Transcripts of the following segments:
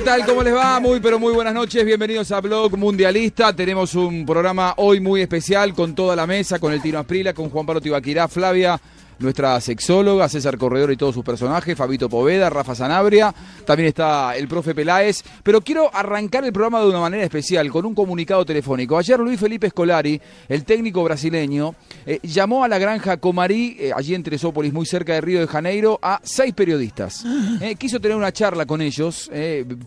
¿Qué tal? ¿Cómo les va? Muy, pero muy buenas noches. Bienvenidos a Blog Mundialista. Tenemos un programa hoy muy especial con toda la mesa, con el Tino Asprila, con Juan Pablo Tibaquirá, Flavia nuestra sexóloga, César Corredor y todos sus personajes, Fabito Poveda, Rafa Sanabria, también está el profe Peláez, pero quiero arrancar el programa de una manera especial, con un comunicado telefónico. Ayer Luis Felipe Scolari, el técnico brasileño, eh, llamó a la granja Comarí, eh, allí en Tresópolis, muy cerca de Río de Janeiro, a seis periodistas. Eh, quiso tener una charla con ellos,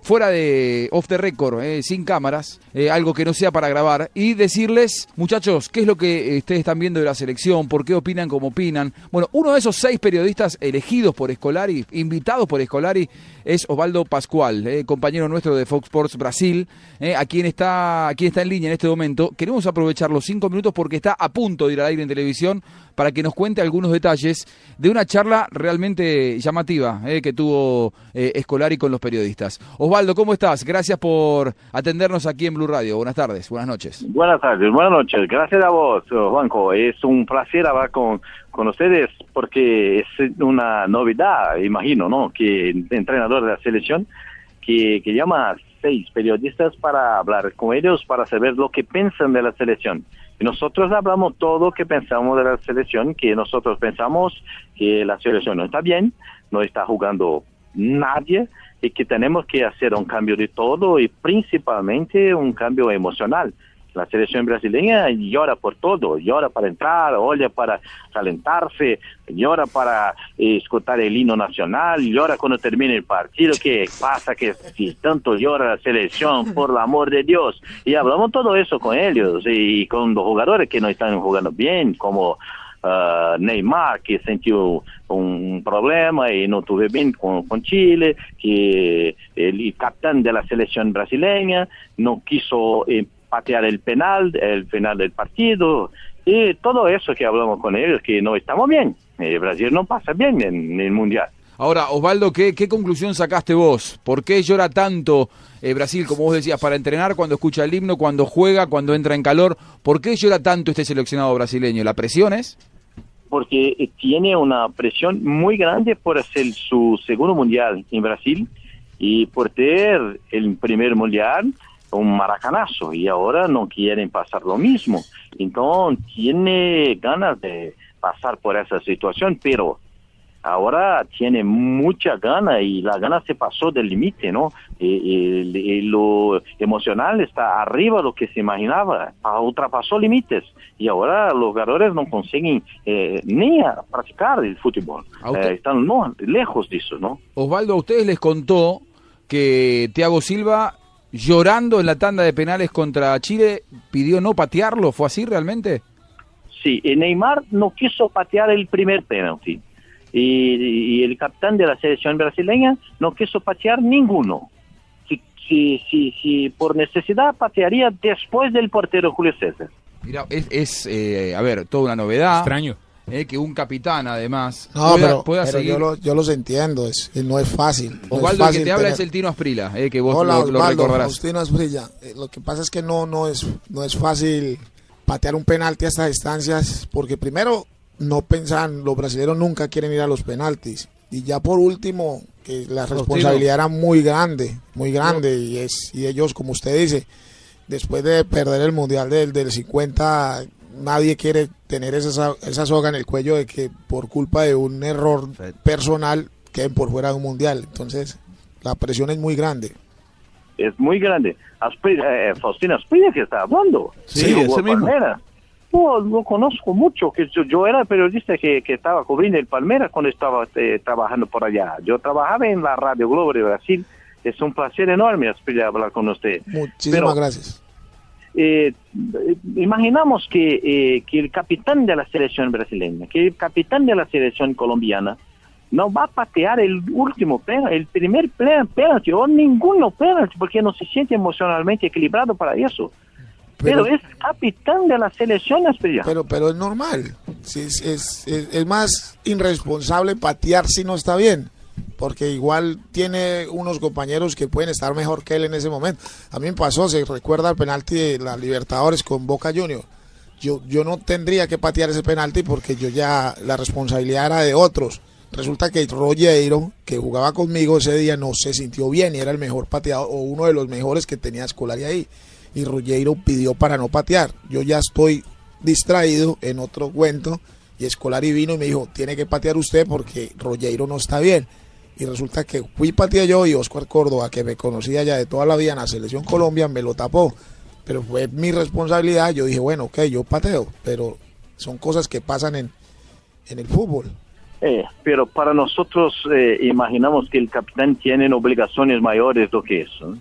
fuera de off the record, sin cámaras, algo que no sea para grabar, y decirles, muchachos, ¿qué es lo que ustedes están viendo de la selección? ¿Por qué opinan como opinan? Bueno, uno de esos seis periodistas elegidos por Escolari, invitados por Escolari, es Osvaldo Pascual, eh, compañero nuestro de Fox Sports Brasil, eh, quien está, a quien está en línea en este momento. Queremos aprovechar los cinco minutos porque está a punto de ir al aire en televisión para que nos cuente algunos detalles de una charla realmente llamativa eh, que tuvo Escolari con los periodistas. Osvaldo, ¿cómo estás? Gracias por atendernos aquí en Blue Radio. Buenas tardes, buenas noches. Buenas tardes, buenas noches. Gracias a vos, Juanjo. Es un placer hablar con con ustedes porque es una novedad, imagino, ¿no? Que entrenador de la selección que, que llama a seis periodistas para hablar con ellos, para saber lo que piensan de la selección. Nosotros hablamos todo que pensamos de la selección, que nosotros pensamos que la selección no está bien, no está jugando nadie y que tenemos que hacer un cambio de todo y principalmente un cambio emocional la selección brasileña llora por todo, llora para entrar, oye para calentarse, llora para eh, escuchar el himno nacional, llora cuando termina el partido, ¿qué pasa que si tanto llora la selección, por el amor de Dios? Y hablamos todo eso con ellos y con los jugadores que no están jugando bien, como Uh, Neymar, que sentiu un problema y no tuve bien con, con Chile, que el capitán de la selección brasileña no quiso eh, patear el penal, el penal del partido, y todo eso que hablamos con ellos, que no estamos bien. Eh, Brasil no pasa bien en, el Mundial. Ahora, Osvaldo, ¿qué, ¿qué, conclusión sacaste vos? ¿Por qué llora tanto eh, Brasil, como vos decías, para entrenar, cuando escucha el himno, cuando juega, cuando entra en calor? ¿Por qué llora tanto este seleccionado brasileño? ¿La presión es? Porque tiene una presión muy grande por hacer su segundo mundial en Brasil y por tener el primer mundial un maracanazo y ahora no quieren pasar lo mismo. Entonces tiene ganas de pasar por esa situación, pero ahora tiene mucha gana y la gana se pasó del límite, ¿no? Y, lo emocional está arriba de lo que se imaginaba, ultrapasó límites y ahora los jugadores no consiguen eh, ni practicar el fútbol, eh, están no, lejos de eso, ¿no? Osvaldo, a ustedes les contó que Thiago Silva llorando en la tanda de penales contra Chile, pidió no patearlo. ¿Fue así realmente? Sí, Neymar no quiso patear el primer penalti. Y, el capitán de la selección brasileña no quiso patear ninguno. Si, si, si, si por necesidad patearía después del portero Julio César. Mira, es, es eh, a ver, toda una novedad. Extraño. Eh, que un capitán además no, pueda, pero, Yo, yo, los entiendo, es, no es fácil. Osvaldo, el que te habla es el Tino Asprila, eh, que vos Hola, lo, lo recordarás. Asprilla. Eh, lo que pasa es que no, no, es, no es fácil patear un penalti a estas distancias, porque primero no pensan, los brasileños nunca quieren ir a los penaltis. Y ya por último, que la responsabilidad era muy grande, muy grande, y, es, y ellos, como usted dice, después de perder el Mundial del, del 50 nadie quiere tener esa, esa soga en el cuello de que por culpa de un error personal queden por fuera de un mundial. Entonces, la presión es muy grande. Es muy grande. Asprilla, eh, Faustina Asprilla que está hablando. Sí, ese mismo. Yo lo conozco mucho, que yo, era periodista que, que, estaba cubriendo el Palmera cuando estaba eh, trabajando por allá. Yo trabajaba en la Radio Globo de Brasil. Es un placer enorme, Asprilla, hablar con usted. Muchísimas gracias eh, imaginamos que, eh, que el capitán de la selección brasileña, que el capitán de la selección colombiana, no va a patear el último penalti, el primer penalti o ninguno penalti porque no se siente emocionalmente equilibrado para eso. Pero, es capitán de la selección Asprilla. Pero, pero es normal. es, es, es, más irresponsable patear si no está bien. Porque igual tiene unos compañeros que pueden estar mejor que él en ese momento. A mí me pasó, se recuerda el penalti de la Libertadores con Boca Junior. Yo, yo no tendría que patear ese penalti porque yo ya la responsabilidad era de otros Resulta que Rogero, que jugaba conmigo ese día, no se sintió bien y era el mejor pateador o uno de los mejores que tenía Escolari ahí. Y Rogero pidió para no patear. Yo ya estoy distraído en otro cuento y Escolari vino y me dijo, tiene que patear usted porque Rogero no está bien. Y resulta que fui patear yo y Oscar Córdoba, que me conocía ya de toda la vida en la selección Colombia, me lo tapó. Pero fue mi responsabilidad. Yo dije, bueno, ok, yo pateo, pero son cosas que pasan en, en el fútbol. Eh, pero para nosotros eh, imaginamos que el capitán tiene obligaciones mayores do que eso.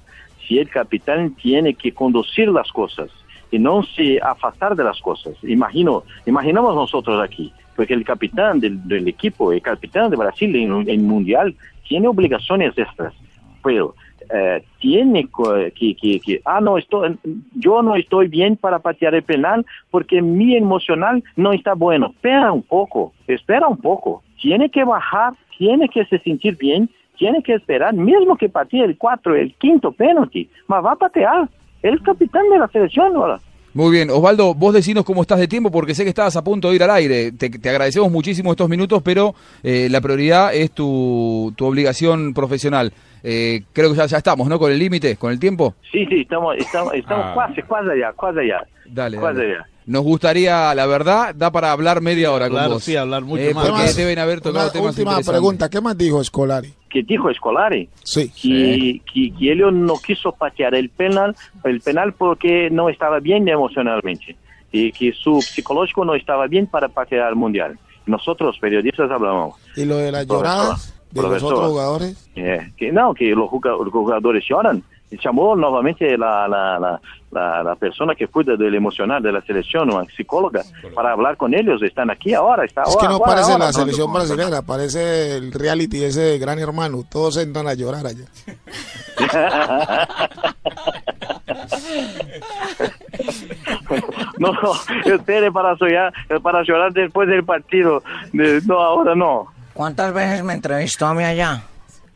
Si el capitán tiene que conducir las cosas y no se afastar de las cosas, imagino, imaginamos nosotros aquí, porque el capitán del, equipo, el capitán de Brasil en Mundial, tiene obligaciones extras. Pero eh, tiene que, que, que, ah, no, estoy, yo no estoy bien para patear el penal porque mi emocional no está bueno. Espera un poco, espera un poco. Tiene que bajar, tiene que se sentir bien, tiene que esperar, mismo que patee el cuatro, el quinto penalti, mas va a patear. El capitán de la selección ahora. Muy bien, Osvaldo, vos decinos cómo estás de tiempo porque sé que estabas a punto de ir al aire. Te, agradecemos muchísimo estos minutos, pero eh, la prioridad es tu, tu obligación profesional. Eh, creo que ya, ya, estamos, ¿no? Con el límite, con el tiempo. Sí, sí, estamos, estamos, estamos ah. cuasi, cuasi allá, cuasi allá. Dale, Allá. Nos gustaría, la verdad, da para hablar media hora con vos. sí, hablar mucho eh, más. Porque deben haber tocado Una temas última pregunta, ¿qué más dijo Escolari? ¿Qué dijo Escolari? Sí. Que, que, que, él no quiso patear el penal, el penal porque no estaba bien emocionalmente y que su psicológico no estaba bien para patear el mundial. Nosotros, periodistas, hablamos. ¿Y lo de las lloradas de los otros jugadores? Eh, que no, que los jugadores lloran llamó nuevamente la, la, la, la, persona que cuida del emocional de la selección, una psicóloga, para hablar con ellos. Están aquí ahora. Está es que no parece la selección brasileña, parece el reality ese gran hermano. Todos entran a llorar allá. no, espere para, llorar, para llorar después del partido. No, ahora no. ¿Cuántas veces me entrevistó a mí allá?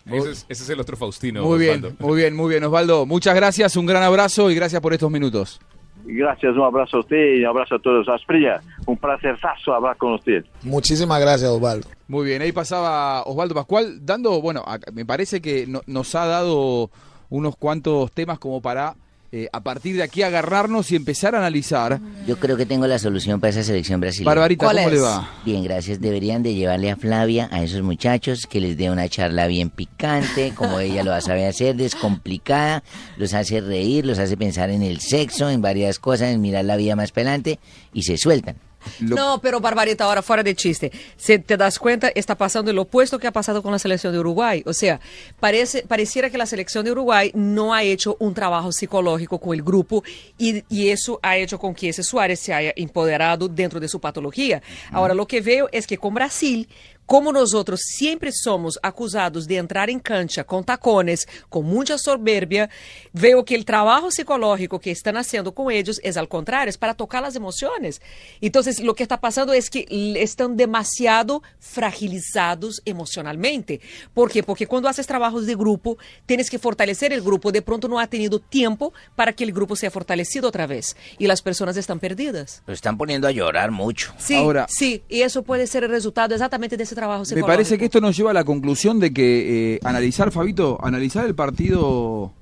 Ese es, el otro Faustino. Muy bien, muy bien, muy bien, Osvaldo. Muchas gracias, un gran abrazo y gracias por estos minutos. Gracias, un abrazo a usted y un abrazo a todos. Asprilla, un placer hablar con usted. Muchísimas gracias, Osvaldo. Muy bien, ahí pasaba Osvaldo Pascual dando, bueno, me parece que nos ha dado unos cuantos temas como para eh, a partir de aquí agarrarnos y empezar a analizar. Yo creo que tengo la solución para esa selección brasileña. Barbarita, ¿cómo le va? Bien, gracias. Deberían de llevarle a Flavia, a esos muchachos, que les dé una charla bien picante, como ella lo sabe hacer, descomplicada, los hace reír, los hace pensar en el sexo, en varias cosas, en mirar la vida más pelante, y se sueltan. No, pero Barbarita, ahora fuera de chiste. Si te das cuenta, está pasando el opuesto que ha pasado con la selección de Uruguay. O sea, parece, pareciera que la selección de Uruguay no ha hecho un trabajo psicológico con el grupo y, y eso ha hecho con que ese Suárez se haya empoderado dentro de su patología. Ahora, lo que veo es que con Brasil, como nosotros siempre somos acusados de entrar en cancha con tacones, con mucha soberbia, veo que el trabajo psicológico que están haciendo con ellos es al contrario, es para tocar las emociones. Entonces, lo que está pasando es que están demasiado fragilizados emocionalmente. ¿Por qué? Porque cuando haces trabajos de grupo, tienes que fortalecer el grupo. De pronto no ha tenido tiempo para que el grupo sea fortalecido otra vez. Y las personas están perdidas. Lo están poniendo a llorar mucho. Sí, sí. Y eso puede ser el resultado exactamente de ese trabajo Me parece que esto nos lleva a la conclusión de que eh, analizar, Fabito, analizar el partido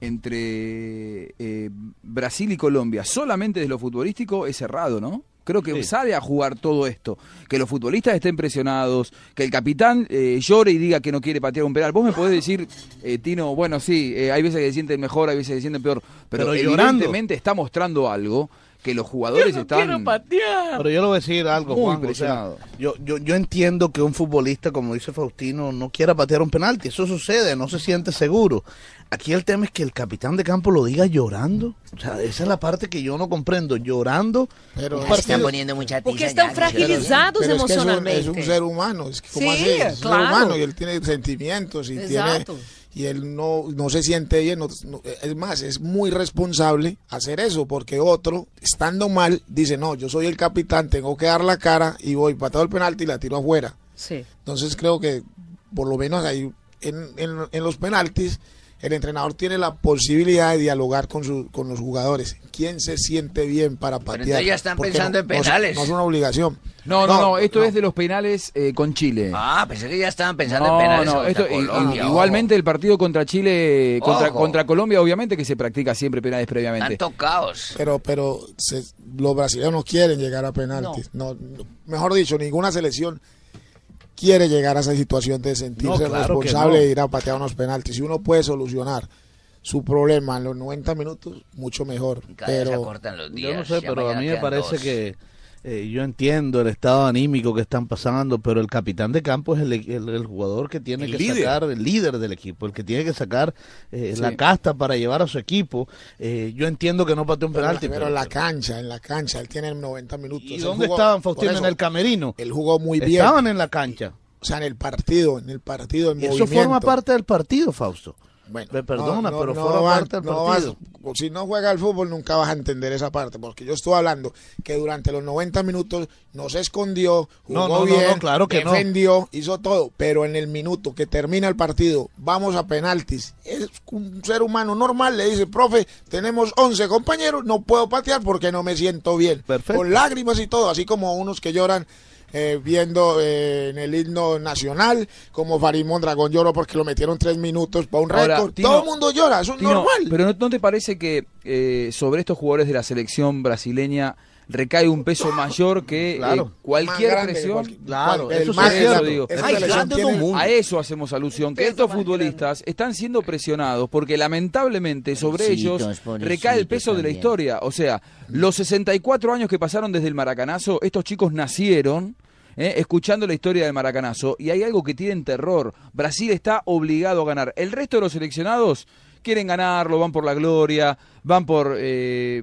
entre eh, Brasil y Colombia solamente de lo futbolístico es errado, ¿no? Creo que sale a jugar todo esto. Que los futbolistas estén presionados, que el capitán eh, llore y diga que no quiere patear un penal. Vos me podés decir, Tino, bueno, sí, hay veces que se sienten mejor, hay veces que se sienten peor, pero, evidentemente está mostrando algo que los jugadores están Pero yo le voy a decir algo, Muy Juan. O sea, impresionado. yo, yo, yo entiendo que un futbolista, como dice Faustino, no quiera patear un penalti. Eso sucede, no se siente seguro. Aquí el tema es que el capitán de campo lo diga llorando. O sea, esa es la parte que yo no comprendo. Llorando. Pero un Se partido- están poniendo mucha Porque están ya, fragilizados Pero es que es un- emocionalmente. Es un, ser humano, es que ¿cómo Sí, así? Es un claro. ser humano y él tiene sentimientos y Exacto. tiene y él no, no se siente bien. no- no- es más, es muy responsable hacer eso porque otro, estando mal, dice, no, yo soy el capitán, tengo que dar la cara y voy, pateo el penalti y la tiro afuera. Sí. Entonces creo que por lo menos ahí en, en, en los penaltis el entrenador tiene la posibilidad de dialogar con, su, con los jugadores. ¿Quién se siente bien para patear? ya están Porque pensando en no es- penales. No, es una obligación. No, no, no, esto es de los penales eh, con Chile. Ah, pensé que ya estaban pensando No, en penales no, esto, Colombia, igualmente el partido contra Chile, contra, Ojo. contra Colombia, obviamente que se practica siempre penales previamente. Tanto caos. Pero, pero se- los brasileños quieren llegar a penaltis. No. no- mejor dicho, ninguna selección quiere llegar a esa situación de sentirse No, claro que responsable no. de ir a patear unos penaltis. Si uno puede solucionar su problema en los 90 minutos, mucho mejor. Cada día se Pero acortan los días. Yo no sé, ya pero a mí me parece dos. que eh, yo entiendo el estado anímico que están pasando, pero el capitán de campo es el, el- el jugador que tiene El que líder. sacar, el líder del equipo, el que tiene que sacar eh, Sí. la casta para llevar a su equipo. Eh, yo entiendo que no pateó un penalti. pero pero- en la cancha, en la cancha, él tiene 90 minutos. ¿Y dónde jugó- estaban, Faustino? eso, En el camerino. Él jugó muy bien. Estaban en la cancha. O sea, en el partido, en el partido, en eso movimiento. forma parte del partido, Fausto. Bueno, Me perdona, pero no forma parte del partido. vas- si no juega al fútbol nunca vas a entender esa parte, porque yo estoy hablando que durante los 90 minutos no se escondió, jugó bien, claro que no. defendió, hizo todo, pero en el minuto que termina el partido, vamos a penaltis. Es un ser humano normal, le dice, profe, tenemos 11 compañeros, no puedo patear porque no me siento bien. Perfecto. Con lágrimas y todo, así como unos que lloran eh, viendo eh, en el himno nacional, como Farid Mondragón lloró porque lo metieron tres minutos para un Ahora, récord. Tino- Todo el mundo llora, eso es Tino, normal. Pero ¿no, no te parece que eh, sobre estos jugadores de la selección brasileña recae un peso mayor que eh, Claro. cualquier presión? cualquier- Claro, cual- eso más digo. Ay, tiene-. A eso hacemos alusión, que estos futbolistas están siendo presionados porque lamentablemente sobre ellos recae el peso de la historia. O sea, los 64 años que pasaron desde el Maracanazo, estos chicos nacieron eh, escuchando la historia del Maracanazo y hay algo que tienen terror. Brasil está obligado a ganar. El resto de los seleccionados quieren ganarlo, van por la gloria, van por eh,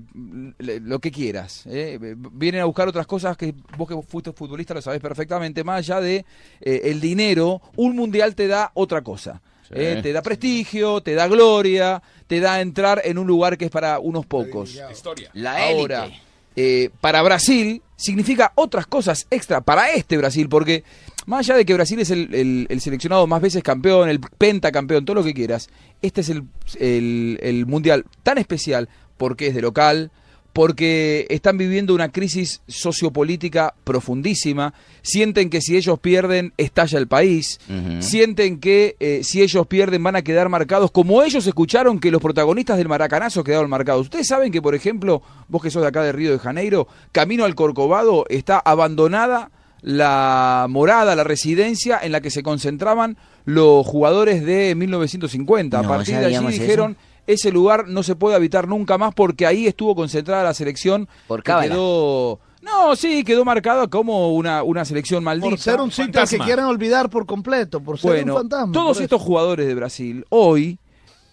lo que quieras. eh. Vienen a buscar otras cosas que vos que fuiste futbolista lo sabés perfectamente, más allá de eh, el dinero, un mundial te da otra cosa. eh, te da prestigio, te da gloria, te da entrar en un lugar que es para unos pocos. Historia. La Ahora, eh, para Brasil significa otras cosas extra para este Brasil, porque más allá de que Brasil es el, el- el seleccionado más veces campeón, el pentacampeón, todo lo que quieras, este es el, el- el mundial tan especial porque es de local, porque están viviendo una crisis sociopolítica profundísima, sienten que si ellos pierden estalla el país, sienten que eh, si ellos pierden van a quedar marcados, como ellos escucharon que los protagonistas del Maracanazo quedaron marcados. Ustedes saben que, por ejemplo, vos que sos de acá de Río de Janeiro, camino al Corcovado está abandonada la morada, la residencia en la que se concentraban los jugadores de 1950. a No partir de allí eso. Ese lugar no se puede habitar nunca más porque ahí estuvo concentrada la selección. Por que quedó... No, sí, quedó marcada como una, una selección maldita. Por ser un sitio al que fantasma. quieren olvidar por completo, por ser Bueno, un fantasma. todos estos jugadores de Brasil hoy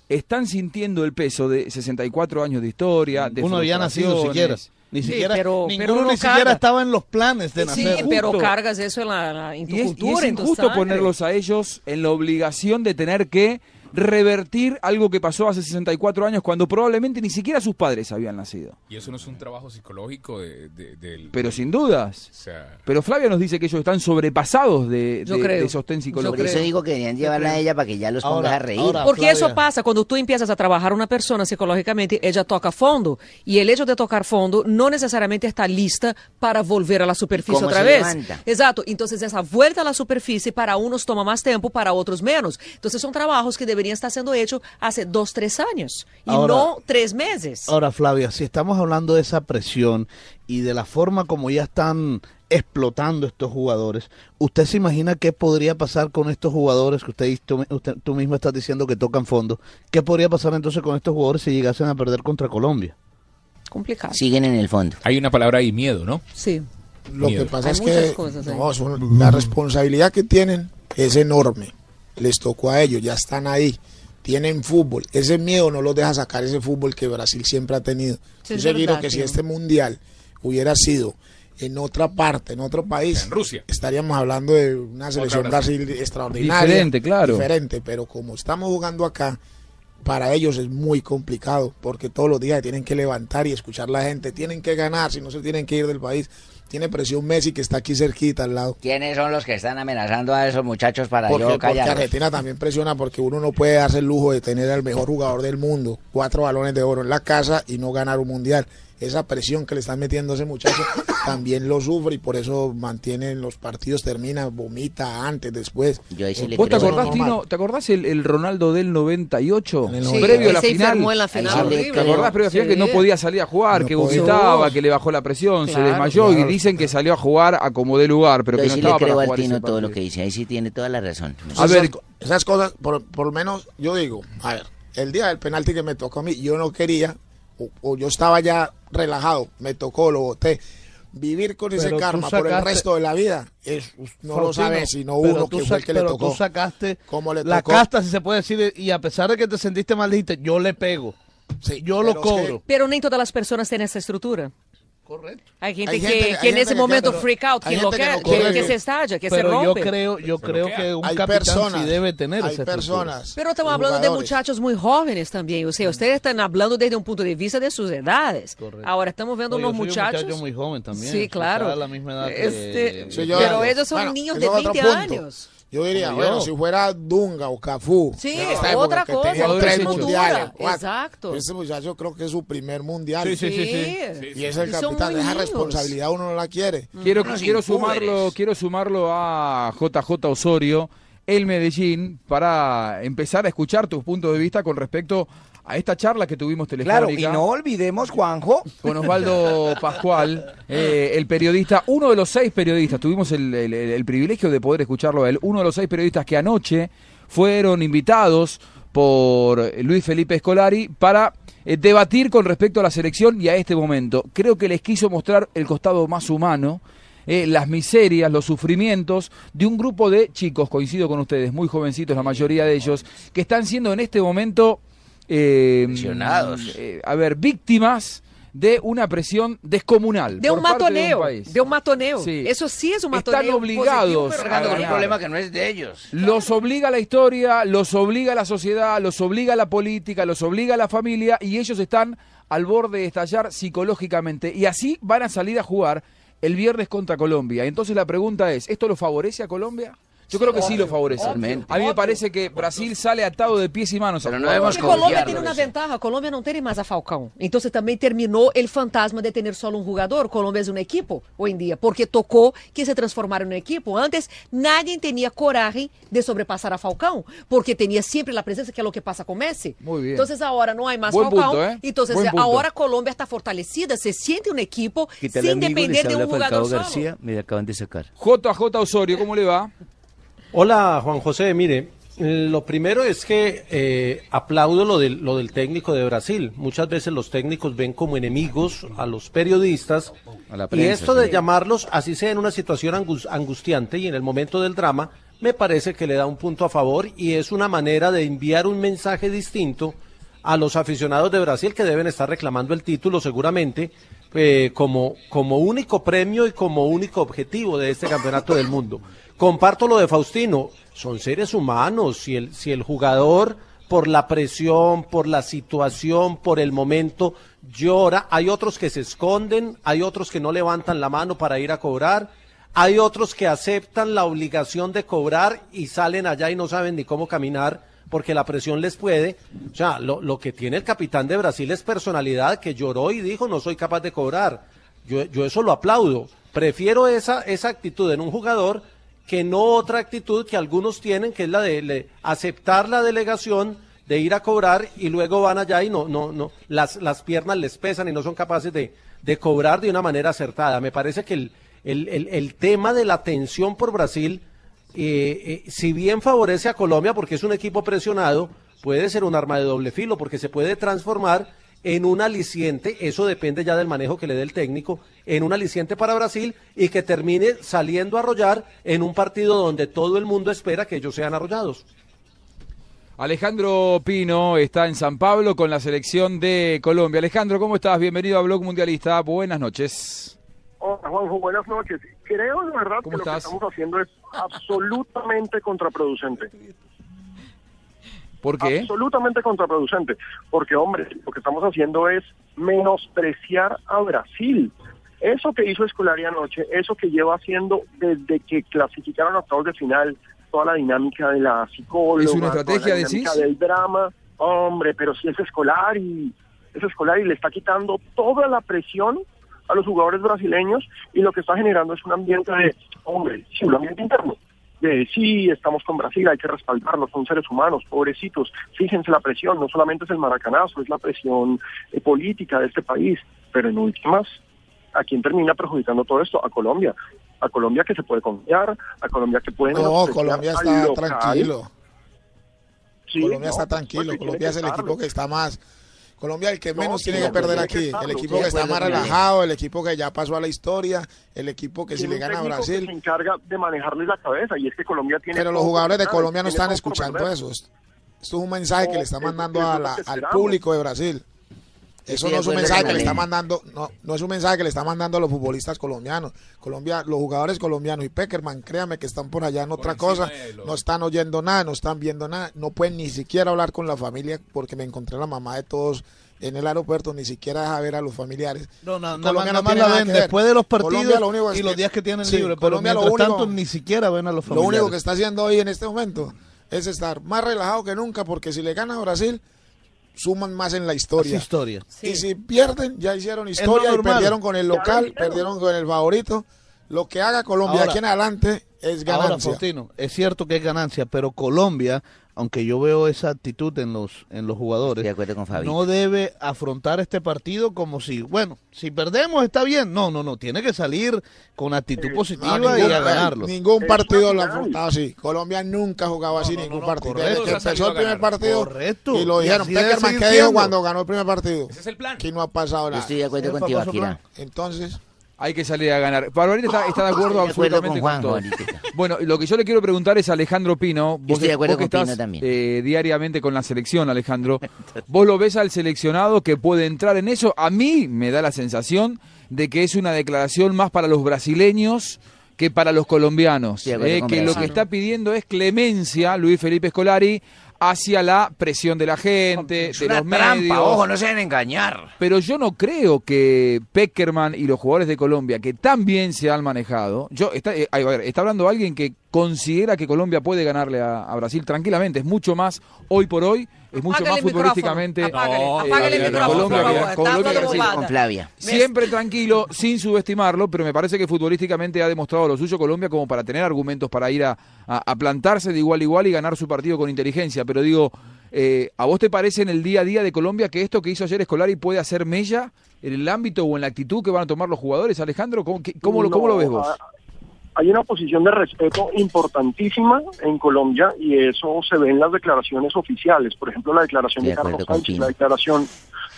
están sintiendo el peso de 64 años de historia, de Uno había nacido siquiera. Ni Sí, siquiera, pero- ninguno pero uno ni siquiera carga. estaba en los planes de Sí, nacer. pero Justo. cargas eso en, la, la- en tu Y es, y cultura, es en tu injusto ponerlos a ellos en la obligación de tener que revertir algo que pasó hace 64 años cuando probablemente ni siquiera sus padres habían nacido. Y eso no es un trabajo psicológico de, de- del... Pero sin dudas. O sea, Pero Flavia nos dice que ellos están sobrepasados de, Yo de- creo. de sostén Yo psicológico. Por eso digo que deberían llevarla a ella para que ya los Ahora- pongas a reír. ahora- Porque Flavia. eso pasa cuando tú empiezas a trabajar una persona psicológicamente, ella toca fondo. Y el hecho de tocar fondo no necesariamente está lista para volver a la superficie ¿Cómo otra se vez. levanta? Exacto. Entonces esa vuelta a la superficie para unos toma más tiempo, para otros menos. Entonces son trabajos que deberían estar siendo hechos hace dos, tres años. Y Ahora- no tres meses. Ahora, Flavia, si estamos hablando de esa presión y de la forma como ya están explotando estos jugadores, ¿usted se imagina qué podría pasar con estos jugadores que usted, tú, usted- tú mismo estás diciendo que tocan fondo? ¿Qué podría pasar entonces con estos jugadores si llegasen a perder contra Colombia? Complicado. Siguen en el fondo. Hay una palabra ahí, miedo, ¿no? Sí. Lo Miedo. que pasa Hay es que cosas ahí. no, son- la responsabilidad que tienen es enorme. Les tocó a ellos, ya están ahí. Tienen fútbol. Ese miedo no los deja sacar ese fútbol que Brasil siempre ha tenido. Sí, Yo seguro que si este mundial hubiera sido en otra parte, en otro país, En Rusia. estaríamos hablando de una selección Brasil. Brasil extraordinaria. Diferente, claro. Diferente, pero como estamos jugando acá, para ellos es muy complicado porque todos los días tienen que levantar y escuchar la gente, tienen que ganar, si no se tienen que ir del país. Tiene presión Messi que está aquí cerquita al lado. ¿Quiénes son los que están amenazando a esos muchachos para Porque, yo porque callar? Argentina también presiona porque uno no puede darse el lujo de tener al mejor jugador del mundo, cuatro balones de oro en la casa y no ganar un mundial. Esa presión que le están metiendo a ese muchacho también lo sufre y por eso mantienen los partidos, termina, vomita antes, después. Yo ahí sí le ¿Vos te acordás. Tino? ¿Te acordás el, el Ronaldo del 98? En el Sí, previo a la final. la final. Le. ¿Te acordás previo a la final que no podía salir a jugar, No que vomitaba, que le bajó la presión, se Claro. desmayó y Claro. dicen que salió a jugar a como de lugar, pero Yo que no sí le estaba para creo al Tino todo lo que dice. Ahí sí tiene toda la razón. A ver, esas, esas cosas, por, por lo menos yo digo, a ver, el día del penalti que me tocó a mí, yo no quería, o, o yo estaba ya relajado, me tocó, lo boté. Vivir con ese Pero karma por el resto de la vida, es, no lo sabe sino uno que fue el que le pero tocó. tú sacaste ¿Cómo le la casta, si se puede decir, y a pesar de que te sentiste mal, dijiste, yo le pego. Sí, yo lo pero es que- cobro. Pero nem todas las personas tienen esa estructura. Correcto. Hay gente Hay que, gente- que hay en gente ese que momento queda- freak out, que, gente que no que, corre. que se estalla, que se Pero yo rompe. creo, yo creo que un hay capitán personas, sí debe tener hay esa estructura. personas. Pero estamos hablando de muchachos muy jóvenes también. O sea, ustedes están hablando desde un punto de vista de sus edades. Correcto. Ahora estamos viendo No, yo unos soy un muchachos. muchacho muy joven también. Sí, claro. A la misma edad que- Este, yo- pero ellos son bueno, niños ese de es otro 20 punto. años. Yo diría, Como bueno, yo. si fuera Dunga o Cafú. Sí, esta otra que cosa, tenían otra tres mundiales. exacto. Ese muchacho creo que es su primer mundial. Sí, sí, sí, sí. Y es el Y capitán. Esa responsabilidad uno no la quiere. Quiero, Unos quiero impúberes. sumarlo, quiero sumarlo a JJ Osorio, el Medellín, para empezar a escuchar tus puntos de vista con respecto a esta charla que tuvimos Claro, telefónica y no olvidemos, Juanjo, con Osvaldo Pascual, eh, el periodista, uno de los seis periodistas, tuvimos el, el- privilegio de poder escucharlo a él, uno de los seis periodistas que anoche fueron invitados por Luis Felipe Scolari para eh, debatir con respecto a la selección y a este momento. Creo que les quiso mostrar el costado más humano, eh, las miserias, los sufrimientos de un grupo de chicos, coincido con ustedes, muy jovencitos la mayoría de ellos, que están siendo en este momento, eh, Presionados. eh, a ver, víctimas de una presión descomunal. De por un parte matoneo. De un país. De un matoneo. Sí. Eso sí es un Están matoneo. obligados positivo, pero a Cargando con un problema que no es de ellos. Los obliga la historia, los obliga la sociedad, los obliga la política, los obliga la familia y ellos están al borde de estallar psicológicamente y así van a salir a jugar el viernes contra Colombia. Entonces la pregunta es, ¿esto lo favorece a Colombia? Yo creo que sí lo favorece. Totalmente. A mí me parece que Brasil sale atado de pies y manos. Pero no debemos Porque Colômbia tem uma ventaja, Colômbia não tem mais a Falcão. Então você também terminou o fantasma de ter só um jogador. Colômbia é um equipo hoje em dia, porque tocou que se transformaram em equipo. Antes, nadie tinha coragem de sobrepassar a Falcão, porque tinha sempre a presença, que é o que passa com Messi. Muy bien. Então, agora não há mais Buen Falcão. punto, ¿eh? Então, Buen punto. agora a Colômbia está fortalecida, se sente um equipo ¿qué tal sem depender de um jogador solo. García, me acaban de sacar. JJ Osorio, ¿cómo le va? Hola Juan José, mire, lo primero es que eh, aplaudo lo del, lo del técnico de Brasil. Muchas veces los técnicos ven como enemigos a los periodistas A la y esto de sí. llamarlos, así sea en una situación angus- angustiante y en el momento del drama, me parece que le da un punto a favor y es una manera de enviar un mensaje distinto a los aficionados de Brasil que deben estar reclamando el título seguramente eh, como, como único premio y como único objetivo de este campeonato del mundo. Comparto lo de Faustino, son seres humanos, si el, si el jugador por la presión, por la situación, por el momento llora, hay otros que se esconden, hay otros que no levantan la mano para ir a cobrar, hay otros que aceptan la obligación de cobrar y salen allá y no saben ni cómo caminar porque la presión les puede. O sea, lo, lo que tiene el capitán de Brasil es personalidad que lloró y dijo no soy capaz de cobrar. Yo, yo eso lo aplaudo. Prefiero esa, esa actitud en un jugador que no otra actitud que algunos tienen, que es la de aceptar la delegación de ir a cobrar y luego van allá y no, no, no, las, las piernas les pesan y no son capaces de, de cobrar de una manera acertada. Me parece que el, el, el, el tema de la tensión por Brasil, eh, eh, si bien favorece a Colombia porque es un equipo presionado, puede ser un arma de doble filo porque se puede transformar en un aliciente, eso depende ya del manejo que le dé el técnico, en un aliciente para Brasil y que termine saliendo a arrollar en un partido donde todo el mundo espera que ellos sean arrollados. Alejandro Pino está en San Pablo con la selección de Colombia. Alejandro, ¿cómo estás? Bienvenido a Blog Mundialista. Buenas noches. Hola Juanjo, buenas noches. Creo de verdad que ¿Cómo lo que estamos haciendo es absolutamente contraproducente. ¿Por qué? Absolutamente contraproducente. Porque, hombre, lo que estamos haciendo es menospreciar a Brasil. Eso que hizo Escolari anoche, eso que lleva haciendo desde que clasificaron a octavos de final, toda la dinámica de la psicóloga, ¿Es una toda estrategia, la dinámica del drama, hombre, pero si es Escolari, es Escolari, le está quitando toda la presión a los jugadores brasileños y lo que está generando es un ambiente de, hombre, sí, un ambiente interno. De sí, estamos con Brasil, hay que respaldarlos, son seres humanos, pobrecitos. Fíjense la presión, no solamente es el maracanazo, es la presión eh, política de este país, pero en últimas, ¿a quién termina perjudicando todo esto? A Colombia. A Colombia que se puede confiar, a Colombia que puede... No, Colombia está local. tranquilo. Sí, Colombia no, está tranquilo. Colombia es el equipo que está más. Colombia el que No, menos tiene que perder que aquí. estarlo. El equipo que está más relajado, el equipo que ya pasó a la historia, el equipo que si le gana a que Brasil. se encarga de manejarles la cabeza y es que Colombia tiene Pero los jugadores de Colombia no están escuchando eso. Esto es un mensaje que le está es- mandando es a la- al público de Brasil. Eso no es un mensaje que le está mandando, no, no es un mensaje que le está mandando a los futbolistas colombianos. Colombia, los jugadores colombianos y Peckerman, créame que están por allá en otra cosa, no están oyendo nada, no están viendo nada, no pueden ni siquiera hablar con la familia porque me encontré a la mamá de todos en el aeropuerto, ni siquiera deja ver a los familiares. No, no, más, nada más la ven después de los partidos lo único es y los días que tienen Sí, libres, pero Colombia lo mientras único- tanto ni siquiera ven a los Lo familiares. único que está haciendo hoy en este momento es estar más relajado que nunca porque si le gana a Brasil, suman más en la historia. Es historia. Y si pierden, ya hicieron historia y perdieron con el local, perdieron con el favorito. Lo que haga Colombia Ahora- aquí en adelante es Ahora, ganancia. Faustino, es cierto que es ganancia, pero Colombia, aunque yo veo esa actitud en los en los jugadores, Estoy de acuerdo con Fabito. no debe afrontar este partido como si, bueno, si perdemos está bien. No, no, no, tiene que salir con actitud positiva No, y ningún, a ganarlo. ningún partido lo ha afrontado así. Colombia nunca jugaba así no, ningún no, partido. correcto. Que empezó el primer partido Correcto. y lo dijeron. Peckerman, ¿qué dijo cuando ganó el primer partido? Ese es el plan. Aquí no ha pasado Yo nada. estoy de acuerdo contigo, Akira. Entonces, Hay que salir a ganar. Barbarita está, está de acuerdo Estoy de acuerdo absolutamente con con, Juanjo todo. Bueno, lo que yo le quiero preguntar es a Alejandro Pino. Vos, estoy de acuerdo vos que con estás Pino también. eh, diariamente con la selección, Alejandro. ¿Vos lo ves al seleccionado que puede entrar en eso? A mí me da la sensación de que es una declaración más para los brasileños que para los colombianos. Eh, con que lo que está pidiendo es clemencia, Luis Felipe Scolari, hacia la presión de la gente, Es de una los trampa, medios. ojo, no se deben engañar. Pero yo no creo que Peckerman y los jugadores de Colombia, que tan bien se han manejado, yo está, eh, a ver, está hablando alguien que considera que Colombia puede ganarle a, a Brasil tranquilamente, es mucho más hoy por hoy, es mucho más futbolísticamente. eh. Con Flavia. Siempre tranquilo, sin subestimarlo, pero me parece que futbolísticamente ha demostrado lo suyo Colombia como para tener argumentos para ir a, a- a plantarse de igual a igual y ganar su partido con inteligencia. Pero digo, eh, ¿a vos te parece en el día a día de Colombia que esto que hizo ayer Escolari puede hacer mella en el ámbito o en la actitud que van a tomar los jugadores? Alejandro, ¿cómo, qué- cómo lo, cómo lo ves vos? Hay una posición de respeto importantísima en Colombia y eso se ve en las declaraciones oficiales. Por ejemplo, la declaración de Carlos Sánchez, la declaración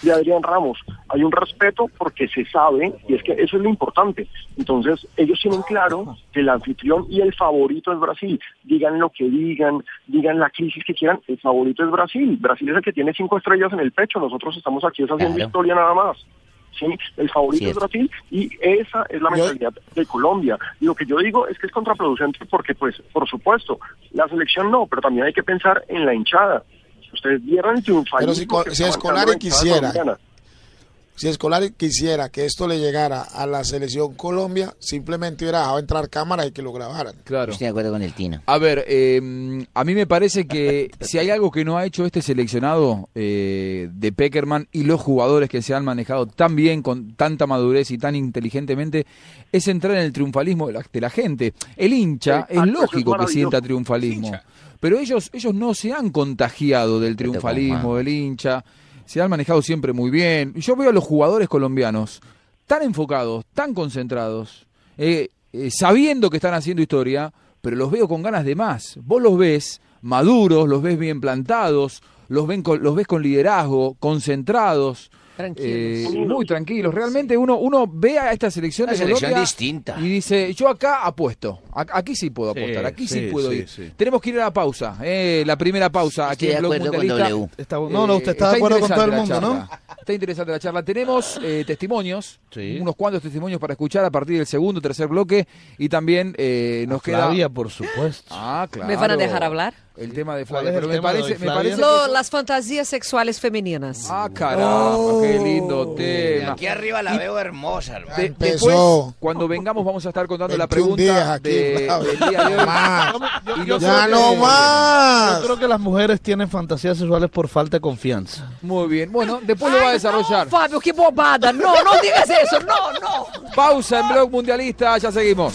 de Adrián Ramos. Hay un respeto porque se sabe, y es que eso es lo importante. Entonces, ellos tienen claro que el anfitrión y el favorito es Brasil. Digan lo que digan, digan la crisis que quieran, el favorito es Brasil. Brasil es el que tiene cinco estrellas en el pecho, nosotros estamos aquí es haciendo Claro. historia nada más. ¿Sí? El favorito Sí, es. Brasil y esa es la Yo- mentalidad de Colombia. Y lo que yo digo es que es contraproducente porque, pues, por supuesto, la selección no, pero también hay que pensar en la hinchada. Ustedes vieron el triunfalismo. Pero si si Escolari quisiera. Si Escolari quisiera que esto le llegara a la selección Colombia, simplemente hubiera dejado entrar cámaras y que lo grabaran. Claro. Estoy de acuerdo con el Tino. A ver, eh, a mí me parece que si hay algo que no ha hecho este seleccionado eh, de Peckerman y los jugadores que se han manejado tan bien, con tanta madurez y tan inteligentemente, es entrar en el triunfalismo de la, de la gente. El hincha Exacto, es lógico que sienta triunfalismo, pero ellos, ellos no se han contagiado del triunfalismo del hincha, se han manejado siempre muy bien. Yo veo a los jugadores colombianos tan enfocados, tan concentrados, eh, eh, sabiendo que están haciendo historia, pero los veo con ganas de más. Vos los ves maduros, los ves bien plantados, los, ven con- los ves con liderazgo, concentrados. Tranquilos. Eh, muy tranquilos. Realmente uno, uno ve a esta selección Una de selección Colombia distinta. y dice, yo acá apuesto. A- Aquí sí puedo apostar, aquí sí, sí, puedo sí, ir. sí. Tenemos que ir a la pausa, eh, la primera pausa aquí en Blog Mundialista. W. Está- no, no, usted está de acuerdo con todo el mundo, ¿no? Está interesante la charla. Tenemos eh, testimonios, Sí. unos cuantos testimonios para escuchar a partir del segundo, tercer bloque y también eh, nos queda... Flavia, por supuesto. Ah, claro. ¿Me van a dejar hablar? El tema de ¿Cuál Flavia. Pero me parece, me Lo- las fantasías sexuales femeninas. Ah, caramba, qué lindo De tema. aquí arriba la veo hermosa, hermano. De- después, cuando vengamos, vamos a estar contando la 21 pregunta días aquí, de- del día de hoy. Más. Yo nosotros- Ya no Yo más. creo que las mujeres tienen fantasías sexuales por falta de confianza. Muy bien. Bueno, después lo va a desarrollar. No, Fábio, qué bobada. No, no digas eso. No, no. Pausa en Blog Mundialista, ya seguimos.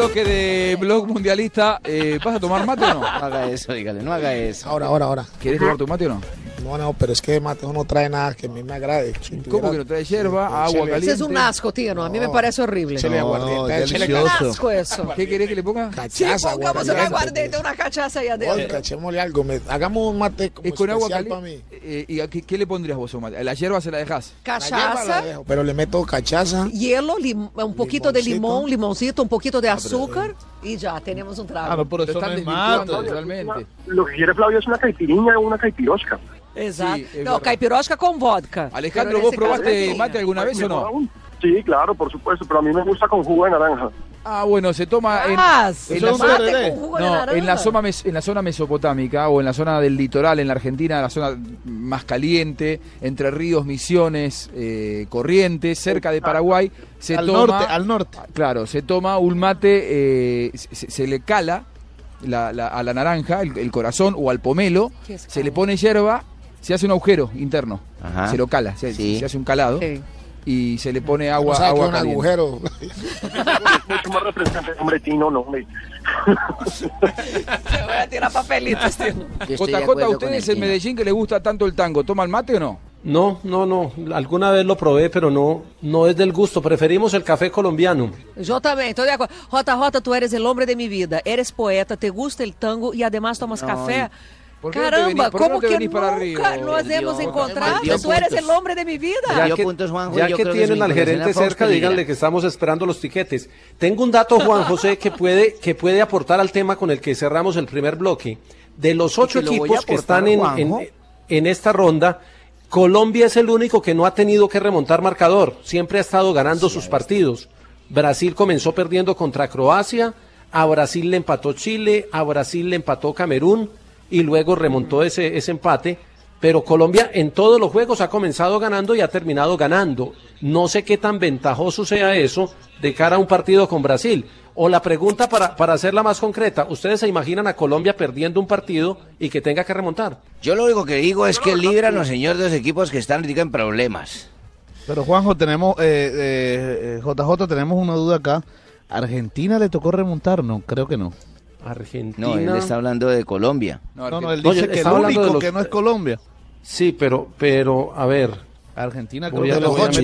Bloque de Blog Mundialista. Eh, ¿Vas a tomar mate o no? No haga eso, dígale, no haga eso. Ahora, ahora, ahora. ¿Quieres tomar tu mate o no? No, no, pero es que Mateo no trae nada que a mí me agrade. Si ¿Cómo tuviera- que no trae hierba, Sí, agua caliente? Ese es un asco, Tino. A mí me parece horrible. échele No, aguardiente, es asco eso. ¿Qué querés que le ponga? Sí, cachaza, pongamos un aguardiente, una cachaza ahí adentro. Oiga, echémosle algo. me- hagamos un mate como Es con agua especial para caliente. mí. Eh, ¿Y qué, qué le pondrías vos, mate? ¿La hierba se la dejás? La hierba la Cachaza, dejo, pero le meto cachaza. hielo, lim- un poquito de limón, limoncito, un poquito de azúcar y ya tenemos un trago. Ah, no, pero Lo eso no es mate. Lo que quiere Flavio es una caipiriña o una caipirosca. Exacto. Sí, no, verdad. caipirosca con vodka. Alejandro, ¿vos probaste mate alguna vez o no? Sí, claro, por supuesto, pero a mí me gusta con jugo de naranja. Ah, bueno, se toma en, Ah, en la zona, no, en la zona mes- en la zona mesopotámica o en la zona del litoral en la Argentina, la zona más caliente, entre ríos, Misiones, eh, Corrientes, cerca de Paraguay, se al toma norte, al norte. Claro, se toma un mate, eh, se, se le cala la- la- a la naranja, el, el corazón o al pomelo, ¿Qué es se le pone hierba, se hace un agujero interno, Ajá. se lo cala, se, Sí. se hace un calado Sí. y se le pone agua, No agua un caliente. agujero. Mucho más refrescante, hombre, Tino, no, hombre. Te voy a tirar papelitos, de JJ, con ustedes el en. Medellín que les gusta tanto el tango, ¿toman mate o no? No, no, no. Alguna vez lo probé, pero no, no es del gusto. Preferimos el café colombiano. Yo también, estoy de acuerdo. JJ, tú eres el hombre de mi vida. Eres poeta, te gusta el tango y además tomas No, café. ¿Por qué no te Caramba, venís- por qué no ¿cómo te que venís para nunca Río? nos hemos encontrado? perdió Tú eres el hombre de mi vida. Ya que, puntos, Juanjo, ya yo que creo que tienen al gerente cerca, díganle que estamos esperando los tiquetes. Tengo un dato, Juan José, que puede, que puede aportar al tema con el que cerramos el primer bloque. De los ocho equipos que están en, Juanjo. en, en esta ronda, Colombia es el único que no ha tenido que remontar marcador. Siempre ha estado ganando sus partidos. Brasil comenzó perdiendo contra Croacia, a Brasil le empató Chile, a Brasil le empató Camerún y luego remontó ese, ese empate. Pero Colombia en todos los juegos ha comenzado ganando y ha terminado ganando. No sé qué tan ventajoso sea eso de cara a un partido con Brasil. O la pregunta para, para hacerla más concreta, ¿ustedes se imaginan a Colombia perdiendo un partido y que tenga que remontar? Yo lo único que digo es que líbranos, señor, de los equipos que están en problemas. Pero Juanjo, tenemos, eh, eh, eh, JJ, tenemos una duda acá. ¿Argentina le tocó remontar? No, creo que no. Argentina. No, él está hablando de Colombia. No, no, él dice que el único de los- que no es Colombia. Sí, pero, pero, a ver. Argentina creo que los ocho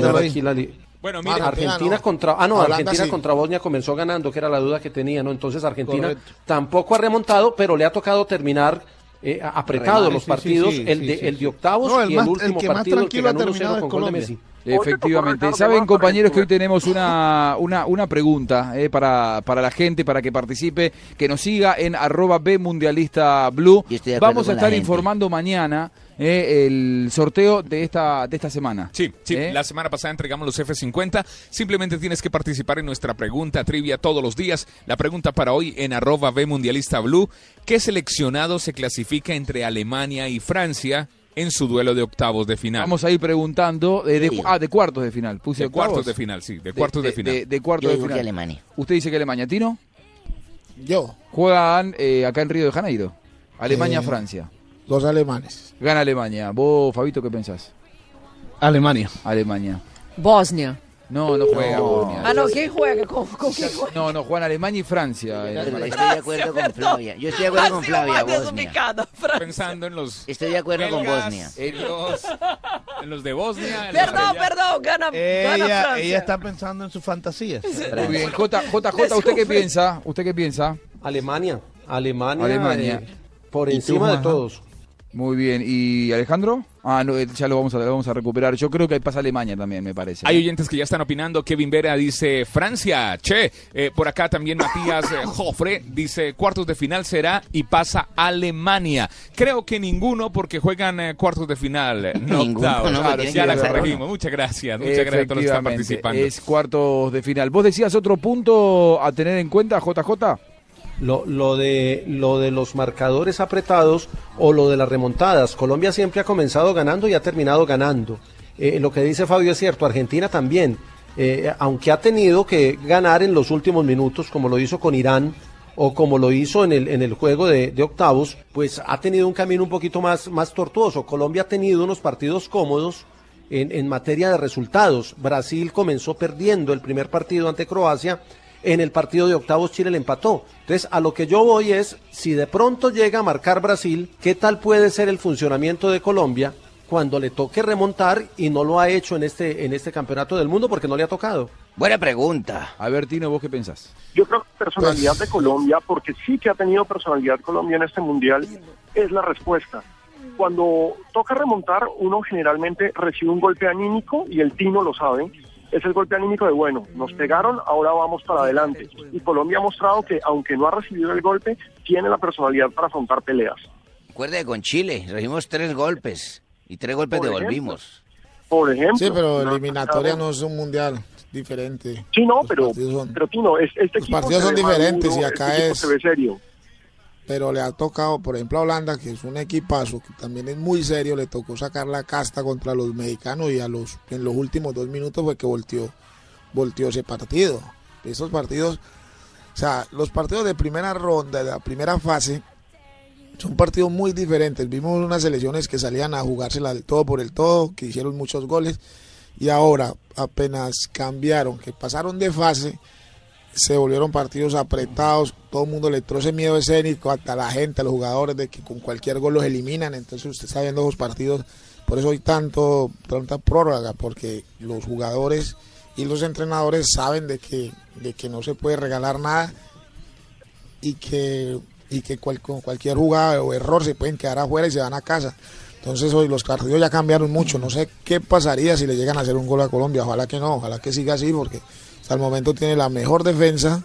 Bueno, mire, Argentina Argentina no. contra ah no Holanda Argentina sí. contra Bosnia comenzó ganando que era la duda que tenía no entonces Argentina Correcto. tampoco ha remontado pero le ha tocado terminar eh, apretado Remar, los sí, partidos sí, el sí, de sí, el de octavos No, el y más- el el último que partido el que tranquilo ha ganó 1-0 terminado es con gol de Colombia. Messi Efectivamente. Saben, compañeros, que hoy tenemos una, una, una pregunta eh, para, para la gente, para que participe, que nos siga en arroba B Mundialista Blue. Vamos a estar informando mañana eh, el sorteo de esta, de esta semana. Sí, sí, ¿Eh? la semana pasada entregamos los F50. Simplemente tienes que participar en nuestra pregunta trivia todos los días. La pregunta para hoy en arroba B Mundialista Blue. ¿Qué seleccionado se clasifica entre Alemania y Francia en su duelo de octavos de final? Vamos a ir preguntando eh, de, ah, de cuartos de final. Puse de octavos. cuartos de final, sí, de cuartos de, final. De, de cuartos Yo de que final. Alemania. ¿Usted dice que Alemania, Tino? Yo, Juegan eh, acá en Río de Janeiro. Alemania-Francia. los alemanes. Gana Alemania. ¿Vos, Fabito, qué pensás? Alemania. Alemania. Bósnia. No, no juega Bosnia. Ah, no, ¿quién juega? ¿Con, con quién juega? No, no, juegan Alemania y Francia. estoy de acuerdo con Flavia. Yo estoy de acuerdo con Flavia, Bosnia. Pensando en los. Estoy de acuerdo con Bosnia. En los, en los de Bosnia. los Perdón, perdón, gana, gana Ella, Francia. ella está pensando en sus fantasías. Muy bien, J, JJ, ¿usted qué piensa? ¿Usted qué piensa? Alemania. Alemania. Alemania. eh, por ¿Y tú, encima de todos. Muy bien. ¿Y Alejandro? Ah, no, eh, ya lo vamos a, lo vamos a recuperar. Yo creo que pasa Alemania también, me parece. Hay oyentes que ya están opinando. Kevin Vera dice Francia, che. Eh, por acá también Matías eh, Jofre dice cuartos de final será y pasa Alemania. Creo que ninguno porque juegan eh, cuartos de final. eh, No Ninguno, no, Claro, ya la corregimos. Muchas gracias. Muchas gracias a todos los que están participando. Es cuartos de final. ¿Vos decías otro punto a tener en cuenta, JJ? Lo, lo de, lo de los marcadores apretados o lo de las remontadas. Colombia siempre ha comenzado ganando y ha terminado ganando. Eh, lo que dice Fabio es cierto, Argentina también, eh, aunque ha tenido que ganar en los últimos minutos, como lo hizo con Irán o como lo hizo en el, en el juego de, de octavos, pues ha tenido un camino un poquito más, más tortuoso. Colombia ha tenido unos partidos cómodos en, en materia de resultados. Brasil comenzó perdiendo el primer partido ante Croacia. En el partido de octavos Chile le empató. Entonces, a lo que yo voy es, si de pronto llega a marcar Brasil, ¿qué tal puede ser el funcionamiento de Colombia cuando le toque remontar y no lo ha hecho en este, en este campeonato del mundo porque no le ha tocado? Buena pregunta. A ver, Tino, ¿vos qué pensás? Yo creo que personalidad de Colombia, porque sí que ha tenido personalidad Colombia en este mundial, es la respuesta. Cuando toca remontar, uno generalmente recibe un golpe anímico y el Tino lo sabe. Es el golpe anímico de, bueno, nos pegaron, ahora vamos para adelante. Y Colombia ha mostrado que, aunque no ha recibido el golpe, tiene la personalidad para afrontar peleas. Recuerde que con Chile recibimos tres golpes y tres golpes Por devolvimos. Por ejemplo. Sí, pero eliminatoria no es un mundial es diferente. Sí, no, Los pero, son- pero Tino, es, este Los equipo partidos se son ve diferentes maduro, y acá este es- se ve serio. Pero le ha tocado, por ejemplo, a Holanda, que es un equipazo, que también es muy serio, le tocó sacar la casta contra los mexicanos y a los en los últimos dos minutos fue que volteó, volteó ese partido. Esos partidos, o sea, los partidos de primera ronda, de la primera fase, son partidos muy diferentes. Vimos unas selecciones que salían a jugársela del todo por el todo, que hicieron muchos goles, y ahora apenas cambiaron, que pasaron de fase, se volvieron partidos apretados, todo el mundo le entró ese miedo escénico hasta la gente, los jugadores, de que con cualquier gol los eliminan, entonces usted está viendo los partidos, por eso hay tanto, tanta prórroga, porque los jugadores y los entrenadores saben de que, de que no se puede regalar nada y que, y que cual- con cualquier jugada o error se pueden quedar afuera y se van a casa. Entonces hoy los partidos ya cambiaron mucho, no sé qué pasaría si le llegan a hacer un gol a Colombia, ojalá que no, ojalá que siga así porque hasta el momento tiene la mejor defensa,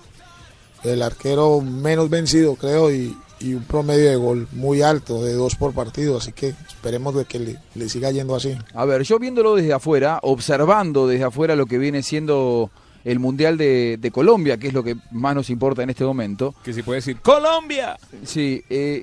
el arquero menos vencido creo y, y un promedio de gol muy alto, de dos por partido, así que esperemos de que le, le siga yendo así. A ver, yo viéndolo desde afuera, observando desde afuera lo que viene siendo el Mundial de, de Colombia, que es lo que más nos importa en este momento. Que si puede decir ¡Colombia! Sí, eh,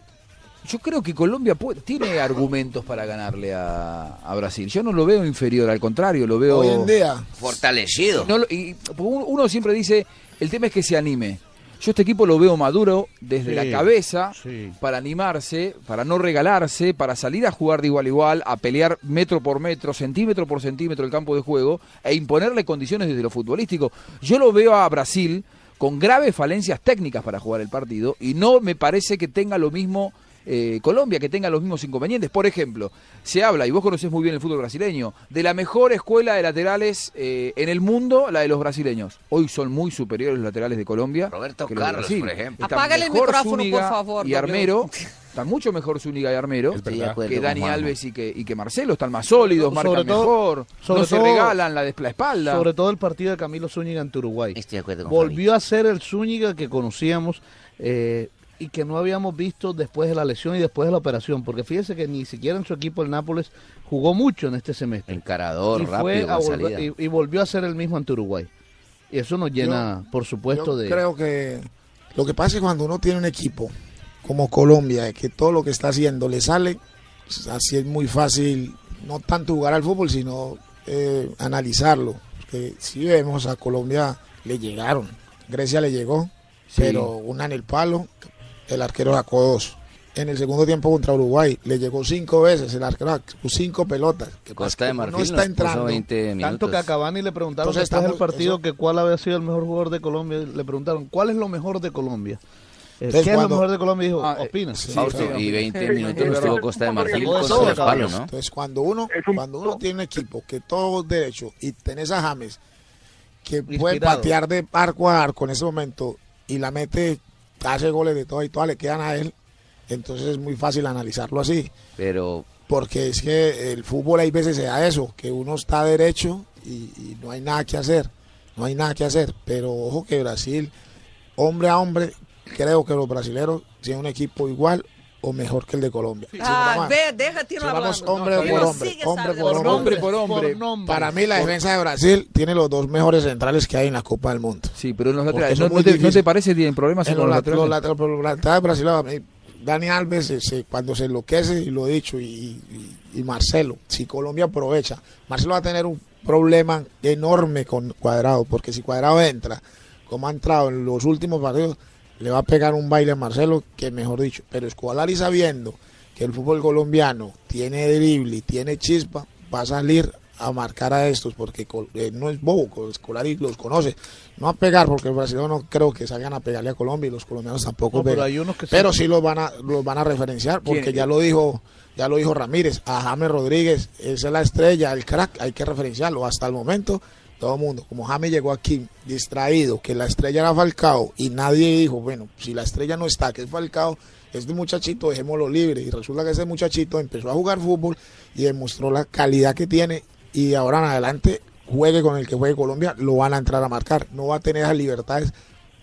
yo creo que Colombia puede- tiene argumentos para ganarle a, a Brasil. Yo no lo veo inferior, al contrario, lo veo... Hoy en día, Fortalecido. No y, uno uno siempre dice, el tema es que se anime. Yo este equipo lo veo maduro desde Sí, la cabeza sí. para animarse, para no regalarse, para salir a jugar de igual a igual, a pelear metro por metro, centímetro por centímetro el campo de juego e imponerle condiciones desde lo futbolístico. Yo lo veo a Brasil con graves falencias técnicas para jugar el partido y no me parece que tenga lo mismo eh, Colombia, que tenga los mismos inconvenientes. Por ejemplo, se habla, y vos conocés muy bien el fútbol brasileño, de la mejor escuela de laterales eh, en el mundo, la de los brasileños. Hoy son muy superiores los laterales de Colombia. Roberto que los de Carlos, Brasil. por ejemplo. Están Apágale el mejor micrófono, por favor, Y. Armero. Están mucho mejor Zúñiga y Armero que Dani. Alves y que, y que Marcelo. Están más sólidos, Sobre marcan todo- mejor, sobre no se todo- regalan la, de la espalda. Sobre todo el partido de Camilo Zúñiga ante Uruguay. Estoy de acuerdo con Volvió a ser el Zúñiga que conocíamos. eh, y que no habíamos visto después de la lesión y después de la operación, porque fíjese que ni siquiera en su equipo el Nápoles jugó mucho en este semestre. Encarador, y, fue rápido, a volver- y, y volvió a ser el mismo ante Uruguay. Y eso nos llena, por supuesto, Yo de... creo que lo que pasa es cuando uno tiene un equipo como Colombia, que todo lo que está haciendo le sale, así es muy fácil, no tanto jugar al fútbol, sino eh, analizarlo. Porque si vemos a Colombia, le llegaron. Grecia le llegó, Sí. pero una en el palo, el arquero sacó dos. En el segundo tiempo contra Uruguay, le llegó cinco veces, el arquero sacó cinco pelotas. Que Costa de Marfil no está entrando. puso 20 minutos. Tanto que a Cavani le preguntaron Entonces después del partido eso- que cuál había sido el mejor jugador de Colombia. Le preguntaron, ¿cuál es lo mejor de Colombia? Eh, Entonces, ¿Qué es lo cuando- mejor de Colombia? Y dijo, Ah, eh, opina. sí, Fausto, sí, y 20 Sí, minutos sí, nos sí. tuvo Costa de Marfil contra el palo. ¿no? Entonces, cuando uno, cuando uno tiene un equipo que todo derecho y tenés a James que puede patear de arco a arco en ese momento y la mete, hace goles de todo y todas le quedan a él, entonces es muy fácil analizarlo así. Pero Porque es que el fútbol hay veces se da eso, que uno está derecho y, y no hay nada que hacer, no hay nada que hacer. Pero ojo que Brasil, hombre a hombre, creo que los brasileños tienen un equipo igual o mejor que el de Colombia. Si Ah, ve, si vamos hablando. hombre Tino por hombre, hombre por Por nombre por hombre. Para mí la defensa de Brasil tiene los dos mejores centrales que hay en la Copa del Mundo. Sí, pero en los laterales. ¿No, no te, ¿No te parece que tienen problemas En los, los lat- los laterales? laterales, los laterales mí, Dani Alves, se- se- cuando se enloquece, y lo he dicho, y, y- y Marcelo, si Colombia aprovecha, Marcelo va a tener un problema enorme con Cuadrado, porque si Cuadrado entra, como ha entrado en los últimos partidos, le va a pegar un baile a Marcelo, que mejor dicho, pero Escolari sabiendo que el fútbol colombiano tiene drible y tiene chispa, va a salir a marcar a estos, porque eh, no es bobo, Escolari los conoce, no a pegar, porque los brasileños no creo que salgan a pegarle a Colombia y los colombianos tampoco No, pero hay unos que. Pero sí los van a los van a referenciar porque ¿Quién? ya lo dijo ya lo dijo Ramírez, a James Rodríguez, esa es la estrella, el crack, hay que referenciarlo hasta el momento. Todo el mundo, como James llegó aquí distraído, que la estrella era Falcao y nadie dijo, bueno, si la estrella no está, que es Falcao, este muchachito dejémoslo libre y resulta que ese muchachito empezó a jugar fútbol y demostró la calidad que tiene y ahora en adelante juegue con el que juegue Colombia, lo van a entrar a marcar, no va a tener las libertades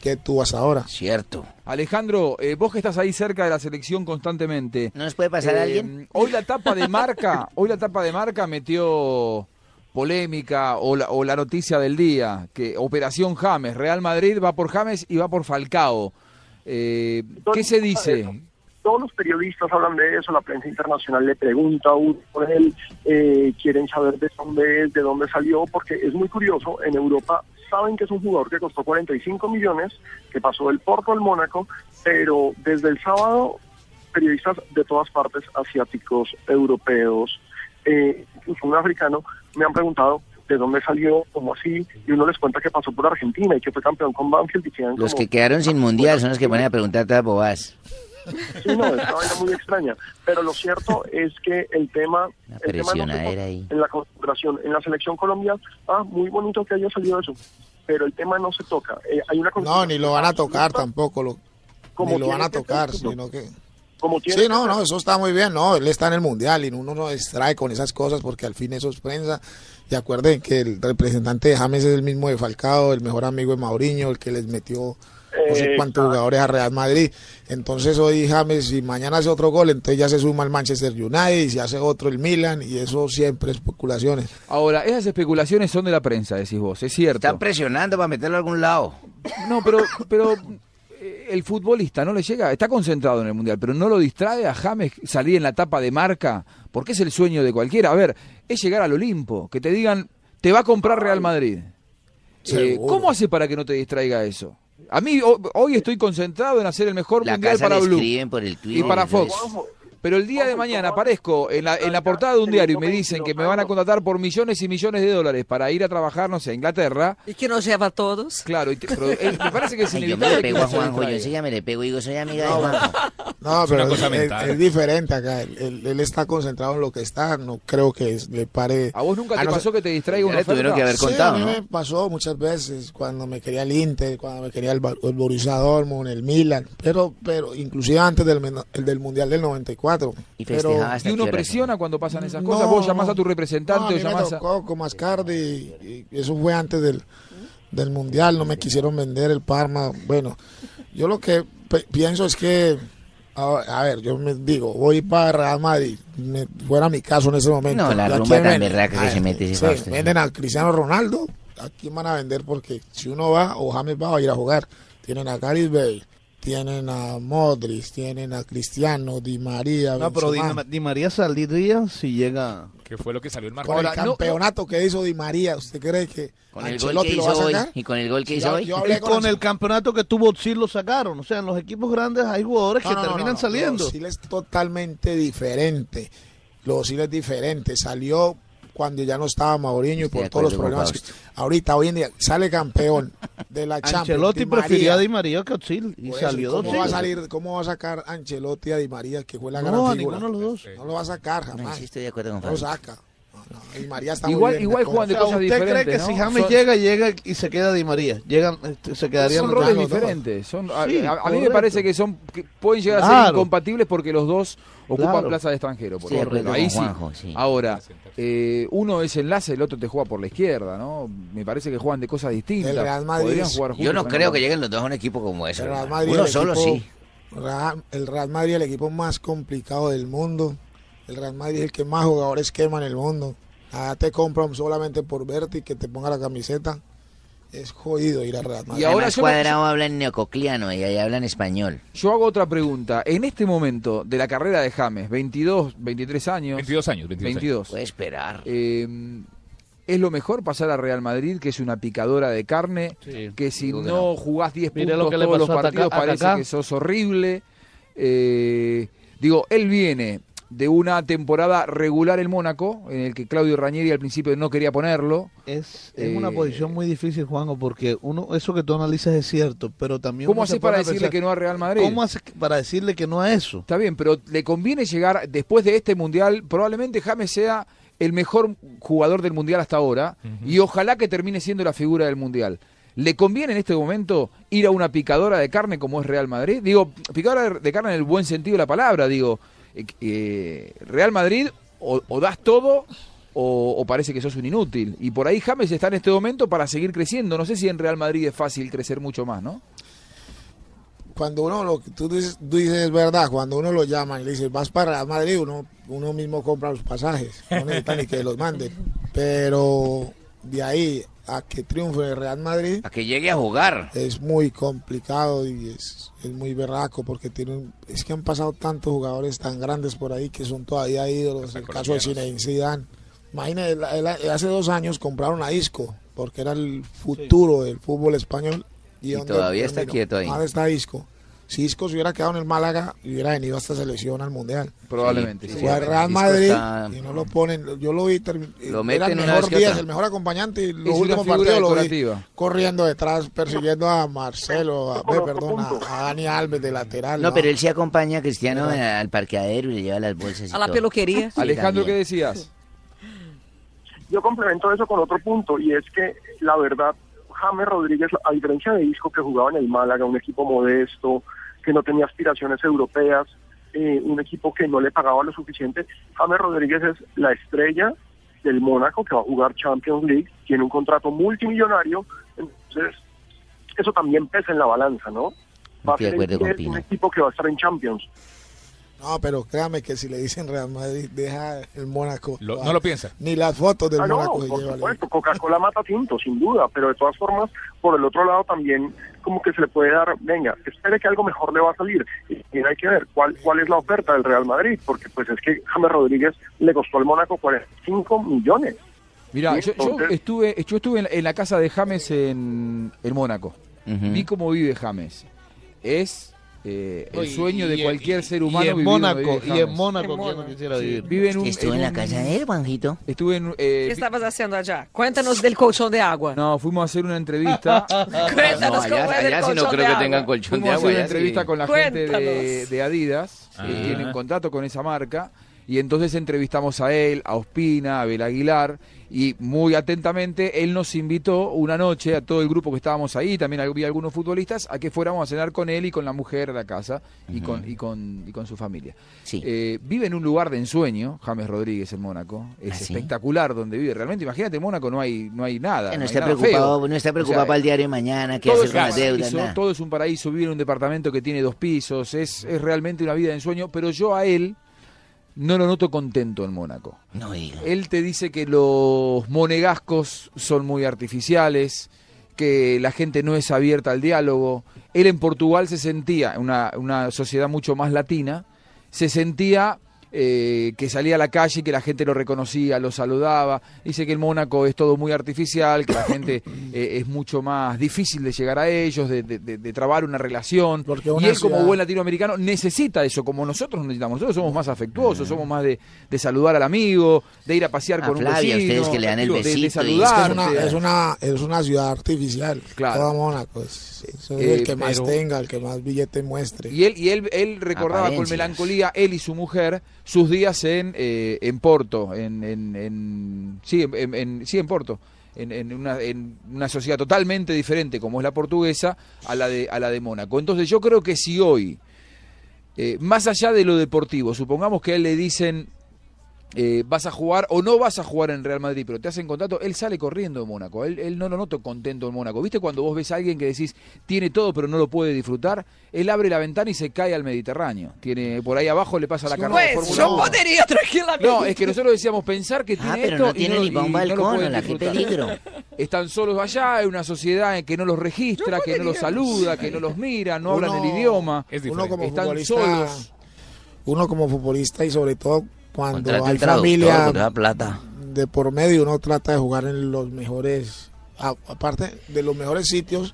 que tuvo hasta ahora. cierto. Alejandro, eh, vos que estás ahí cerca de la selección constantemente. ¿No nos puede pasar eh, alguien? Hoy la tapa de marca, hoy la tapa de marca metió polémica o la, o la noticia del día, que Operación James, Real Madrid va por James y va por Falcao. Eh, ¿Qué se dice? Todos los periodistas hablan de eso, la prensa internacional le pregunta a uno por él, eh, quieren saber de dónde es, de dónde salió, porque es muy curioso, en Europa saben que es un jugador que costó 45 millones, que pasó del Porto al Mónaco, pero desde el sábado periodistas de todas partes, asiáticos, europeos, eh, incluso un africano, me han preguntado de dónde salió, cómo así, y uno les cuenta que pasó por Argentina y que fue campeón con Banfield y Los como- que quedaron sin mundial son los que ponen a preguntar todas bobadas. Sí, no, es una vaina muy extraña. Pero lo cierto es que el tema, el tema no ahí. en la concentración, en la selección Colombia, ah, muy bonito que haya salido eso, pero el tema no se toca. Eh, hay una No, ni lo van a tocar tampoco, lo, Como ni lo van a tocar, sino que... Como tiene Sí, no, no, eso está muy bien, no, él está en el mundial y uno no distrae con esas cosas porque al fin eso es prensa. Y acuerden que el representante de James es el mismo de Falcao, el mejor amigo de Mauriño, el que les metió no sé Eh, cuántos jugadores a Real Madrid. Entonces hoy James, si mañana hace otro gol, entonces ya se suma el Manchester United y si hace otro el Milan y eso siempre es especulaciones. Ahora, esas especulaciones son de la prensa, decís vos, es cierto. Están presionando para meterlo a algún lado. No, pero, pero el futbolista no le llega, está concentrado en el mundial, pero no lo distrae a James salir en la tapa de marca, porque es el sueño de cualquiera. A ver, es llegar al Olimpo, que te digan, te va a comprar Real Madrid. Eh. ¿Cómo hace para que no te distraiga eso? A mí ho- hoy estoy concentrado en hacer el mejor La mundial casa para le Blue por el Twitter. y para Fox. Pero el día de mañana aparezco en la, en la portada de un diario y me dicen que me van a contratar por millones y millones de dólares para ir a trabajar, no sé, a Inglaterra. ¿Y que nos lleva a todos? Claro, y te- pero, eh, me parece que es Ay, yo me le pego a Juanjo, yo distraiga. enseguida me le pego y digo, soy amiga de Juanjo. No, Es pero una cosa es, mental. es diferente acá. Él, él- él está concentrado en lo que está. No creo que es- le pare. ¿A vos nunca a te no ser- pasó que te distraiga Ya una tuvieron que haber Sí, contado, a mí ¿no? me pasó muchas veces cuando me quería el Inter, cuando me quería el, el Borussia Dortmund, el Milan, pero pero inclusive antes del, men- el del Mundial del 94. Y pero, ¿Y uno hora? presiona cuando pasan esas No, cosas? ¿Vos llamás a tu no, representante a o mí me llamás a... tocó con Mascardi y, y eso fue antes del, del Mundial, no me quisieron vender el Parma. Bueno, Yo lo que pe- pienso es que, a, a ver, yo me digo, voy para Real Madrid, me- fuera mi caso en ese momento. No, la ¿a rumba tan venden? berraca que se ver, mete sí. Venden a Cristiano Ronaldo, ¿a quién van a vender? Porque si uno va, o James va a ir a jugar, tienen a Gareth Bale, tienen a Modric, tienen a Cristiano, Di María, No, pero Di. Di María saldría si llega. Que fue lo que salió el Con marco. el campeonato que hizo Di María, ¿usted cree que Con el gol que lo va a hizo hoy y con el gol que Sí, hizo yo- hoy. yo hablé Y con el campeonato que tuvo sí lo sacaron. O sea, en los equipos grandes hay jugadores No, que no, terminan no, saliendo. Los Siles es totalmente diferente. Los Siles es diferente. Salió cuando ya no estaba Mauriño y por todos los problemas. que- ahorita, hoy en día, sale campeón de la Champions. Ancelotti Di prefirió a. Di María que a Özil y salió ¿cómo va a salir, ¿Cómo va a sacar Ancelotti a Di María, que fue la No, gran a figura? ninguno de los dos. No lo va a sacar No, jamás. sí estoy de acuerdo con No lo saca. No, no, Di María está muy bien igual de juegan de O sea, cosas ¿Usted cree que ¿no? si James Son- llega, llega y se queda Di María? Llegan, este, se quedarían son roles diferentes. Son, a, Sí, a- a mí me parece que son que pueden llegar a ser Claro. incompatibles porque los dos ocupan Claro. plaza de extranjero. Por Sí, ejemplo. Ahí sí. Juanjo, sí. Ahora, eh, uno es enlace, el otro te juega por la izquierda, ¿no? Me parece que juegan de cosas distintas. El Real Madrid Podrían es- jugar Yo no creo que lleguen los dos a un equipo como ese. El Real hermano. Madrid, Uno el solo equipo- sí. Real- el Real Madrid, el equipo más complicado del mundo. El Real Madrid es el que más jugadores quema en el mundo. Te compran solamente por verte y que te ponga la camiseta. Es jodido ir al Real Madrid. Y ahora Además, yo me- Cuadrado habla en neococliano y ahí hablan español. Yo hago otra pregunta. En este momento de la carrera de James, 22, 23 años. 22 años, 22 años. 22. Puede esperar. Eh, ¿Es lo mejor pasar a Real Madrid, que es una picadora de carne? Sí. que si que no, jugás 10 Mire puntos lo que le todos los pasó a partidos a parece que sos horrible. Eh, digo, él viene de una temporada regular en Mónaco, en el que Claudio Ranieri al principio no quería ponerlo. Es, es una Eh, posición muy difícil, Juanjo, porque uno eso que tú analizas es cierto, pero también... ¿Cómo haces para decirle pensar, que no a Real Madrid? ¿Cómo haces para decirle que no a eso? Está bien, pero le conviene llegar después de este mundial. Probablemente James sea el mejor jugador del mundial hasta ahora y ojalá que termine siendo la figura del mundial. ¿Le conviene en este momento ir a una picadora de carne como es Real Madrid? Digo, picadora de carne en el buen sentido de la palabra. Digo, eh, eh, Real Madrid o, das todo o, parece que sos un inútil. Y por ahí James está en este momento para seguir creciendo. No sé si en Real Madrid es fácil crecer mucho más, ¿no? Cuando uno, lo que tú dices, tú dices es verdad, cuando uno lo llama y le dice, vas para Real Madrid, uno, uno mismo compra los pasajes. No necesita ni que los manden. Pero de ahí a que triunfe el Real Madrid A que llegue a jugar. es muy complicado y es, es muy berraco porque tienen, es que han pasado tantos jugadores tan grandes por ahí que son todavía ídolos. El caso de Zinedine Zidane. Imagínate, hace dos años compraron a Isco porque era el futuro del fútbol español. Y ¿dónde todavía está terminó? quieto ahí. ¿Dónde está Isco? Si Isco se hubiera quedado en el Málaga, hubiera venido a esta selección al Mundial. Probablemente. Sí, sí. Fue al Real Madrid está- y no lo ponen. Yo lo vi. termi- Lo era meten el mejor vez que día, otra. el mejor acompañante. Y los últimos partidos lo vi corriendo detrás, persiguiendo a Marcelo, a, perdón, a, a Dani Alves de lateral. No, pero él sí acompaña a Cristiano al parqueadero y le lleva las bolsas. y A la todo. peluquería. Sí, Alejandro, ¿qué también. decías? Yo complemento eso con otro punto y es que la verdad, James Rodríguez, a diferencia de Isco que jugaba en el Málaga, un equipo modesto, que no tenía aspiraciones europeas, eh, un equipo que no le pagaba lo suficiente, James Rodríguez es la estrella del Mónaco que va a jugar Champions League, tiene un contrato multimillonario, entonces eso también pesa en la balanza, ¿no? Va a Estoy ser el un equipo que va a estar en Champions. No, pero créame que si le dicen Real Madrid, deja el Mónaco. Lo- no lo piensa. Ni las fotos del Ah, no, Mónaco se por supuesto, Coca-Cola mata tinto, sin duda, pero de todas formas, por el otro lado también como que se le puede dar, venga, espere que algo mejor le va a salir. Y también hay que ver cuál cuál es la oferta del Real Madrid, porque pues es que James Rodríguez le costó al Mónaco 45 millones. Mira, Sí, yo, yo estuve, yo estuve en, en la casa de James en, en Mónaco. Vi cómo vive James. Es eh, el No, y- sueño de y- cualquier y- ser y humano en vivir donde Mónaco, vive y en. Mónaco, En ¿quién no Mónaco. quisiera vivir? Vive en un, Estuvo en la un- casa de él, Juanjito. Estuve en... eh, ¿Qué estabas haciendo allá? Cuéntanos del colchón de agua. no, fuimos a hacer una entrevista. Cuéntanos cómo es el colchón de agua. colchón Fuimos a hacer una entrevista con la gente de, Cuéntanos. de Adidas, que Ah. tienen contrato con esa marca, Y entonces entrevistamos a él, a Ospina, a Abel Aguilar, y muy atentamente él nos invitó una noche a todo el grupo que estábamos ahí, también había algunos futbolistas, a que fuéramos a cenar con él y con la mujer de la casa y, con, y, con, y con su familia. Sí. Eh, vive en un lugar de ensueño, James Rodríguez en Mónaco. Es ¿Ah, sí? espectacular donde vive. Realmente, imagínate, en Mónaco no hay, no hay nada. no hay está nada preocupado, feo. no está O preocupado sea, para el diario de mañana, qué hacer es con las deudas, paraíso, nada. todo es un paraíso, vivir en un departamento que tiene dos pisos, es, es realmente una vida de ensueño, pero yo a él no lo noto contento en Mónaco. No diga. Él te dice que los monegascos son muy artificiales, que la gente no es abierta al diálogo. Él en Portugal se sentía, una, una sociedad mucho más latina, se sentía eh, que salía a la calle y que la gente lo reconocía, lo saludaba. Dice que en Mónaco es todo muy artificial, que la gente eh, es mucho más difícil de llegar a ellos, de, de- de- de trabar una relación. Porque y él como buen latinoamericano necesita eso, como nosotros necesitamos. Nosotros somos más afectuosos, somos más de, de saludar al amigo, de ir a pasear A con un Flavia, vecino. ustedes que le dan el de- de, besito y- Es, que saludarte. es, una, es, una, es una ciudad artificial. Claro. Toda Mónaco. Es, es Eh, el que más pero- tenga, el que más billete muestre. Y él, y él, él recordaba con melancolía, él y su mujer, sus días en, eh, en Porto, en, en, en- sí, en, sí, en Porto, en una, en una sociedad totalmente diferente como es la portuguesa a la de, a la de Mónaco. Entonces yo creo que si hoy, eh, más allá de lo deportivo, supongamos que a él le dicen eh, vas a jugar o no vas a jugar en Real Madrid, pero te hacen contrato, él sale corriendo de Mónaco. Él, él no lo noto contento en Mónaco. ¿Viste cuando vos ves a alguien que decís tiene todo pero no lo puede disfrutar? Él abre la ventana y se cae al Mediterráneo. Tiene por ahí abajo le pasa la carrera de Pues Fórmula yo 1. podría tranquilamente. No, es que nosotros decíamos pensar que tiene Ah, pero esto no y tiene no, ni un no balcón, disfrutar. peligro. Están solos allá, hay una sociedad en que no los registra, que no los saluda, que no los mira, no hablan el idioma. uno como Están futbolista, solos. uno como futbolista y sobre todo cuando Contrate hay familia plata. de por medio, uno trata de jugar en los mejores, aparte de los mejores sitios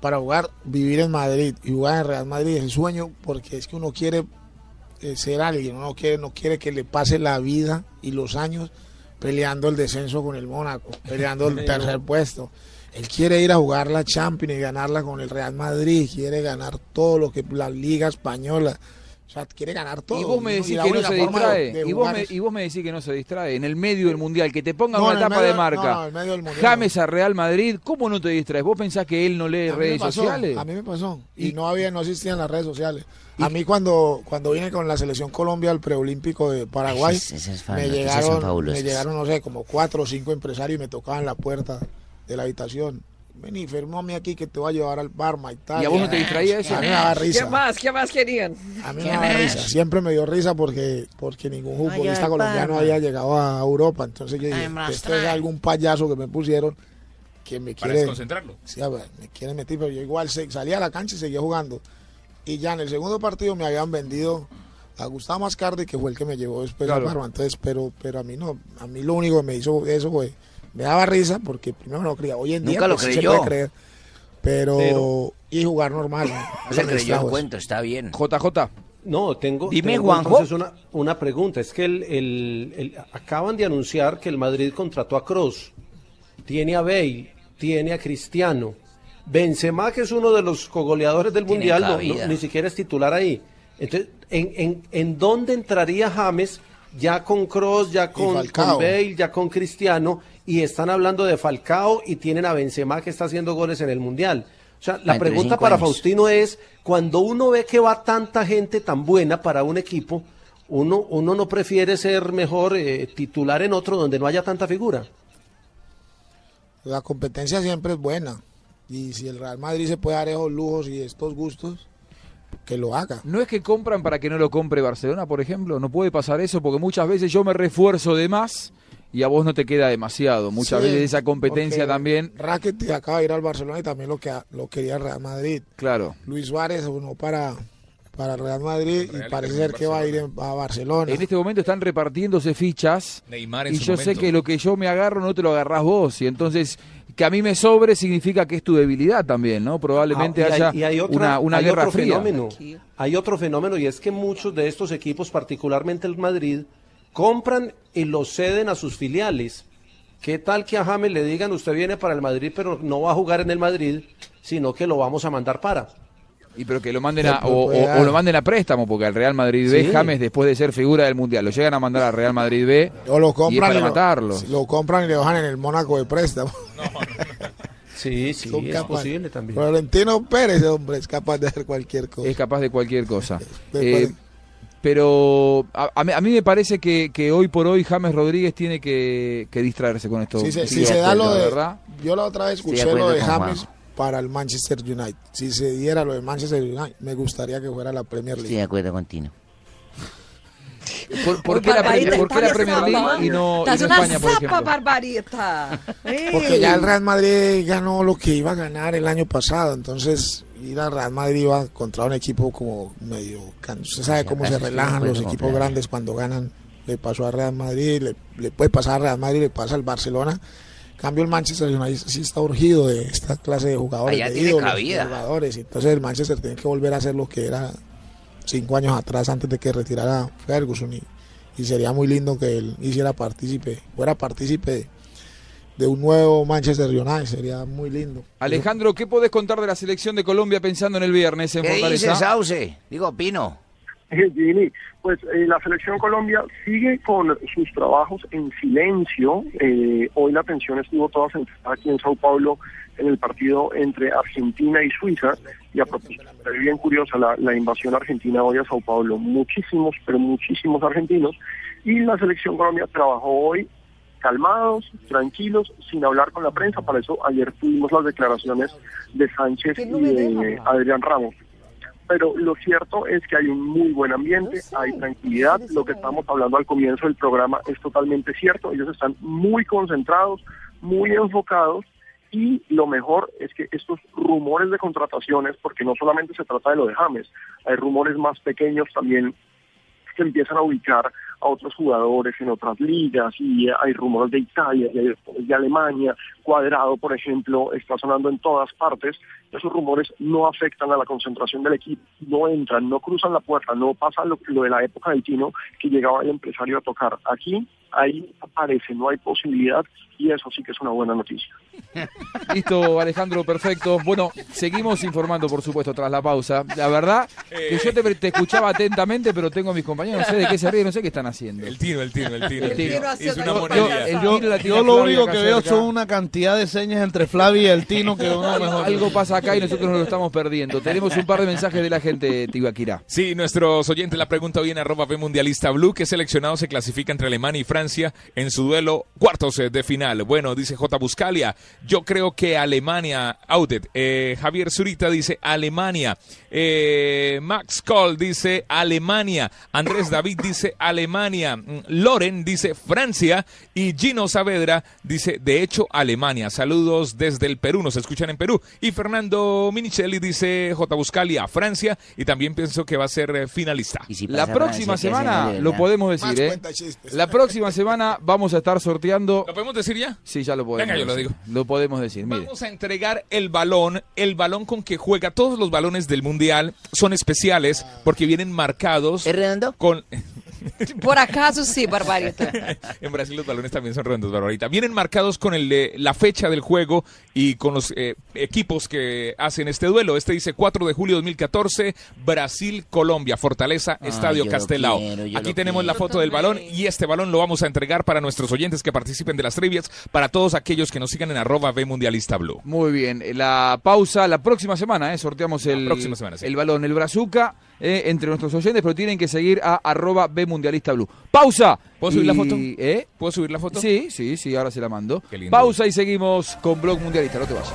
para jugar, vivir en Madrid y jugar en Real Madrid es el sueño porque es que uno quiere eh, ser alguien, uno quiere, no quiere que le pase la vida y los años peleando el descenso con el Mónaco, peleando el tercer puesto. Él quiere ir a jugar la Champions y ganarla con el Real Madrid, quiere ganar todo lo que la Liga Española, o sea, quiere ganar todo. Y vos me decís que no se de- distrae. de y, vos me, y vos me decís que no se distrae. En el medio del mundial, que te pongan No, una etapa medio- de no, marca. no, en el medio del mundial James a Real Madrid, ¿cómo no te distraes? ¿Vos pensás que él no lee A redes pasó, sociales? A mí me pasó. Y, Y- no había, no existían las redes sociales. A mí cuando, cuando vine con la selección Colombia al preolímpico de Paraguay, fan- me llegaron, me llegaron, no sé, como cuatro o cinco empresarios y me tocaban la puerta de la habitación. Vení, firmame aquí que te voy a llevar al Barma y tal. ¿Y a vos no te distraía eso? A mí me daba ¿Qué risa. más? ¿Qué más querían? A mí me daba risa. Siempre me dio risa porque, porque ningún futbolista al colombiano había llegado a Europa. Entonces yo dije, esto es algún payaso que me pusieron que me Para quiere... desconcentrarlo. Sí, ver, me quieren meter, pero yo igual salía a la cancha y seguía jugando. Y ya en el segundo partido me habían vendido a Gustavo Mascardi, que fue el que me llevó después Claro. a Parma. Entonces, pero, pero a mí no, a mí lo único que me hizo eso fue, me daba risa porque primero no lo creía. Hoy en día Nunca lo pues, sí creyó. se puede creer. Pero, Pero- y jugar normal. ¿no? Se creyó el cuento, está bien. JJ. No, tengo, Dime, tengo Juanjo. entonces una, una pregunta. Es que el, el- el- acaban de anunciar que el Madrid contrató a Cross, tiene a Bale, tiene a Cristiano. Benzema, que es uno de los cogoleadores del Tiene Mundial, no- no- ni siquiera es titular ahí. Entonces, ¿en, en, en dónde entraría James ya con Cross, ya con, con Bale, ya con Cristiano? Y están hablando de Falcao y tienen a Benzema que está haciendo goles en el Mundial. O sea, la pregunta para años. Faustino es, cuando uno ve que va tanta gente tan buena para un equipo, uno, uno no prefiere ser mejor eh, titular en otro donde no haya tanta figura. La competencia siempre es buena. Y si el Real Madrid se puede dar esos lujos y estos gustos, que lo haga. ¿No es que compran para que no lo compre Barcelona, por ejemplo? No puede pasar eso porque muchas veces yo me refuerzo de más y a vos no te queda demasiado. Muchas Sí, veces esa competencia también, Rakitic acaba de ir al Barcelona y también lo, que, lo quería el Real Madrid. claro. Luis Suárez uno para, para el Real Madrid Real y parece ser que va a ir a Barcelona. En este momento están repartiéndose fichas Neymar en y su yo sé que lo que yo me agarro no te lo agarrás vos y entonces que a mí me sobre significa que es tu debilidad también, ¿no? Probablemente Ah, y hay- haya y hay otra- una, una hay guerra otro fría. Fenómeno, hay otro fenómeno y es que muchos de estos equipos, particularmente el Madrid, compran y los ceden a sus filiales. ¿Qué tal que a James le digan usted viene para el Madrid pero no va a jugar en el Madrid, sino que lo vamos a mandar para? Y pero que lo manden a, o, lo manden a préstamo, porque al Real Madrid B, Sí. James, después de ser figura del Mundial, lo llegan a mandar al Real Madrid B O lo y es compran para y lo- matarlo. lo compran y le bajan en el Mónaco de préstamo. Sí, sí, Son es capaz- posible también. Florentino Pérez, hombre, es capaz de hacer cualquier cosa. Es capaz de cualquier cosa. Eh, pero a, a mí, me parece que, que hoy por hoy James Rodríguez tiene que, que distraerse con esto. si se, Sí, si se da lo de, verdad. yo la otra vez escuché lo de James para el Manchester United. Si se diera lo de Manchester United, me gustaría que fuera la Premier Estoy League. de acuerdo con Tino. ¿Por, por qué la, Premier- por qué la Premier League y no, y Estás no una España, por zapa, ejemplo? barbarita. Porque ya el Real Madrid ganó lo que iba a ganar el año pasado, entonces ir al Real Madrid iba contra un equipo como medio... Usted sabe cómo se relajan los equipos grandes cuando ganan. Le pasó a Real Madrid, le, le puede pasar a Real Madrid, le pasa al Barcelona. En Cambio el Manchester United sí está urgido de esta clase de jugadores, Allá de tiene ídolos, cabida. jugadores. Entonces el Manchester tiene que volver a hacer lo que era cinco años atrás antes de que retirara Ferguson y, y sería muy lindo que él hiciera partícipe, fuera partícipe de, un nuevo Manchester United, sería muy lindo. Alejandro, ¿qué podés contar de la selección de Colombia pensando en el viernes en ¿Qué dice Fortaleza? Sauce? Digo, Pino. Gini, pues eh, la selección Colombia sigue con sus trabajos en silencio. Eh, hoy la atención estuvo toda centrada aquí en Sao Paulo en el partido entre Argentina y Suiza. Y a propósito, es bien curiosa la, la invasión argentina hoy a Sao Paulo. Muchísimos, pero muchísimos argentinos. Y la selección Colombia trabajó hoy calmados, tranquilos, sin hablar con la prensa. Para eso ayer tuvimos las declaraciones de Sánchez y de Adrián Ramos. Pero lo cierto es que hay un muy buen ambiente, hay tranquilidad, lo que estamos hablando al comienzo del programa es totalmente cierto, ellos están muy concentrados, muy enfocados y lo mejor es que estos rumores de contrataciones, porque no solamente se trata de lo de James, hay rumores más pequeños también que empiezan a ubicar a otros jugadores en otras ligas y hay rumores de Italia, y de Alemania, Cuadrado, por ejemplo, está sonando en todas partes. Esos rumores no afectan a la concentración del equipo, no entran, no cruzan la puerta, no pasa lo, lo de la época del Tino que llegaba el empresario a tocar. Aquí, ahí aparece, no hay posibilidad y eso sí que es una buena noticia. Listo, Alejandro, perfecto. Bueno, seguimos informando, por supuesto, tras la pausa. La verdad que yo te, te escuchaba atentamente, pero tengo a mis compañeros, no sé de qué se ríen, no sé qué están haciendo. El tino, el tino, el tino. El tino. Es una Yo- moneda. el Yo, yo lo único que veo son una cantidad de señas entre Flavia y el Tino que uno mejor. Algo pasa acá y nosotros nos lo estamos perdiendo. Tenemos un par de mensajes de la gente, Tibaquirá. Sí, nuestros oyentes, la pregunta en arroba B Mundialista Blue, ¿qué seleccionado se clasifica entre Alemania y Francia en su duelo cuartos eh, de final? Bueno, dice J. Buscalia, yo creo que Alemania, Audet, eh, Javier Zurita dice Alemania, eh, Max Cole dice Alemania, Andrés David dice Alemania, Mm, Loren dice Francia y Gino Saavedra dice de hecho Alemania. Saludos desde el Perú, nos escuchan en Perú. Y Fernando Minichelli dice J. Buscalia, Francia y también pienso que va a ser eh, finalista. La próxima semana lo podemos decir, ¿eh? La próxima semana vamos a estar sorteando. ¿Lo podemos decir ya? Sí, ya lo podemos. Venga, yo lo digo. Lo podemos decir, mire. Vamos a entregar el balón, el balón con que juega. Todos los balones del mundial son especiales porque vienen marcados. ¿Es redondo? Con Por acaso sí, barbarita. en Brasil los balones también son redondos, Barbarita. Vienen marcados con el de- la fecha del juego y con los eh, equipos que hacen este duelo. Este dice 4 de julio 2014, Brasil-Colombia, Fortaleza, Ay, Estadio Castelao. quiero, Aquí tenemos la foto del balón y este balón lo vamos a entregar para nuestros oyentes que participen de las trivias, para todos aquellos que nos sigan en arroba B Mundialista Blue. Muy bien, la pausa la próxima semana, ¿eh? sorteamos el, próxima semana, sí. el balón, el brazuca eh, entre nuestros oyentes, pero tienen que seguir a arroba B Mundialista Blue. Pausa. ¿Puedo subir la foto? ¿eh? ¿Puedo subir la foto? Sí, sí, sí, ahora se la mando. Qué lindo. Pausa y seguimos con Blog Mundialista, no te vayas.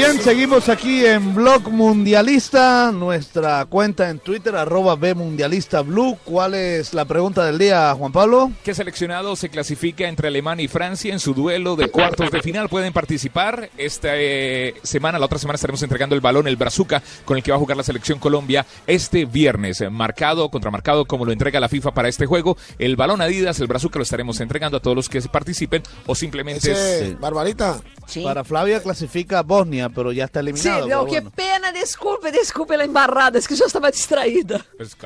Bien, seguimos aquí en Blog Mundialista, nuestra cuenta en Twitter, arroba B Mundialista Blue. ¿Cuál es la pregunta del día, Juan Pablo? ¿Qué seleccionado se clasifica entre Alemania y Francia en su duelo de cuartos de final? Pueden participar esta eh, semana, la otra semana estaremos entregando el balón, el Brazuca, con el que va a jugar la selección Colombia este viernes. Marcado, contramarcado, como lo entrega la FIFA para este juego. El balón Adidas, el Brazuca, lo estaremos entregando a todos los que participen o simplemente... Ese, es- Barbarita. Para Flavia clasifica Bosnia, pero ya está Sí, eliminado. no, pero qué bueno. pena, disculpe, disculpe la embarrada, es que yo estaba distraída. Pues,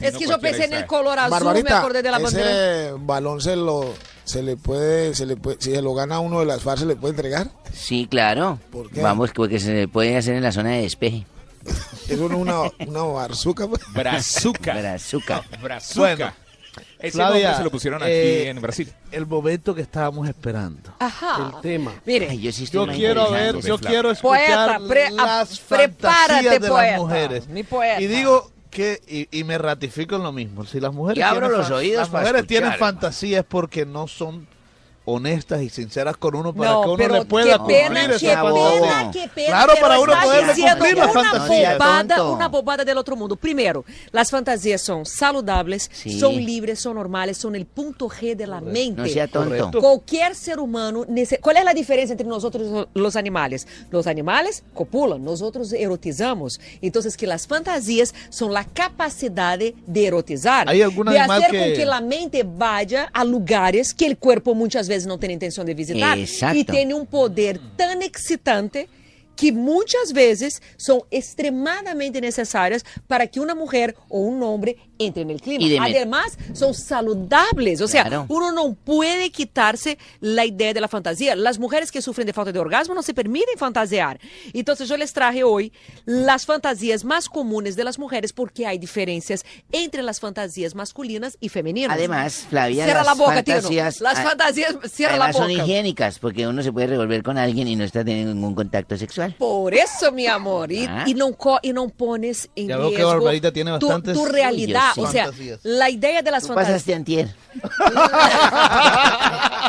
Es que yo pensé en el color azul, me Barbarita, acordé de la bandera. ese balón se lo se le puede se le puede si se lo gana uno de las FARC se le puede entregar. Sí, claro. ¿Por qué? Vamos, porque se puede hacer en la zona de despeje. Es una una, barzuca. pues. Brazuca. Brazuca. Brazuca. Bueno, Ese Flavia, nombre se lo pusieron aquí eh, en Brasil. El momento que estábamos esperando. Ajá. El tema. Mire, Ay, yo sí Yo quiero ver, yo quiero Poeta, escuchar pre- a- las prepárate, fantasías de poeta, las mujeres. mi poeta. Y digo que, y, y me ratifico en lo mismo, si las mujeres, Y abro tienen los oídos las mujeres escuchar, tienen fantasías porque no son honestas y sinceras con uno para No, que uno pero le pueda qué pena, cumplir qué esa bobo. pena, qué pena. Claro, para uno poderle cumplir la una fantasía. Bobada, una bobada del otro mundo. Primero, las fantasías son saludables, Sí. son libres, son normales, son el punto G de la mente. No sea tonto. Correcto. Cualquier ser humano, ¿cuál es la diferencia entre nosotros y los animales? Los animales copulan, nosotros erotizamos. Entonces, que las fantasías son la capacidad de erotizar, ¿Hay algún de hacer que- con que la mente vaya a lugares que el cuerpo muchas veces no tiene intención de visitar Exacto. y tiene un poder tan excitante que muchas veces son extremadamente necesarias para que una mujer o un hombre entre en el clima. Y Además, son saludables. O sea, Claro. uno no puede quitarse la idea de la fantasía. Las mujeres que sufren de falta de orgasmo no se permiten fantasear. Entonces, yo les traje hoy las fantasías más comunes de las mujeres porque hay diferencias entre las fantasías masculinas y femeninas. Además, Flavia, Cierra las la boca, fantasías, Las ah, fantasías, cierra la boca. son higiénicas, porque uno se puede revolver con alguien y no está teniendo ningún contacto sexual. Por eso, mi amor, y, Ah. y no, co- y no pones en Ya veo que riesgo Barbarita tiene tu- bastantes tu, realidad. Uy, yo o sea, fantasías. la idea de las Tú fantasías. pasaste antier.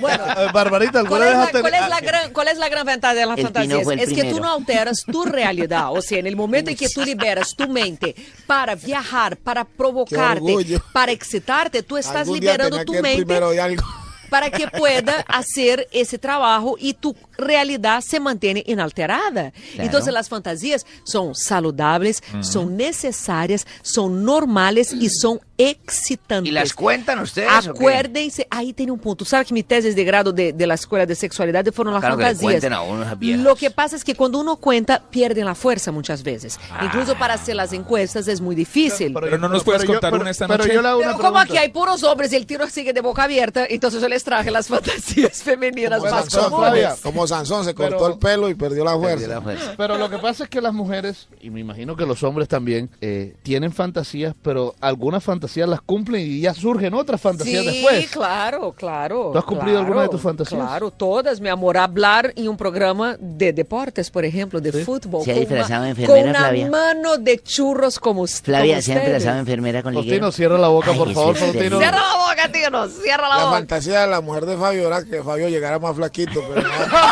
Bueno, Eh, Barbarita, ¿alguna ¿Cuál es, la, has tenido- cuál es la gran, ¿Cuál es la gran ventaja de las El fantasías? el Es que tú primero. no alteras tu realidad. O sea, en el momento en que tú liberas tu mente para viajar, para provocarte, orgullo. para excitarte, tú estás Algún día liberando tenía tu que ir mente primero de algo. para que pueda hacer ese trabajo y tu realidad se mantiene inalterada. Claro. Entonces las fantasías son saludables, son necesarias, son normales y son excitantes. ¿Y las cuentan ustedes? Acuérdense, ahí tiene un punto. ¿Sabe que mi tesis de grado de, de la Escuela de Sexualidad fueron las Claro que le fantasías? cuenten a uno. Lo que pasa es que cuando uno cuenta, pierden la fuerza muchas veces. Ah. Incluso para hacer las encuestas es muy difícil. Pero no nos puedes yo- contar pero- una esta pero noche. yo hago Pero como aquí hay puros hombres y el tiro sigue de boca abierta, entonces yo les traje las fantasías femeninas más comunes. Flavia, Sansón se cortó Pero- el pelo y perdió la fuerza. Perdió la fuerza. Pero lo que pasa es que las mujeres, y me imagino que los hombres también, eh, tienen fantasías, pero algunas fantasías las cumplen y ya surgen otras fantasías Sí, después. claro, claro. ¿Tú has cumplido claro, alguna de tus fantasías? Claro, todas, mi amor. Hablar en un programa de deportes, por ejemplo, de fútbol. ¿Se ha con disfrazado una- de enfermera, Con una Flavia? mano de churros como, Flavia, como ¿se ha ustedes. embarazado enfermera con liguero? Faustino, cierra la boca, Ay, por favor, Faustino. Cierra la boca, Tino, cierra la La boca. fantasía de la mujer de Fabio era que Fabio llegara más flaquito, pero no,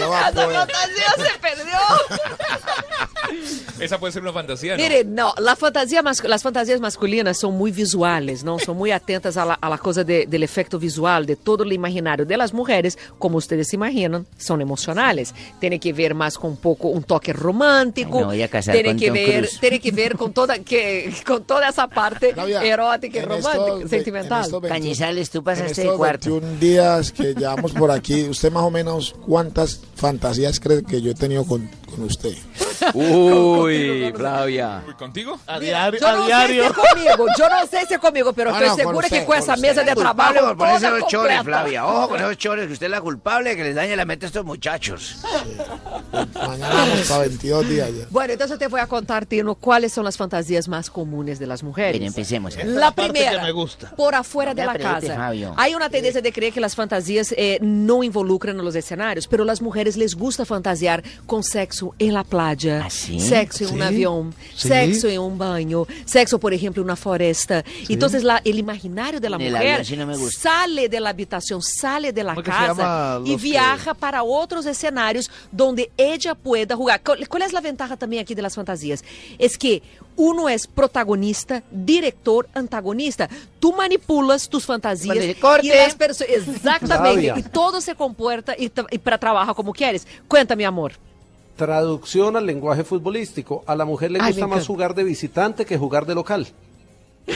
no Esa poder. fantasía se perdió. Esa puede ser una fantasía, ¿no? Mire, no, la fantasía mas- las fantasías masculinas son muy visuales, ¿no? Son muy atentas a la, a la cosa de- del efecto visual, de todo lo imaginario. De las mujeres, como ustedes se imaginan, son emocionales. Tiene que ver más con un poco, un toque romántico. Ay, me voy a casar tiene con que Tom ver, Cruise. tiene que ver con toda, que, con toda esa parte erótica y romántica, estos sentimental. en estos 21 Cañizales, tú pasaste de cuarto. 21 días que llevamos por aquí, ¿usted más o menos cuántas fantasías cree que yo he tenido con, con usted? Uy, Flavia. ¿Contigo? A diario, yo a no diario. sé si es conmigo, yo no sé si es conmigo, pero No, estoy no, segura usted, que con esa mesa de trabajo por ponerse los chores. Flavia. Ojo con esos chores, que usted es la culpable de que les dañe la mente a estos muchachos. Mañana vamos para 22 días ya. Bueno, entonces te voy a contar, Tino, cuáles son las fantasías más comunes de las mujeres. Bien, empecemos. La primera, que me gusta. por afuera de la pregunte, casa. Fabio. Hay una tendencia de creer que las fantasías eh, no involucran a los escenarios, pero las mujeres mulheres les gusta fantasiar com sexo em la playa, sim? sexo em um Sim. avião, Sim. sexo em um banho, sexo, por exemplo, na floresta. Então, la, el imaginario de la En el mujer avión sí no me gusta. sale de la habitación, sale de la ¿Cómo que se casa llama y los que- viaja para otros escenarios donde ella pueda jugar. ¿Cuál, cuál es la ventaja también aquí de las fantasías? Es que uno es protagonista, director, antagonista. Tú manipulas tus fantasías y las perso- Exactamente. Y todo se comporta y, para trabajar como quieres. Cuéntame, amor. Traducción al lenguaje futbolístico. A la mujer le Ay, gusta más jugar de visitante que jugar de local.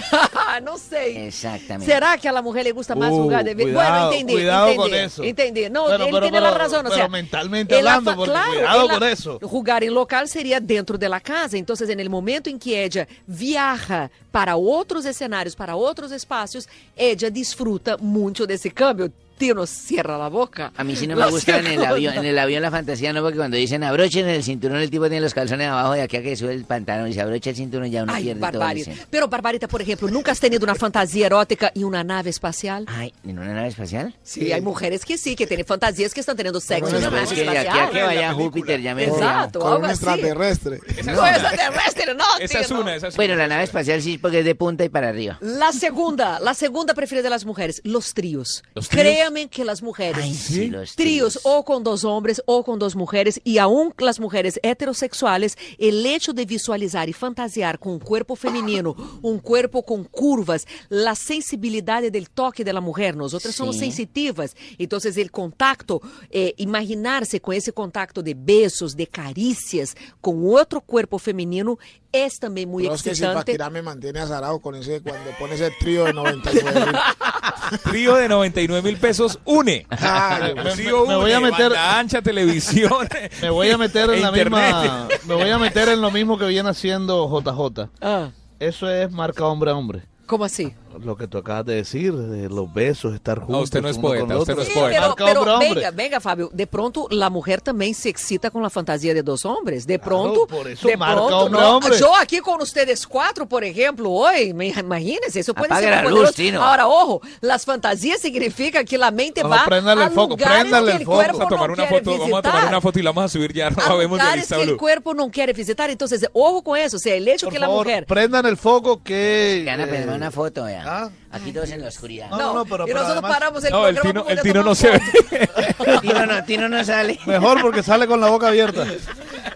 Não sei. Exactamente. Será que a la mujer le gusta más Uh, jugar de cuidado, Bueno, entendí. cuidado con eso. Entendí. No, Pero- él pero- tiene pero- la razón. o pero sea, mentalmente ela hablando, porque claro, cuidado con eso. Jugar em local seria dentro da casa. Então, en el momento em que ella viaja para outros escenários, para outros espaços, ella disfruta muito desse câmbio. Tino, cierra la boca. A mí sí no me gusta en el avión, en el avión la fantasía no, porque cuando dicen abrochen el cinturón, el tipo tiene los calzones abajo de aquí a que sube el pantalón y se abrocha el cinturón ya uno Ay, pierde todo el Barbarita. escena. Pero, Barbarita, por ejemplo, ¿nunca has tenido una fantasía erótica en una nave espacial? Ay, ¿en una nave espacial? Sí, hay mujeres que sí, que tienen fantasías que están teniendo sexo en una nave que de aquí a que espacial. vaya a Júpiter ya me Exacto, Con un extraterrestre. No, extraterrestre, no, Esa es tío, no. una, esa es Bueno, la nave espacial sí, porque es de punta y para arriba. La segunda, la segunda preferida de las mujeres, los tríos. ¿Los tríos? Créanme que las mujeres, Ay, sí, los tríos o con dos hombres o con dos mujeres y aún las mujeres heterossexuales, el hecho de visualizar y fantasear con un cuerpo femenino, un cuerpo con curvas, la sensibilidad del toque de la mujer, nosotras somos Sí. sensitivas, entonces el contacto, eh, imaginarse con ese contacto de besos, de caricias con otro cuerpo femenino es también muy Pero es que si excitante. Paquirá me mantiene azarado con ese, cuando pone ese trío de 99 mil. Trío de 99 mil pesos, une. Me- Trío me voy a meter- banda ancha, televisión. Me voy a meter en la internet. misma. Me voy a meter en lo mismo que viene haciendo JJ. Ah, Eso es marca hombre a hombre. ¿Cómo así? Lo que tú acabas de decir, de los besos, estar juntos. usted no es poeta, usted otro. no es Sí, poeta. pero, Marca pero hombre. venga, venga, Fabio. De pronto, la mujer también se excita con la fantasía de dos hombres. De pronto, por eso de marca pronto, hombre no. hombre. Yo aquí con ustedes cuatro, por ejemplo, hoy, me- imagínense, eso puede Apague ser la luz. Tino. Ahora, ojo, las fantasías significan que la mente No, va a el foco, que el el foco. cuerpo Vamos a tomar no una quiere foto, vamos a tomar visitar. una foto y la vamos a subir ya. a arroba vemos que el cuerpo no quiere visitar. Entonces, ojo con eso. O sea, el hecho Por que la favor, mujer... prendan el foco que. Ponerme eh, una foto, ya. ¿Ah? Aquí todos en la oscuridad. No, no, no, pero- y pero nosotros además- paramos el No, el tino, el tino no se ve. Tino no, Tino no sale. Mejor porque sale con la boca abierta.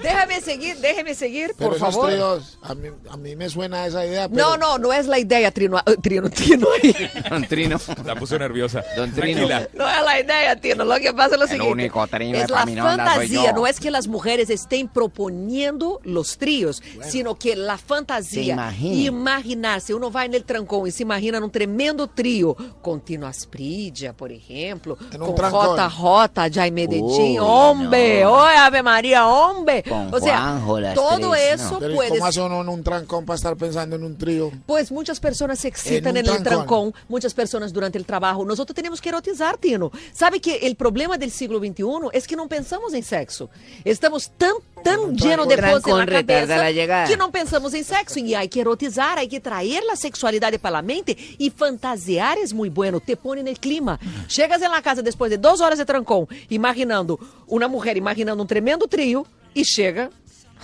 Déjame seguir, déjeme seguir, Pero por esos favor. tríos, a mí, a mí me suena esa idea. Pero No, no, no es la idea, Trino. eh, Trino, Trino. Don Trino. La puso nerviosa. Don Trino. Tranquila. No es la idea, Trino. Lo que pasa es lo El siguiente. único trino es la fantasía. No es que las mujeres estén proponiendo los tríos, sino que la fantasía, imaginarse. Uno va en el trancón y se imagina un tremendo trío con Tino por En un con trancón. JJ, Jaime Medellín, hombre, no. oye, Ave María, hombre. Con o sea, Juanjo, todo tres, eso no. pero ¿y puede ¿cómo hace uno en un trancón para estar pensando en un trío? Pues muchas personas se excitan En en, un el trancón. trancón, muchas personas durante el trabajo. Nosotros tenemos que erotizar, Tino. ¿Sabe que el problema del siglo XXI es que no pensamos en sexo? Estamos tan, tan llenos de trancón cosas en la retarda cabeza la llegada. que no pensamos en sexo. Y hay que erotizar, hay que traer la sexualidad para la mente. Y fantasear es muy bueno, te pone en el clima. Llegas en la casa después de dos horas de trancón, imaginando una mujer, imaginando un tremendo trío, y llega...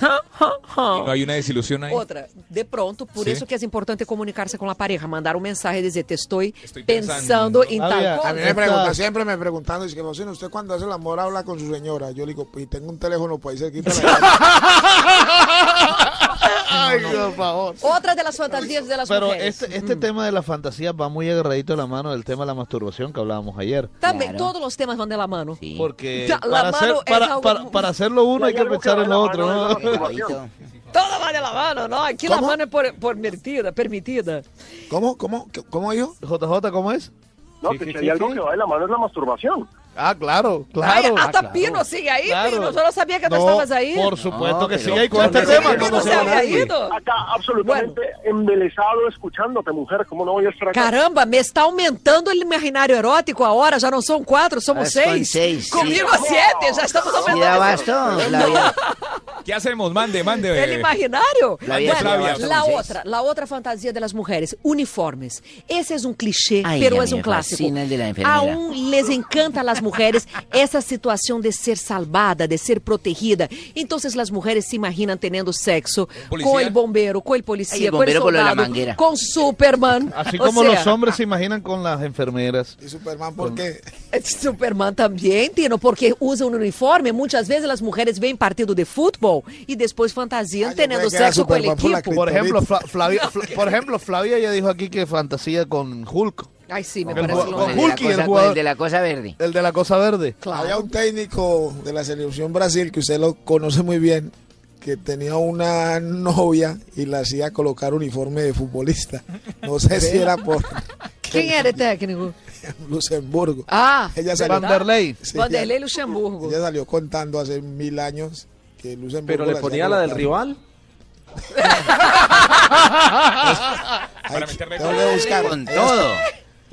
No hay una desilusión ahí. Outra, de pronto, por Sí. isso que é importante comunicar-se com a pareja, mandar um mensagem e dizer, te estou, Estoy pensando, pensando. em tal Flavia, A cosa. mí me pregunta, siempre me preguntan, dice que usted cuando hace el amor habla con su señora. Yo le digo, y tengo un teléfono por ahí cerquita. de la casa". Ay, por favor. Outra das fantasias das Pero mulheres. este, este tema de la fantasía va muy agarradito de la mano del tema de la masturbación que hablábamos ayer. Também, Claro. todos os temas vão de la mano. Sí. Porque La para, mano hacer, es para, algo- para, para hacerlo uno hay hay que pensar va en de lo otro, ¿no? es. Toda vai de la mano, não? Aqui ¿Cómo? la mano é por, por permitida, permitida. ¿Cómo? ¿Cómo? ¿Qué- ¿Cómo dijo? JJ, ¿cómo es? No, Sí, que sí, si sí, hay algo sí. que va de la mano es la masturbación. Ah, claro, Ay, claro. hasta Pino sigue aí, Claro. Pino. Eu não sabia que tu No, estavas aí. por supuesto No, que sí, y con este no tema. Pino cómo se había ido. Acá absolutamente embelesado escuchándote, mujer. ¿Cómo no voy a estar acá? Caramba, me está aumentando o imaginário erótico agora. Já não são quatro, somos com seis. seis, Comigo sim. siete, já estamos Sí, aumentando. bastón, Flavia. ¿Qué hacemos? Mande, mande. El imaginario. Flavia, Bueno, la entonces. otra, la otra fantasía de las mujeres, uniformes. Ese es un cliché, Ay, pero ya es un clásico. el la. Aún les encanta las mujeres esa situación de ser salvada, de ser protegida. Entonces las mujeres se imaginan teniendo sexo ¿Policía? con el bombero, con el Ay, policía, el con el bombero con lo de la soldado, Superman. Así O como sea, los hombres se imaginan con las enfermeras. ¿Y Superman por qué? Superman también, Tino, porque usa un uniforme. Muchas veces las mujeres ven partido de fútbol y después fantasían teniendo que era sexo con el Superman por la equipo. Por ejemplo, Fla- Flavia, Fla- por ejemplo, Flavia ya dijo aquí que fantasía con Hulk. Ay, sí, me Con el parece con mismo. Hulk y el jugador- de la cosa verde. El de la cosa verde. Había un técnico de la selección Brasil que usted lo conoce muy bien, que tenía una novia y la hacía colocar uniforme de futbolista. No sé si era por ¿Quién era el técnico? Luxemburgo. Ah, ella ¿verdad? Vanderlei. Sí, Vanderlei Luxemburgo. Ella salió contando hace mil años que Luxemburgo. Pero le ponía la del rival. Ay, tengo que buscar. Con todo.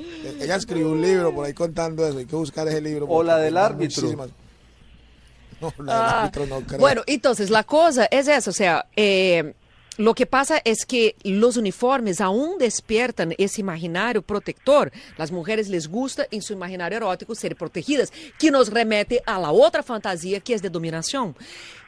Ella escribió un libro por ahí contando eso. Hay que buscar ese libro. O la del árbitro. muchísimas- No, la del Ah, árbitro no creo. Bueno, entonces la cosa es esa, o sea, eh, lo que pasa es que los uniformes aún despiertan ese imaginario protector. Las mujeres les gusta en su imaginario erótico ser protegidas, que nos remete a la otra fantasía que es de dominación.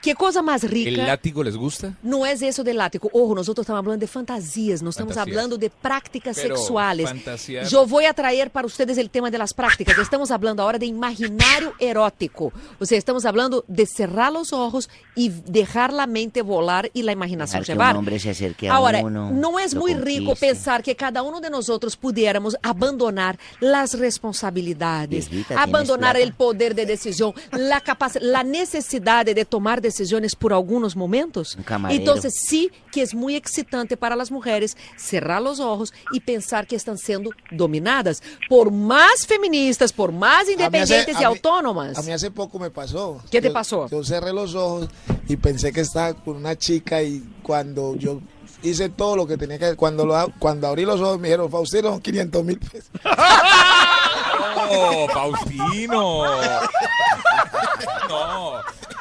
¿Qué cosa más rica? ¿El látigo les gusta? No es eso del látigo. Ojo, nosotros estamos hablando de fantasías, no estamos Fantasías. hablando de prácticas Pero sexuales. fantasear- Yo voy a traer para ustedes el tema de las prácticas. Estamos hablando ahora de imaginario erótico. O sea, estamos hablando de cerrar los ojos y dejar la mente volar y la imaginación Dejar que un llevar. hombre se acerque a Ahora, uno, no es rico pensar que cada uno de nosotros pudiéramos abandonar las responsabilidades, Viejita, ¿tienes abandonar el poder de decisión, la capacidad, la necesidad de tomar decisiones por algunos momentos. Entonces, sí que es muy excitante para las mujeres cerrar los ojos y pensar que están siendo dominadas por más feministas, por más hace- independientes y a mí- autónomas. A mí hace poco me pasó. ¿Qué te Yo- pasó? Yo cerré los ojos y pensé que estaba con una chica y cuando yo hice todo lo que tenía que cuando lo, cuando abrí los ojos me dijeron, Faustino, son 500 mil pesos. ¡Oh, Faustino! No.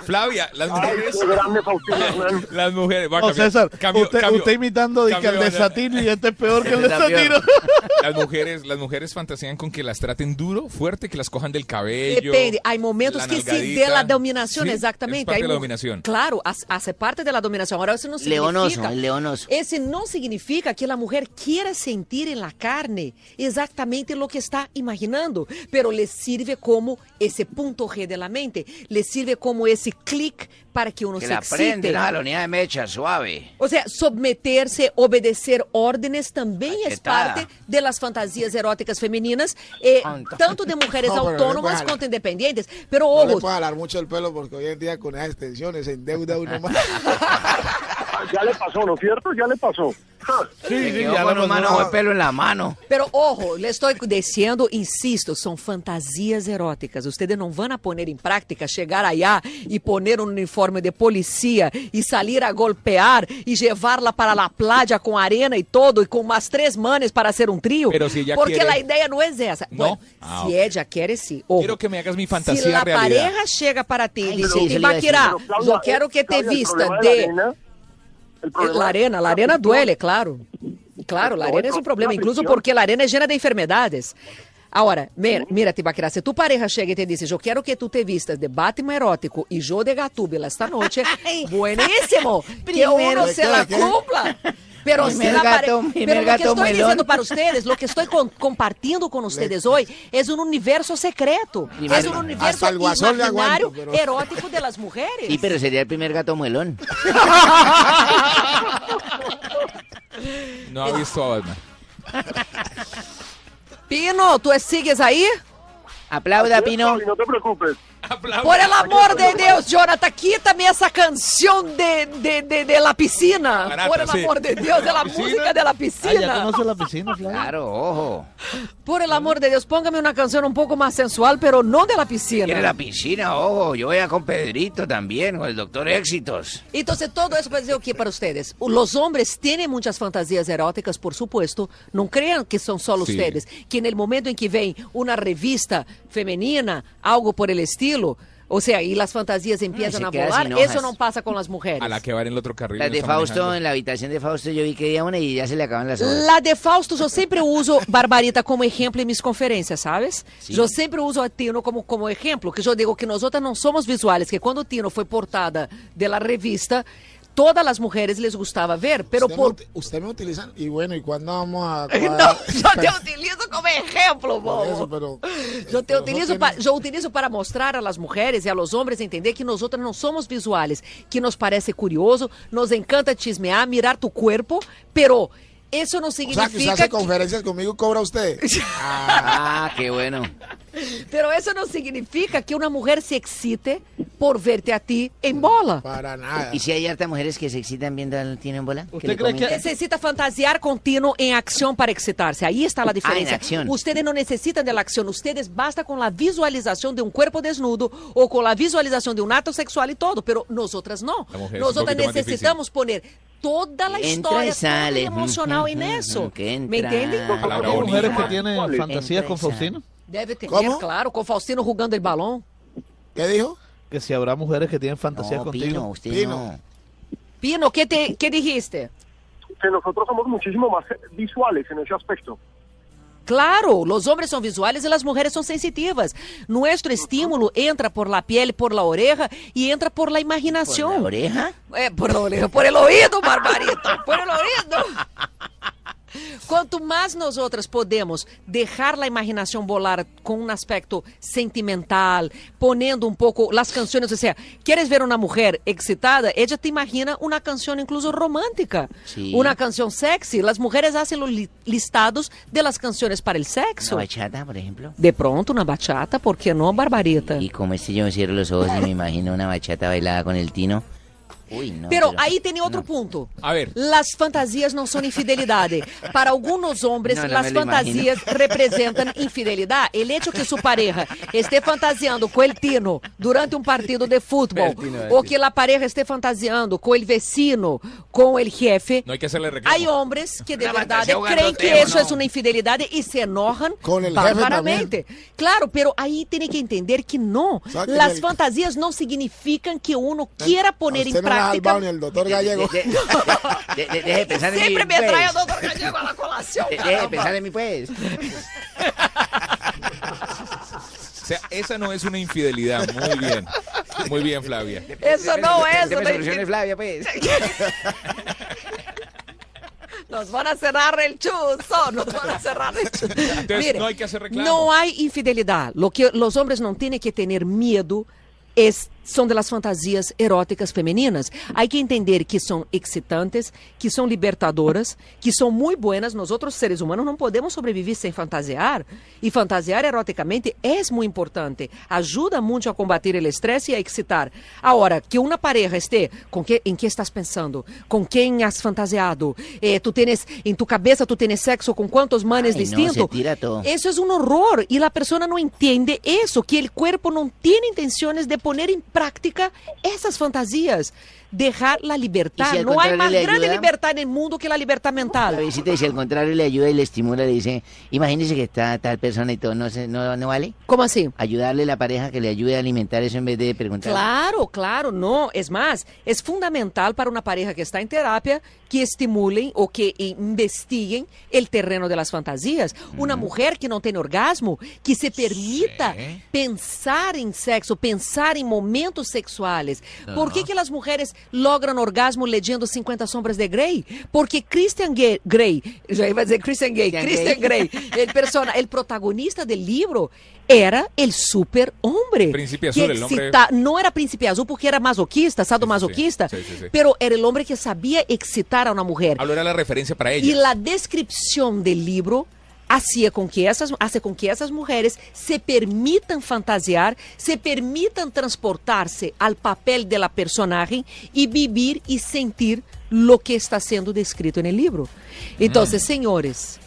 Flavia, las mujeres. grande. Las mujeres. va No, cambiar. César, Cambio- usted, cambio- usted imitando de que el de de- Satino y este es peor que el de Está peor. Satino. Las mujeres, las mujeres fantasean con que las traten duro, fuerte, que las cojan del cabello. Depende, hay momentos que sí, de la dominación, Sí, exactamente. es parte Hay de la dominación. Claro, hace, parte de la dominación. Ahora, eso no Leonoso, significa... leonoso. Ese no significa que la mujer quiera sentir en la carne exactamente lo que está imaginando, pero le sirve como ese punto G de la mente, le sirve como ese clic para que uno Que se la excite. prende una jalonía de mecha, suave. O sea, someterse, obedecer órdenes también es Cachetada. parte de las fantasías eróticas femeninas, eh, tanto de mujeres No, no autónomas jalar. cuanto independientes. Pero No le ojo, puedo jalar mucho el pelo porque hoy en día con esas extensiones se endeuda uno más. Ya le pasó, ¿no es cierto? Ya le pasó. Se quedó con un manojo de pelo en la mano. Pero ojo, le estou dizendo, insisto, são fantasias eróticas. Ustedes não vão a poner em prática, chegar allá e poner um uniforme de policia e salir a golpear e llevarla para la playa com arena e todo e com mais três manes para ser um trio. Pero si ella porque quiere- a ideia não é essa. No. Bueno, Ah, si ok. ella quiere, sí. Ojo. Quiero que me hagas mi Si fantasía la realidad. pareja chega para ti e Ay, diz, sí, a Claudia, eu quero que te Claudia, vista de... la arena- el problema La arena, la la arena duele, claro. Claro, la arena es un problema, incluso porque la arena es llena de enfermedades. Ahora, mira, mira Tibaquirá, se tu pareja chega e te dice, eu quero que tu te vistas de Batman erótico e yo de Gatúbela esta noche, buenísimo, que uno se la cumpla. Pero pare- gato- pero primer lo que gato estoy melón. diciendo para ustedes, lo que estoy con- compartiendo con ustedes hoy es un universo secreto, es un universo el imaginario aguanto, pero- erótico de las mujeres. Sí, pero sería el primer gato muelón. No ha visto. Pino, ¿tú sigues ahí? Aplauda, Pino. No te preocupes. Por el amor de Dios, Jonathan, quítame esa canción de, de, de, de la piscina. Barata, Por el sí. amor de Dios, de la ¿Piscina? música de la Ah, ¿ya piscina. conoce la piscina, Flavia? Claro, ojo. Por el amor de Dios, póngame una canción un poco más sensual, pero no de la piscina. Quiere la piscina, ojo. Yo voy a con Pedrito también, con el doctor Éxitos. Entonces, todo eso para decir o que para ustedes? Los hombres tienen muchas fantasías eróticas, por supuesto. No crean que son solo Sí. ustedes. Que en el momento en que ven una revista femenina, algo por el estilo, O sea, y las fantasías empiezan a volar. Eso no pasa con las mujeres. A la que va en el otro carril. No de Fausto, manejando. en la habitación de Fausto, yo vi que había una y ya se le acaban las hojas. La de Fausto, eu sempre uso Barbarita como exemplo em minhas conferências, sabes? Sim. Eu sempre uso a Tino como, como exemplo, que eu digo que nós outras não somos visuais, que quando Tino foi portada de la revista, todas as mulheres les gustava ver, pero usted, por... me, usted me utiliza y bueno, ¿y cuándo vamos a...? Não, eu te utilizo como exemplo, Por bobo. eso, pero... Eu te pero no utilizo, tiene- pa, eu utilizo para mostrar às mulheres e aos homens entender que nós outras não somos visuais, que nos parece curioso, nos encanta chismear, mirar tu cuerpo, pero isso não O sea, que significa usted hace que- conferencias conmigo y cobra usted. Ah, qué bueno. Pero eso no significa que una mujer se excite por verte a ti en bola. Para nada. ¿Y si hay hartas mujeres que se excitan viendo al Tino en bola? ¿Usted cree que necesita fantasiar con Tino en acción para excitarse? Ahí está la diferencia. acción. Ustedes no necesitan de la acción, ustedes basta con la visualización de un cuerpo desnudo o con la visualización de un acto sexual y todo, pero nosotras no. Nosotras necesitamos poner toda la Entra historia, sale. emocional en eso. que ¿Me entienden? Hay mujeres que tienen fantasías con Faustino. Debe tener, ¿Cómo? claro, con Faustino jugando el balón. ¿Qué dijo? Que si habrá mujeres que tienen fantasías No, contigo. Pino, usted no. Pino, ¿qué, te, qué dijiste? Que nosotros somos muchísimo más visuales en ese aspecto. Claro, los hombres son visuales y las mujeres son sensitivas. Nuestro estímulo entra por la piel, por la oreja y entra por la imaginación. ¿Por la oreja? Eh, por la oreja, por el oído, Barbarita, por el oído. Quanto mais nós outras podemos deixar a imaginação volar com um aspecto sentimental, ponendo um pouco as canções, ou seja, queres ver uma mulher excitada, ela te imagina uma canção incluso romântica, Sí. uma canção sexy. As mulheres fazem li- listados de las canções para el sexo. ¿Una bachata, por ejemplo? De pronto, una bachata, ¿por qué no, Barbarita? Y como este yo me cierro los ojos y me imagino una bachata bailada con el Tino. Uy, no. pero aí tem outro ponto. A ver. Las fantasias não são infidelidade. Para alguns homens, Não, não las me lo fantasias representam infidelidade. El hecho que sua pareja esté fantasiando com el Tino durante um partido de futebol, El Tino, el ou Tino. que a pareja esté fantasiando com el vecino, com el jefe. No hay que hacerle reclamo. Hay hombres que de Una verdade fantasía jugando creem que teo, isso ¿no? é uma infidelidade e se enojan Con el jefe barbaramente. Claro, pero aí tem que entender que não. Sabe que Las el- fantasias não significam que uno quiera poner Usted em no le da al baño el doctor Gallego. De- de- de- deje de pensar en mí, Siempre me trae pues. a doctor Gallego a la colación. De- Deje de pensar en mí, pues. O sea, esa no es una infidelidad. Muy bien. Muy bien, Flavia. Eso no es Deme Flavia, pues. Nos van a cerrar el chuzo, nos van a cerrar el chuzo. Entonces, no hay que hacer reclamo. No hay infidelidad. Lo que los hombres no tienen que tener miedo es, son de las fantasías eróticas femeninas. Hay que entender que son excitantes, que son libertadoras, que son muy buenas. Nosotros seres humanos no podemos sobrevivir sem fantasiar. E fantasiar eroticamente es muy importante. Ajuda mucho a combater el estrés y a excitar. Ahora, que una pareja esté com que, em que estás pensando, com quem has fantasiado, eh, tu tienes, en tu cabeza tu tienes sexo con cuántos manes Ay, no, distintos. se tira todo. Eso es un horror y la persona no entiende eso, que el cuerpo no tiene intenciones de poner en práctica esas fantasías. Dejar la libertad. ¿Y si no hay más le grande ayuda? libertad en el mundo que la libertad mental. Visita y si al contrario le ayuda y le estimula, le dice, imagínese que está tal persona y todo, ¿no, se, no, no vale? ¿Cómo así? Ayudarle a la pareja que le ayude a alimentar eso en vez de preguntar. Claro, claro, no. Es más, es fundamental para una pareja que está en terapia que estimulen o que investiguen el terreno de las fantasías. Una mujer que no tiene orgasmo, que se permita pensar en sexo, pensar en momentos sexuales. ¿Por qué que las mujeres logran orgasmo leyendo 50 sombras de Grey? Porque Christian Gay, Grey, ya iba a decir Christian Gay, Christian Grey, el, persona, el protagonista del libro era el superhombre. Príncipe que Azul, el hombre- no era príncipe azul porque era masoquista, sadomasoquista, Sí, sí, sí. pero era el hombre que sabía excitar a una mujer. Hablo era la referencia para ella. Y la descripción del libro hacía con que esas, hace con que esas mujeres se permitan fantasiar, se permitan transportarse al papel de la personaje y vivir y sentir lo que está siendo descrito en el libro. Entonces, señores,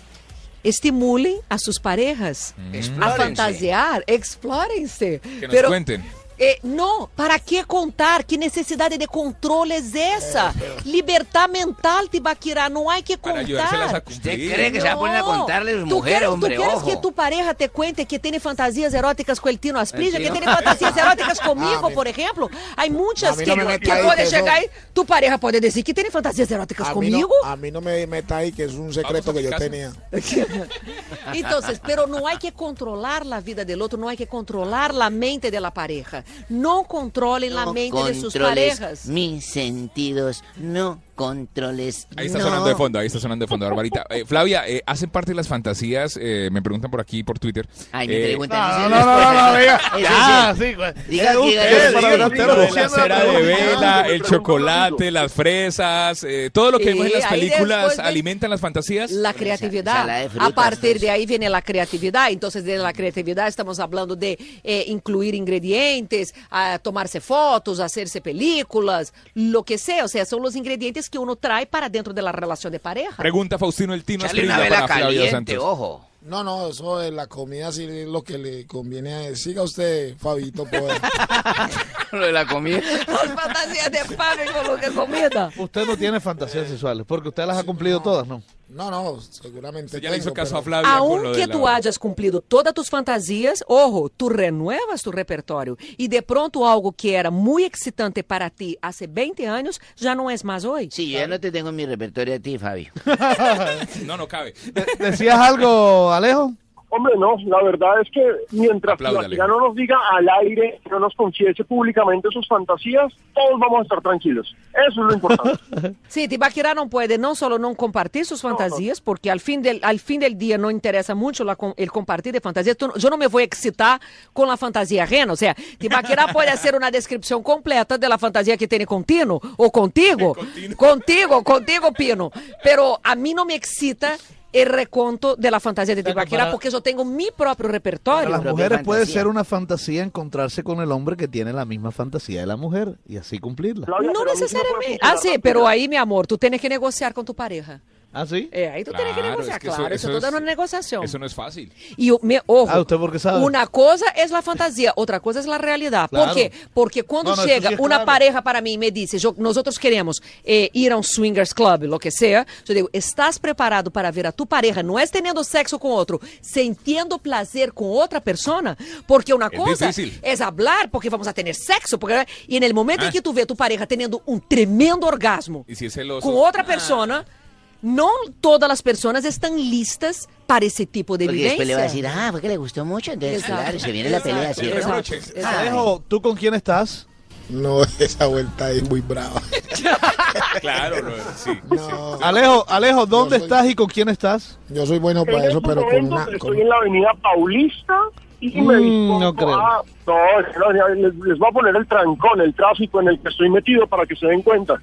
estimulen a sus parejas a Explórense. fantasiar, explórense. Que nos Pero cuenten. Eh, no, ¿para qué contar? ¿Qué necesidad de control es esa? Libertad mental, Tibaquirá, no hay que Para ayudárselas a contar. ¿Usted cree que se va a poner a contarle a sus ¿Tú mujeres, quieres, hombre? ¿Tú quieres Ojo. que tu pareja te cuente que tiene fantasías eróticas con el Tino Asprilla, que tiene fantasías eróticas conmigo, mi- por ejemplo? Hay muchas que, no que ahí, puede que eso- llegar y tu pareja puede decir que tiene fantasías eróticas A mí, no, conmigo. a mí no me meta ahí, que es un secreto que yo tenía. Entonces, pero no hay que controlar la vida del otro, no hay que controlar la mente de la pareja. No controlen la mente de sus parejas. mis sentidos, no controles. Ahí está no. sonando de fondo, ahí está sonando de fondo, Barbarita. Eh, Flavia, eh, ¿hacen parte de las fantasías? Eh, me preguntan por aquí, por Twitter. Ay, me Eh, preguntan. No, no, no, no, no, diga. Ese Ya, sí. güey. Diga Eh, diga no la cera de vela, el chocolate, las fresas, eh, todo lo que vemos en las películas alimentan las fantasías. La creatividad. A partir pues. de ahí viene la creatividad. Entonces, de la creatividad estamos hablando de eh, incluir ingredientes, a tomarse fotos, hacerse películas, lo que sea. O sea, son los ingredientes que uno trae para dentro de la relación de pareja. Pregunta Faustino el Tino Echarle una vela caliente, Santos. ojo. No, no, eso de la comida sí es lo que le conviene. Siga usted, Fabito, pues. Lo de la comida. Las fantasías de y con lo que comida. Usted no tiene fantasías sexuales, porque usted las ha cumplido todas, ¿no? No, no, seguramente. Ya le hizo caso pero- a Flavia Aunque tú la... hayas cumplido todas tus fantasías, ojo, tú renuevas tu repertorio. Y de pronto algo que era muy excitante para ti hace 20 años ya no es más hoy. Sí, yo ya no te tengo en mi repertorio a ti, Fabio. No, no cabe. ¿Decías algo, Alejo? Hombre, no, la verdad es que mientras. Tibaquirá no nos diga al aire, no nos confiese públicamente sus fantasías, todos vamos a estar tranquilos. Eso es lo importante. Sí, Tibaquirá no puede no solo no compartir sus fantasías, porque al fin del, al fin del día no interesa mucho la el compartir de fantasías. No- yo no me voy a excitar con la fantasía ajena. O sea, Tibaquirá puede hacer una descripción completa de la fantasía que tiene con Tino o contigo. contigo, contigo, Pino. Pero a mí no me excita el reconto de la fantasía de sea, para- porque yo tengo mi propio Para repertorio. las propia mujeres puede ser una fantasía encontrarse con el hombre que tiene la misma fantasía de la mujer y así cumplirla. No necesariamente. Ah, sí, pero ahí, mi amor, tú tienes que negociar con tu pareja. ¿Ah, sí? Eh, ahí tú tienes que Claro, negociar, es que claro. Eso, eso es toda una negociación. Eso no es fácil. Y o- me, ojo, Ah, ¿usted por qué sabe? una cosa es la fantasía, otra cosa es la realidad. Claro. ¿Por qué? Porque cuando No, no, eso llega sí es una claro. pareja para mí y me dice, yo, nosotros queremos eh, ir a un swingers club, lo que sea, yo digo, ¿estás preparado para ver a tu pareja? No es teniendo sexo con otro, sintiendo placer con otra persona. Porque una Es cosa difícil. es hablar, porque vamos a tener sexo. Porque, y en el momento Ah. en que tú ves a tu pareja teniendo un tremendo orgasmo Y si es celoso. con otra persona, no todas las personas están listas para ese tipo de Porque vivencia. después le va a decir, ah, fue que le gustó mucho, entonces, Exacto. claro, se viene la pelea. Exacto. Alejo, ¿tú con quién estás? No, esa vuelta es muy brava. Claro, sí. No, Alejo, Alejo, ¿dónde soy- estás y con quién estás? yo soy bueno para en eso, pero con una... con- estoy en la avenida Paulista y me Mm, dispongo no creo. a- No, les, les voy a poner el trancón, el tráfico en el que estoy metido para que se den cuenta.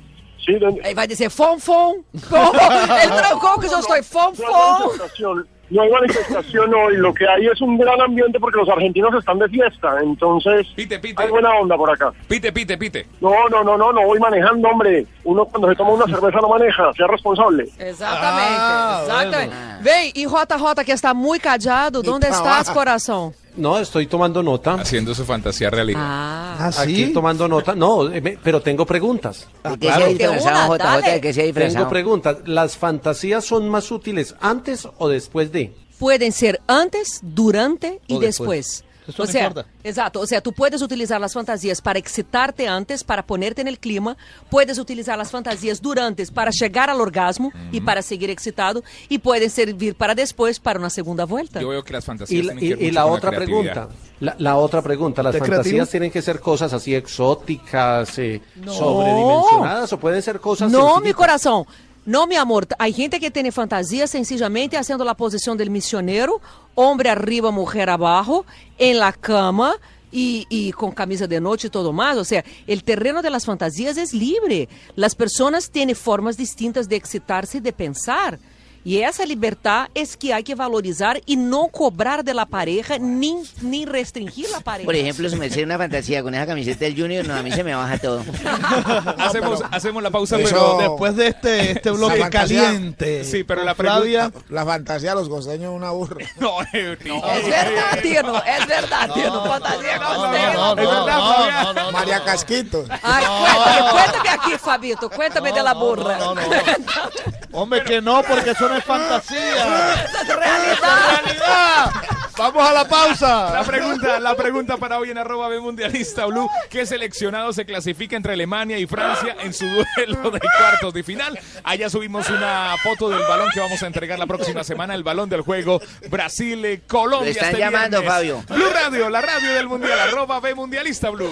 Sí, Ahí va a decir fon fon. El trancón que yo estoy fon fon. no hay manifestación hoy, lo que hay es un gran ambiente porque los argentinos están de fiesta, entonces Pite, pite. hay buena onda por acá. Pite, pite, pite. No, no, no, no, no voy manejando, hombre. Uno cuando se toma una cerveza no maneja, sea responsable. Exatamente, Ah, exatamente. Vem, e Rota Rota que está muy callado, ¿dónde estás, corazón? No, estoy tomando nota. Haciendo su fantasía realidad. Ah, ¿Ah, Aquí sí? tomando nota. No, eh, me- pero tengo preguntas. ¿De qué claro. se ha disfrazado una, JJ? dale. ¿De qué se ha disfrazado? Tengo preguntas. ¿Las fantasías son más útiles antes o después de? pueden ser antes, durante y O después. después. Eso o no sea, importa. exacto, o sea, tú puedes utilizar las fantasías para excitarte antes, para ponerte en el clima, puedes utilizar las fantasías durante para llegar al orgasmo y para seguir excitado, y pueden servir para después, para una segunda vuelta. Yo veo que las fantasías Y, la- tienen que y- ver y mucho la otra creatividad. pregunta, la, la otra pregunta, ¿las ¿Usted fantasías creativo? tienen que ser cosas así exóticas, eh, sobredimensionadas o pueden ser cosas No, mi sencillitas? corazón. No, mi amor. Hay gente que tiene fantasía sencillamente haciendo la posición del misionero, hombre arriba, mujer abajo, en la cama y con camisa de noche y todo más. O sea, el terreno de las fantasías es libre. Las personas tienen formas distintas de excitarse y de pensar. Y esa libertad es que hay que valorizar y no cobrar de la pareja ni, ni restringir la pareja. Por ejemplo, si me hace una fantasía con esa camiseta del Junior, no, a mí se me baja todo. hacemos, hacemos la pausa, Eso- pero Después de este, este bloque La fantasía- caliente. Sí, pero la Flavia, La fantasía de los costeños es una burra. No, eh, Es verdad, Tino, es verdad, Tino. Fantasía no, costeña. no, no, Es verdad, no. María Casquito. Ay, cuéntame, cuéntame aquí, Fabito, cuéntame de la burra. No, no, no. Hombre, que no, porque eso no es fantasía. Esa es realidad. ¡Realidad! Vamos a la pausa. La pregunta, la pregunta para hoy en arroba B Mundialista Blue. ¿Qué seleccionado se clasifica entre Alemania y Francia en su duelo de cuartos de final? Allá subimos una foto del balón que vamos a entregar la próxima semana, el balón del juego Brasil-Colombia. Lo están este llamando, viernes. Fabio. Blue Radio, la radio del Mundial, arroba B Mundialista Blue.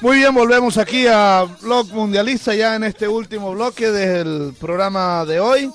Muy bien, volvemos aquí a Blog Mundialista ya en este último bloque del programa de hoy.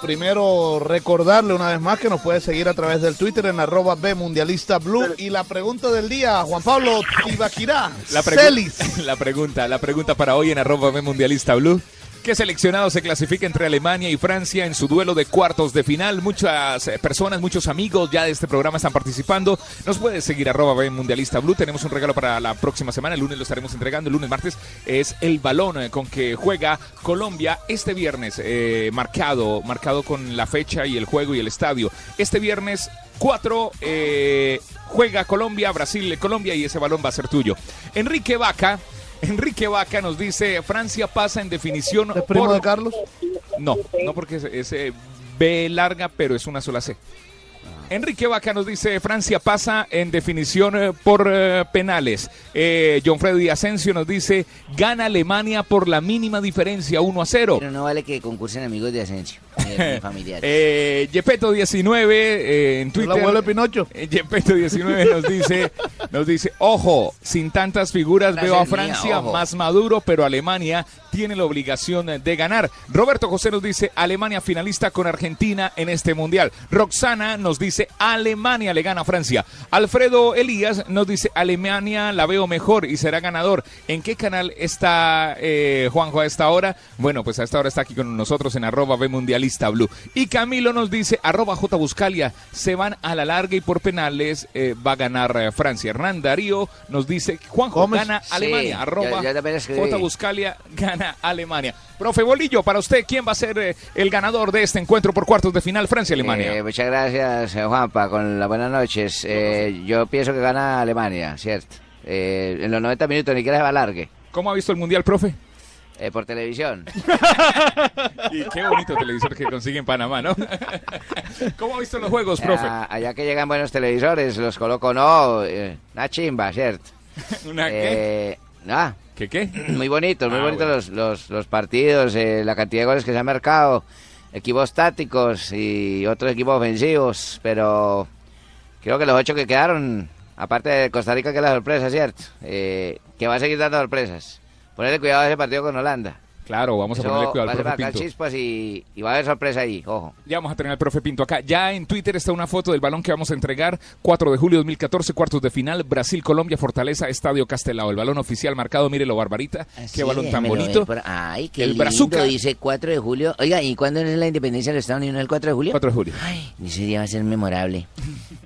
Primero recordarle una vez más que nos puede seguir a través del Twitter en arroba B Mundialista Blue. Y la pregunta del día, Juan Pablo Tibaquirá, La, pregu- Celis. la pregunta, la pregunta para hoy en arroba B Mundialista Blue. ¿Qué seleccionado se clasifica entre Alemania y Francia en su duelo de cuartos de final? Muchas eh, personas, muchos amigos ya de este programa están participando. Nos puedes seguir arroba Mundialista Blue. Tenemos un regalo para la próxima semana. El lunes lo estaremos entregando. El lunes, martes es el balón eh, con que juega Colombia este viernes. eh, marcado, marcado con la fecha y el juego y el estadio. Este viernes 4 eh, juega Colombia, Brasil, Colombia y ese balón va a ser tuyo. Enrique Vaca. Enrique Vaca nos dice, Francia pasa en definición ¿Es primo por- de Carlos? No, no porque es, es, eh, B larga, pero es una sola C. Enrique Vaca nos dice, Francia pasa en definición eh, por eh, penales. Eh, John Freddy Asensio nos dice, gana Alemania por la mínima diferencia, 1 a 0. Pero no vale que concursen amigos de Asensio, mi familiares. Eh, Yepeto19 eh, en ¿El Twitter. abuelo de Pinocho? Eh, Yepeto19 nos dice, nos dice, ojo, sin tantas figuras veo a Francia más maduro, pero Alemania tiene la obligación de ganar. Roberto José nos dice, Alemania finalista con Argentina en este mundial. Roxana nos dice, Alemania le gana a Francia. Alfredo Elías nos dice, Alemania la veo mejor y será ganador. ¿En qué canal está eh, Juanjo a esta hora? Bueno, pues a esta hora está aquí con nosotros en arroba B Mundialista Blue. Y Camilo nos dice, arroba J Buscalia, se van a la larga y por penales eh, va a ganar eh, Francia. Hernán Darío nos dice, Juanjo gana Sí, Alemania, arroba ya- ya. J Buscalia gana Alemania. Profe Bolillo, para usted, ¿quién va a ser eh, el ganador de este encuentro por cuartos de final Francia-Alemania? Muchas gracias, Juanpa, con las buenas noches. Yo pienso que gana Alemania, ¿cierto? En los 90 minutos ni siquiera se va largue. ¿Cómo ha visto el Mundial, profe? Eh, por televisión. Y qué bonito televisor que consigue en Panamá, ¿no? ¿Cómo ha visto los juegos, profe? Ah, allá que llegan buenos televisores, los coloco, no, eh, una chimba, ¿cierto? ¿Una qué? Eh, ah, ¿Qué qué? muy bonitos, muy Ah, bonitos bueno. los, los, los partidos, eh, la cantidad de goles que se han marcado, equipos tácticos y otros equipos ofensivos, pero creo que los ocho que quedaron, aparte de Costa Rica que es la sorpresa, ¿cierto? Eh, que va a seguir dando sorpresas. Ponerle cuidado a ese partido con Holanda. Claro, vamos a ponerle cuidado al profe Pinto. chispas y, y va a haber sorpresa ahí, ojo. Ya vamos a tener al profe Pinto acá. Ya en Twitter está una foto del balón que vamos a entregar. 4 de julio 2014, cuartos de final. Brasil-Colombia, Fortaleza, Estadio Castelao. El balón oficial marcado, mírelo, Barbarita. Así, Qué balón tan bonito. por- Ay, qué El lindo, Brazuca. dice 4 de julio. Oiga, ¿y cuándo es la independencia de los Estados Unidos? ¿El 4 de julio? 4 de julio. Ay, ese día va a ser memorable.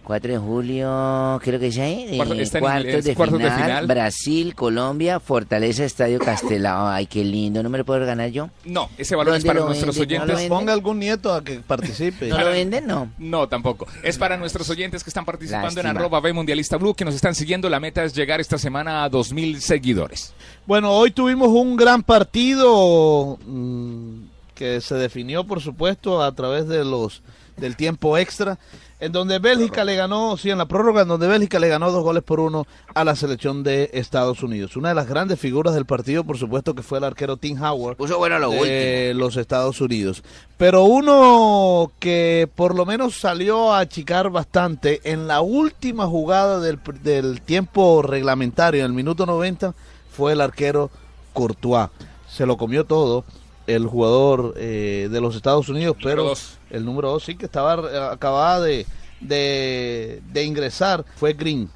4 de julio, creo que es ahí. Cuarto- eh, cuartos, inglés, de, cuartos de final, final. Brasil, Colombia, Fortaleza, Estadio Castelao. Ay, qué lindo. ¿No me lo puedo ganar yo? No, ese valor es ¿Dónde para nuestros venden? ¿No oyentes. venden? Ponga algún nieto a que participe. ¿No lo venden? No. No, tampoco. Es para nuestros oyentes que están participando en arroba B Mundialista Blue, que nos están siguiendo. La meta es llegar esta semana a 2.000 seguidores. Bueno, hoy tuvimos un gran partido mm, que se definió, por supuesto, a través de los del tiempo extra, en donde Bélgica le ganó, sí, en la prórroga, en donde Bélgica le ganó dos goles por uno a la selección de Estados Unidos. Una de las grandes figuras del partido, por supuesto, que fue el arquero Tim Howard Puso bueno lo de los Estados Unidos. Pero uno que por lo menos salió a achicar bastante en la última jugada del, del tiempo reglamentario, en el minuto 90, fue el arquero Courtois. Se lo comió todo el jugador eh, de los Estados Unidos, pero dos. el número 2 sí que estaba eh, acababa de, de, de ingresar, fue Green.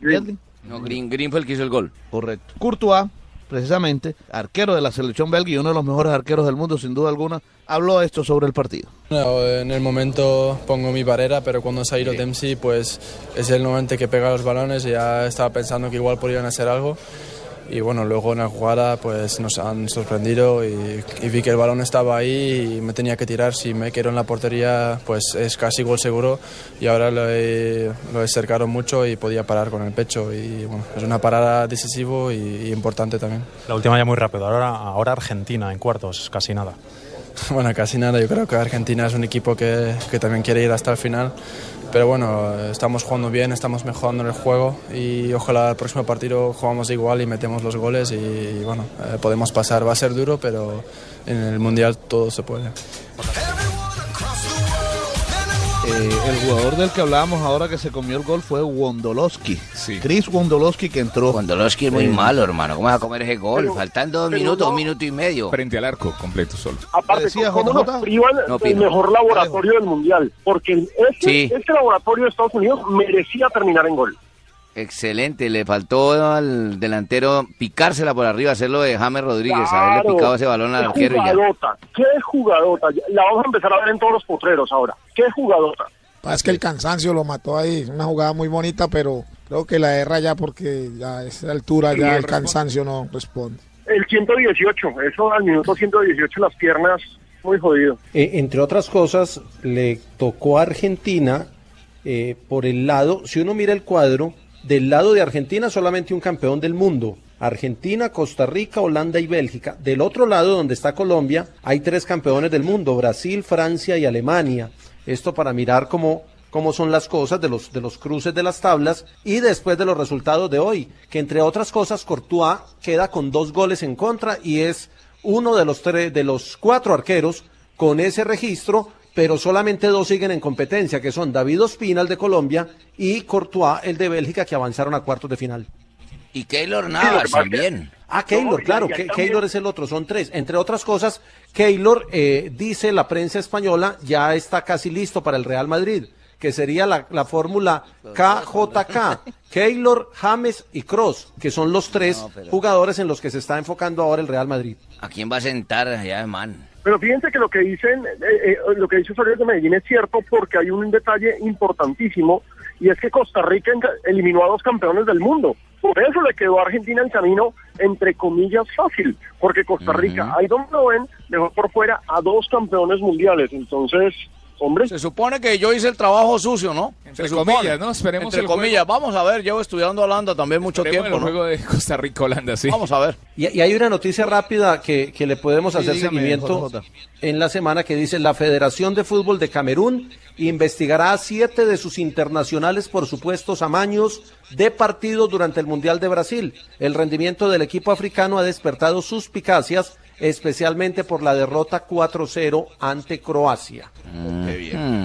Green. No, Green, Green fue el que hizo el gol. Correcto. Courtois, precisamente, arquero de la selección belga y uno de los mejores arqueros del mundo, sin duda alguna, habló esto sobre el partido. No, en el momento pongo mi barrera, pero cuando ido Dempsey, pues es el momento que pega los balones y ya estaba pensando que igual podrían hacer algo. Y bueno, luego en la jugada pues nos han sorprendido y, y vi que el balón estaba ahí y me tenía que tirar. Si me quedo en la portería, pues es casi gol seguro. Y ahora lo he, lo he cercado mucho y podía parar con el pecho. Y bueno, es una parada decisiva y, y importante también. La última ya muy rápido. Ahora, ahora Argentina en cuartos, casi nada. Bueno, casi nada. Yo creo que Argentina es un equipo que, que también quiere ir hasta el final. Pero bueno, estamos jugando bien, estamos mejorando en el juego y ojalá el próximo partido jugamos igual y metemos los goles y, y bueno, eh, podemos pasar. Va a ser duro, pero en el Mundial todo se puede. Eh, el jugador del que hablábamos ahora que se comió el gol fue Wondolowski. Chris Wondolowski que entró. Wondolowski es muy Eh, malo, hermano. ¿Cómo va a comer ese gol? Pero- Faltando dos minutos, no- un minuto y medio. Frente al arco, completo solo. Aparte, Decía ¿cómo nos privan No, del mejor laboratorio del mundial? Porque este, Sí. este laboratorio de Estados Unidos merecía terminar en gol. Excelente, le faltó al delantero picársela por arriba, hacerlo de James Rodríguez, haberle picado ese balón al Qué arquero y ya. jugadota, qué jugadota. La vamos a empezar a ver en todos los potreros ahora. Qué jugadota. Es que el cansancio lo mató ahí. Una jugada muy bonita, pero creo que la erra ya porque ya a esa altura Sí, ya el responde. cansancio no responde. El 118, eso al minuto 118 las piernas, muy jodido. Eh, entre otras cosas, le tocó a Argentina eh, por el lado, si uno mira el cuadro, del lado de Argentina solamente un campeón del mundo. Argentina, Costa Rica, Holanda y Bélgica. Del otro lado, donde está Colombia, hay tres campeones del mundo, Brasil, Francia y Alemania. Esto para mirar cómo, cómo son las cosas de los, de los cruces de las tablas y después de los resultados de hoy, que entre otras cosas Courtois queda con dos goles en contra y es uno de los tres, de los cuatro arqueros con ese registro, pero solamente dos siguen en competencia, que son David Ospina, el de Colombia, y Courtois, el de Bélgica, que avanzaron a cuartos de final. Y Keylor Navas también. Ah, Keylor, claro, Keylor es el otro, son tres. Entre otras cosas, Keylor, eh, dice la prensa española, ya está casi listo para el Real Madrid, que sería la, la fórmula KJK, Keylor, James y Cross, que son los tres No, pero- jugadores en los que se está enfocando ahora el Real Madrid. ¿A quién va a sentar allá, man? Pero fíjense que lo que dicen, eh, eh, lo que dice Osorio de Medellín es cierto porque hay un detalle importantísimo y es que Costa Rica eliminó a dos campeones del mundo. Por eso le quedó a Argentina el camino, entre comillas, fácil, porque Costa Rica, ahí donde lo ven, dejó por fuera a dos campeones mundiales. Entonces, hombre, Se supone que yo hice el trabajo sucio, ¿no? Entre Se supone. comillas, ¿no? Esperemos Entre el comillas. juego. Vamos a ver, llevo estudiando Holanda también mucho Esperemos tiempo, el ¿no? juego de Costa Rica-Holanda, sí. Vamos a ver. Y, y hay una noticia rápida que, que le podemos Sí, hacer dígame, seguimiento en la semana que dice la Federación de Fútbol de Camerún investigará a siete de sus internacionales por supuestos amaños de partidos durante el Mundial de Brasil. El rendimiento del equipo africano ha despertado suspicacias, especialmente por la derrota 4-0 ante Croacia.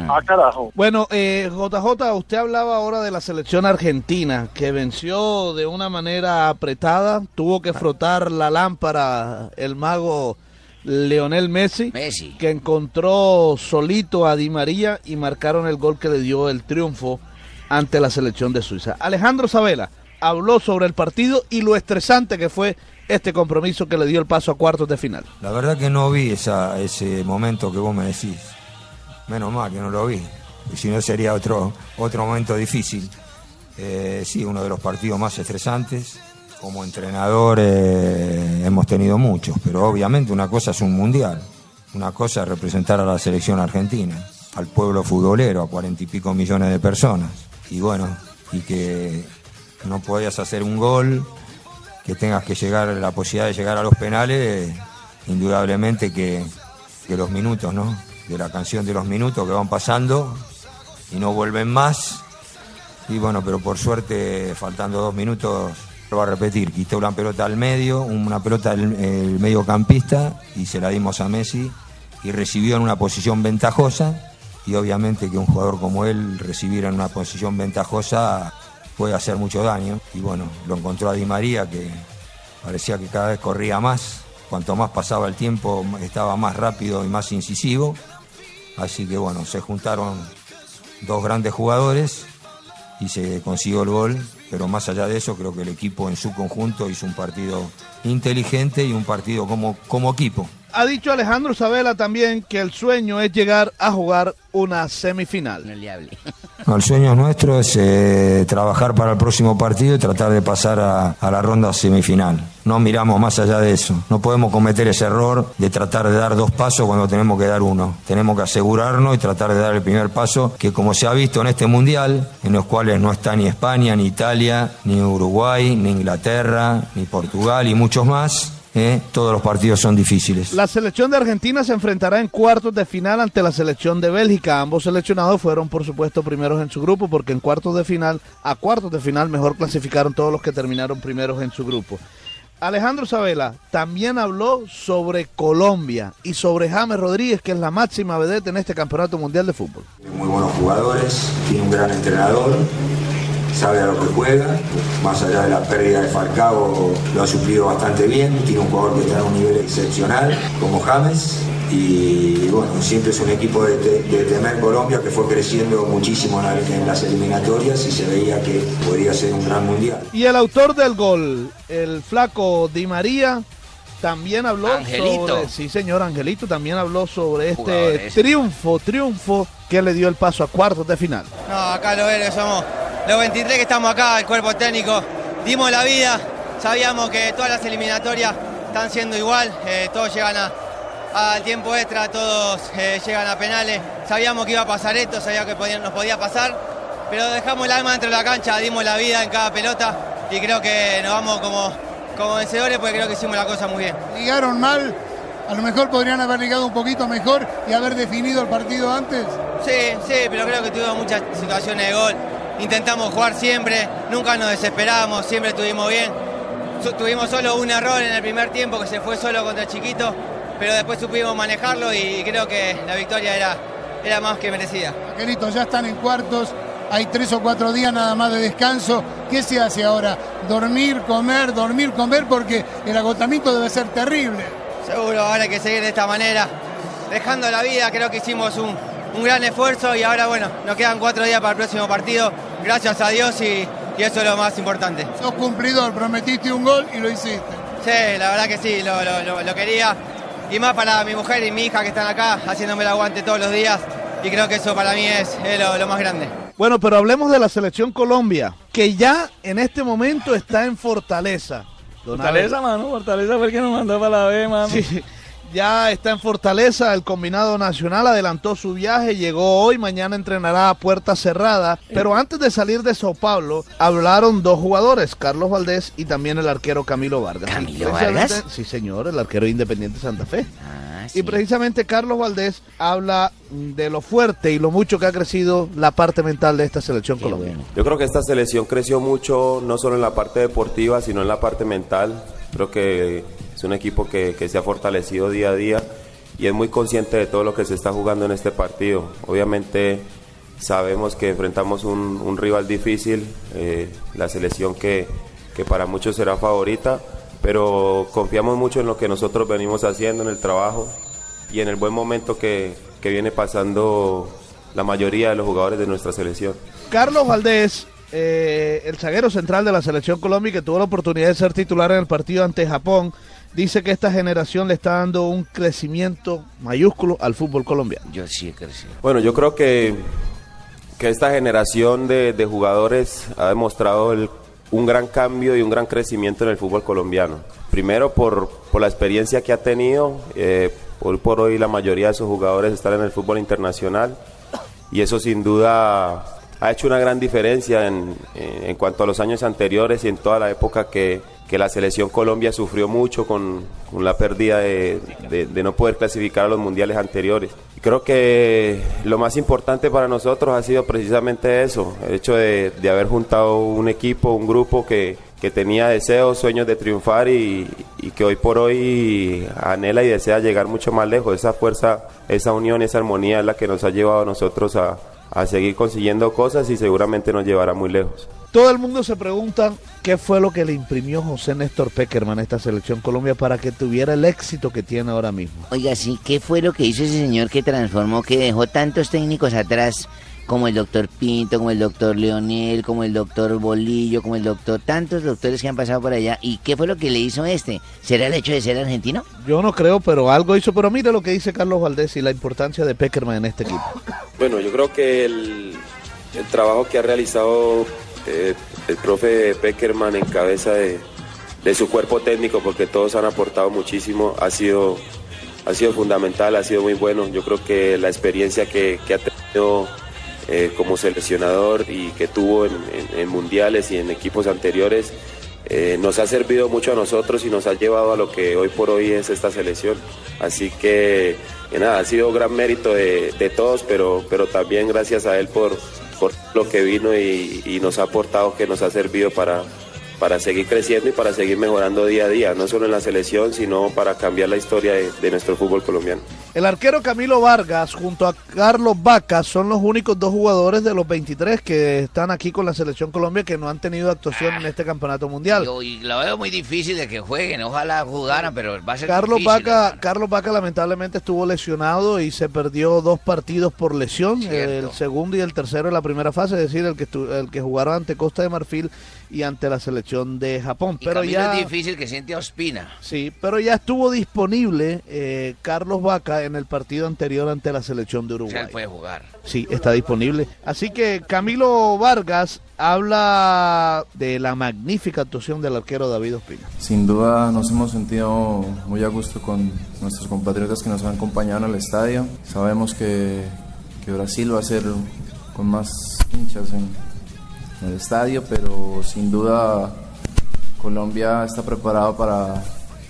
ah, carajo. Bueno, eh, JJ, usted hablaba ahora de la selección argentina que venció de una manera apretada, tuvo que frotar la lámpara el mago Leonel Messi, Messi. que encontró solito a Di María y marcaron el gol que le dio el triunfo ante la selección de Suiza. Alejandro Sabela habló sobre el partido y lo estresante que fue este compromiso que le dio el paso a cuartos de final. La verdad que no vi esa, ese momento que vos me decís. Menos mal que no lo vi. si no sería otro, otro momento difícil. Eh, sí, uno de los partidos más estresantes. Como entrenador eh, hemos tenido muchos, pero obviamente una cosa es un mundial, una cosa es representar a la selección argentina, al pueblo futbolero, a cuarenta y pico millones de personas. Y bueno, y que no podías hacer un gol, que tengas que llegar, la posibilidad de llegar a los penales, indudablemente que, los minutos, ¿no? De la canción de los minutos que van pasando y no vuelven más. Y bueno, pero por suerte, faltando dos minutos, lo va a repetir. Quitó una pelota al medio, una pelota el, el mediocampista y se la dimos a Messi y recibió en una posición ventajosa. Y obviamente que un jugador como él recibir en una posición ventajosa puede hacer mucho daño. Y bueno, lo encontró a Di María que parecía que cada vez corría más. Cuanto más pasaba el tiempo, estaba más rápido y más incisivo. Así que bueno, se juntaron dos grandes jugadores y se consiguió el gol. Pero más allá de eso, creo que el equipo en su conjunto hizo un partido inteligente y un partido como, como equipo. Ha dicho Alejandro Sabela también que el sueño es llegar a jugar una semifinal. No, el sueño nuestro es eh, trabajar para el próximo partido y tratar de pasar a, a la ronda semifinal. No miramos más allá de eso. No podemos cometer ese error de tratar de dar dos pasos cuando tenemos que dar uno. Tenemos que asegurarnos y tratar de dar el primer paso, que como se ha visto en este mundial, en los cuales no está ni España, ni Italia, ni Uruguay, ni Inglaterra, ni Portugal y muchos más, ¿eh? todos los partidos son difíciles. La selección de Argentina se enfrentará en cuartos de final ante la selección de Bélgica. Ambos seleccionados fueron, por supuesto, primeros en su grupo, porque en cuartos de final, a cuartos de final, mejor clasificaron todos los que terminaron primeros en su grupo. Alejandro Sabela también habló sobre Colombia y sobre James Rodríguez, que es la máxima vedette en este campeonato mundial de fútbol. muy buenos jugadores, tiene un gran entrenador, sabe a lo que juega, más allá de la pérdida de Falcao lo ha suplido bastante bien, tiene un jugador que está en un nivel excepcional como James y bueno, siempre es un equipo de, de- temer Colombia que fue creciendo muchísimo en, la- en las eliminatorias y se veía que podía ser un gran mundial. Y el autor del gol, el flaco Di María, también habló Angelito. sobre, sí señor Angelito, también habló sobre este Jugadores. triunfo, triunfo que le dio el paso a cuartos de final. No, acá lo ves, somos los 23 que estamos acá, el cuerpo técnico, dimos la vida, sabíamos que todas las eliminatorias están siendo igual, eh, todos llegan a- al tiempo extra, todos eh, llegan a penales, sabíamos que iba a pasar esto, sabíamos que podía- nos podía pasar, pero dejamos el alma dentro de la cancha, dimos la vida en cada pelota y creo que nos vamos como, como vencedores porque creo que hicimos la cosa muy bien. ligaron mal, a lo mejor podrían haber ligado un poquito mejor y haber definido el partido antes. Sí, sí, pero creo que tuvimos muchas situaciones de gol. Intentamos jugar siempre, nunca nos desesperamos, siempre estuvimos bien. Tuvimos solo un error en el primer tiempo que se fue solo contra chiquito, pero después supimos manejarlo y creo que la victoria era, era más que merecida. Angelito, ya están en cuartos, hay tres o cuatro días nada más de descanso. ¿Qué se hace ahora? Dormir, comer, dormir, comer, porque el agotamiento debe ser terrible. Seguro, ahora hay que seguir de esta manera, dejando la vida, creo que hicimos un, un gran esfuerzo y ahora bueno, nos quedan cuatro días para el próximo partido, gracias a Dios y, y eso es lo más importante. Sos cumplidor, prometiste un gol y lo hiciste. Sí, la verdad que sí, lo, lo- lo- lo quería. Y más para mi mujer y mi hija que están acá haciéndome el aguante todos los días. Y creo que eso para mí es, es lo, lo más grande. Bueno, pero hablemos de la selección Colombia, que ya en este momento está en Fortaleza. Don Fortaleza, Abel. mano, Fortaleza fue el que nos mandó para la B, mano. Sí, ya está en Fortaleza, el combinado nacional adelantó su viaje, llegó hoy, mañana entrenará a puerta cerrada, pero antes de salir de Sao Paulo hablaron dos jugadores, Carlos Valdés y también el arquero Camilo Vargas. ¿Camilo Vargas? Sí, señor, el arquero de Independiente Santa Fe. Ah, Y precisamente Carlos Valdés habla de lo fuerte y lo mucho que ha crecido la parte mental de esta selección colombiana. Yo creo que esta selección creció mucho, no solo en la parte deportiva, sino en la parte mental. Creo que es un equipo que, que se ha fortalecido día a día y es muy consciente de todo lo que se está jugando en este partido. Obviamente sabemos que enfrentamos un, un rival difícil, eh, la selección que, que para muchos será favorita, pero confiamos mucho en lo que nosotros venimos haciendo, en el trabajo y en el buen momento que, que viene pasando la mayoría de los jugadores de nuestra selección. Carlos Valdés, eh, el zaguero central de la selección Colombia que tuvo la oportunidad de ser titular en el partido ante Japón, dice que esta generación le está dando un crecimiento mayúsculo al fútbol colombiano. Yo sí he crecido. Bueno, yo creo que que esta generación de, de jugadores ha demostrado el- un gran cambio y un gran crecimiento en el fútbol colombiano. Primero por, por la experiencia que ha tenido, eh, hoy por hoy la mayoría de esos jugadores están en el fútbol internacional y eso sin duda ha hecho una gran diferencia en, en- en cuanto a los años anteriores y en toda la época que, que la selección Colombia sufrió mucho con, con la pérdida de, de- de no poder clasificar a los mundiales anteriores. Creo que lo más importante para nosotros ha sido precisamente eso, el hecho de, de haber juntado un equipo, un grupo que, que tenía deseos, sueños de triunfar y, y que hoy por hoy anhela y desea llegar mucho más lejos. Esa fuerza, esa unión, esa armonía es la que nos ha llevado a nosotros a, a seguir consiguiendo cosas y seguramente nos llevará muy lejos. Todo el mundo se pregunta qué fue lo que le imprimió José Néstor Peckerman a esta selección Colombia para que tuviera el éxito que tiene ahora mismo. Oiga, sí, ¿qué fue lo que hizo ese señor que transformó, que dejó tantos técnicos atrás, como el doctor Pinto, como el doctor Leonel, como el doctor Bolillo, como el doctor, tantos doctores que han pasado por allá? ¿Y qué fue lo que le hizo este? ¿Será el hecho de ser argentino? Yo no creo, pero algo hizo. Pero mire lo que dice Carlos Valdés y la importancia de Peckerman en este equipo. Bueno, yo creo que el, el trabajo que ha realizado eh, el profe Peckerman en cabeza de, de su cuerpo técnico, porque todos han aportado muchísimo, ha sido, ha sido fundamental, ha sido muy bueno. Yo creo que la experiencia que, que ha tenido eh, como seleccionador y que tuvo en, mundiales y en equipos anteriores eh, nos ha servido mucho a nosotros y nos ha llevado a lo que hoy por hoy es esta selección. Así que, nada, ha sido gran mérito de, todos, pero, pero también gracias a él por, por lo que vino y, nos ha aportado, que nos ha servido para, para seguir creciendo y para seguir mejorando día a día, no solo en la selección, sino para cambiar la historia de nuestro fútbol colombiano. El arquero Camilo Vargas junto a Carlos Vaca son los únicos dos jugadores de los 23 que están aquí con la selección Colombia que no han tenido actuación en este campeonato mundial. Yo- y lo veo muy difícil de que jueguen, ojalá jugaran, pero va a ser Carlos difícil. Vaca, Carlos Vaca lamentablemente estuvo lesionado y se perdió dos partidos por lesión, el segundo y el tercero en la primera fase, es decir, el que el que jugaron ante Costa de Marfil y ante la selección de Japón. Y Pero Camilo ya es difícil que siente Ospina. Sí, pero ya estuvo disponible eh, Carlos Vaca en el partido anterior ante la selección de O sea, Uruguay. él puede jugar. Sí, está disponible. Así que Camilo Vargas habla de la magnífica actuación del arquero David Ospina. Sin duda nos hemos sentido muy a gusto con nuestros compatriotas que nos han acompañado en el estadio. Sabemos que, que Brasil va a ser con más hinchas en, en el estadio, pero sin duda Colombia está preparado para,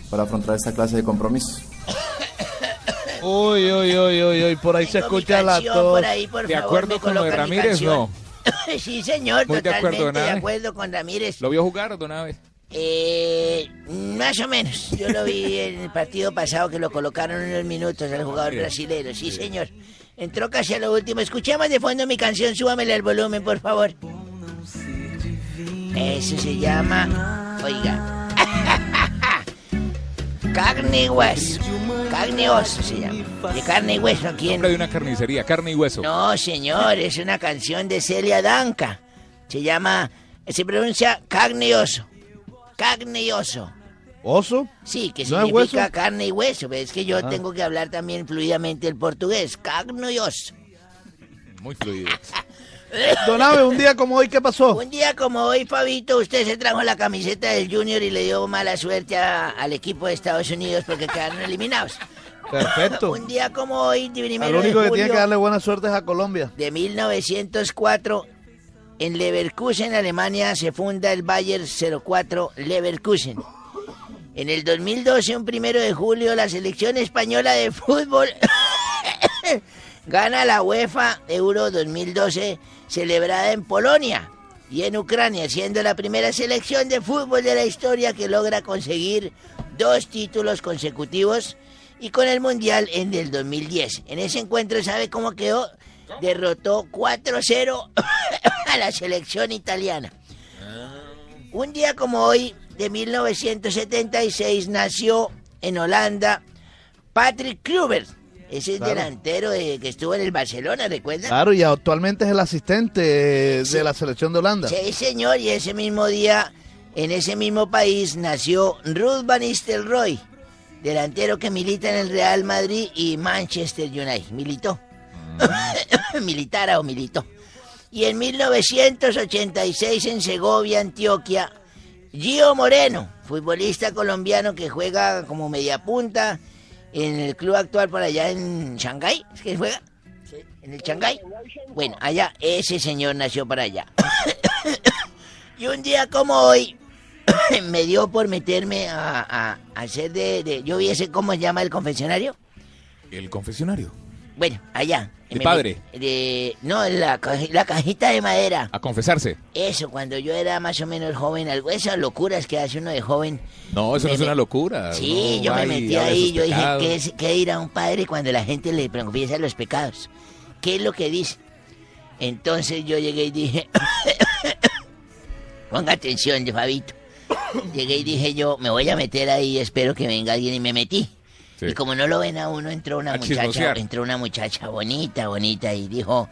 para afrontar esta clase de compromisos. Uy, uy, uy, uy, uy, por ahí se escucha la tos. por ahí, por ¿De favor, acuerdo con lo de Ramírez? No. sí, señor, Muy de totalmente acuerdo, de acuerdo con Ramírez. ¿Lo vio jugar don Abe? Eh, más o menos. Yo lo vi en el partido pasado que lo colocaron unos minutos al jugador brasileño. Sí, señor. Entró casi a lo último. Escuchemos de fondo mi canción. Súbamele al volumen, por favor. Eso se llama... Oiga. Carne y hueso. Carne y oso se llama. De carne y hueso, ¿quién? Nombre de una carnicería, carne y hueso. No, señor, es una canción de Celia Danca. Se llama, se pronuncia carne y oso. Carne y oso. ¿Oso? Sí, que ¿No es significa carne y hueso. pero Es que yo Ah. tengo que hablar también fluidamente el portugués. Carne y oso. Muy fluido. Don Abe, un día como hoy, ¿qué pasó? Un día como hoy, Fabito, usted se trajo la camiseta del Junior y le dio mala suerte a- al equipo de Estados Unidos porque quedaron eliminados. Perfecto. Un día como hoy, primero Al único de que tiene que darle buena suerte es a Colombia. de 1904, en Leverkusen, Alemania, se funda el Bayer 04 Leverkusen. En el 2012, un primero de julio, la selección española de fútbol gana la UEFA Euro 2012 celebrada en Polonia y en Ucrania, siendo la primera selección de fútbol de la historia que logra conseguir dos títulos consecutivos y con el Mundial en el 2010. En ese encuentro, ¿sabe cómo quedó? Derrotó 4-0 a la selección italiana. Un día como hoy, de 1976, nació en Holanda Patrick Kluivert. Ese es Claro. delantero de- que estuvo en el Barcelona, ¿recuerda? Claro, y actualmente es el asistente de la selección de Holanda. Sí, señor, y ese mismo día, en ese mismo país, nació Ruth Van Nistelrooy, delantero que milita en el Real Madrid y Manchester United. Militó. Militara o militó. Y en 1986 en Segovia, Antioquia, Gio Moreno, futbolista colombiano que juega como media punta en el club actual por allá en Shanghái, ¿es que juega? ¿En el Shanghái? Bueno, allá, ese señor nació para allá. y un día como hoy, me dio por meterme a, a- a hacer de, de- Yo vi ese, ¿cómo se llama el confesionario? El confesionario. Bueno, allá. ¿De Me- padre? De, no, la, la cajita de madera. A confesarse. Eso, cuando yo era más o menos joven, algo esas locuras que hace uno de joven. No, eso no Me- es una locura. Sí, Uno yo me metí ahí, yo dije. ¿qué, es, ¿qué dirá un padre cuando la gente le confiesa los pecados? ¿Qué es lo que dice? Entonces yo llegué y dije, ponga atención, Fabito. Llegué y dije yo, me voy a meter ahí, espero que venga alguien y me metí. Sí. Y como no lo ven a uno, entró una A muchacha, chismosear. entró una muchacha bonita, bonita, y dijo,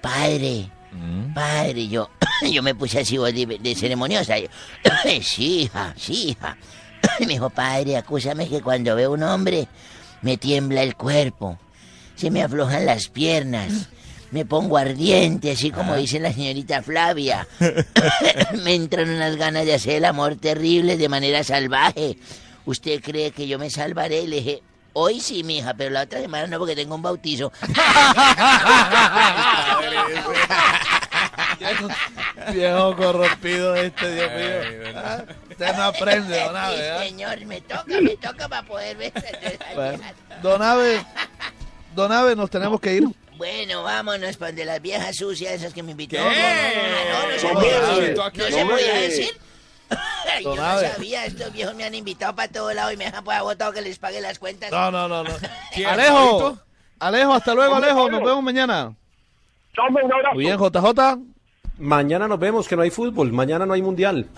padre, Mm. padre, yo, yo me puse así de, de ceremoniosa. yo, sí, hija, sí, hija. Y me dijo, padre, acúsame que cuando veo un hombre me tiembla el cuerpo, se me aflojan las piernas, me pongo ardiente, así como dice la señorita Flavia. me entran unas ganas de hacer el amor terrible de manera salvaje. ¿Usted cree que yo me salvaré? Le dije, hoy sí, mija, pero la otra semana no, porque tengo un bautizo. Viejo corrompido este, Dios mío. Ah, Usted no aprende, don Abe, Sí, ¿ah? señor, me toca, me toca para poder ver. Bueno, Don Abe, Don Abe, nos tenemos que ir. Bueno, vámonos para donde las viejas sucias, esas que me. Ah, no, no decir. aquí No hay se podía decir. Yo no sabía, estos viejos me han invitado para todo lado y me dejan para votado que les pague las cuentas. No, no, no, no. Alejo, Alejo, hasta luego, Alejo. Nos vemos mañana. Muy bien, JJ. Mañana nos vemos, que no hay fútbol, mañana no hay mundial.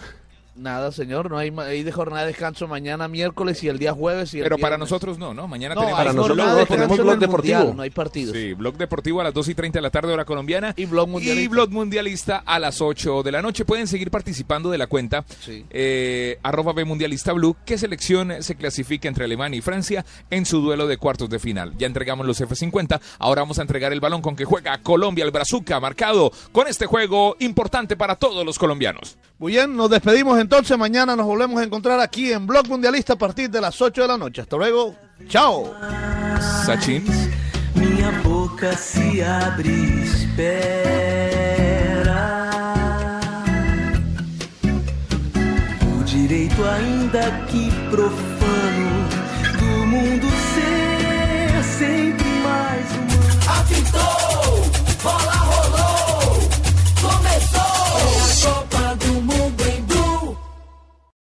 Nada, señor, no hay, hay de jornada de descanso mañana miércoles y el día jueves. Y el Pero para viernes. nosotros no, ¿no? Mañana No, tenemos Para nosotros no, de tenemos blog en deportivo. Mundial, no hay partidos. Sí, blog deportivo a las 2 y 30 de la tarde, hora colombiana. Y blog mundialista. Y blog mundialista a las 8 de la noche. Pueden seguir participando de la cuenta eh, arroba B Mundialista Blue. ¿Qué selección se clasifica entre Alemania y Francia en su duelo de cuartos de final? Ya entregamos los F50. Ahora vamos a entregar el balón con que juega Colombia, el Brazuca, marcado con este juego importante para todos los colombianos. Muy bien, nos despedimos entonces. Mañana nos volvemos a encontrar aquí en Blog Mundialista a partir de las 8 de la noche. Hasta luego. Chao. Sachin. Minha boca se abre, e espera. O direito, ainda que profano, do mundo ser sempre mais humano. Apitou! Bola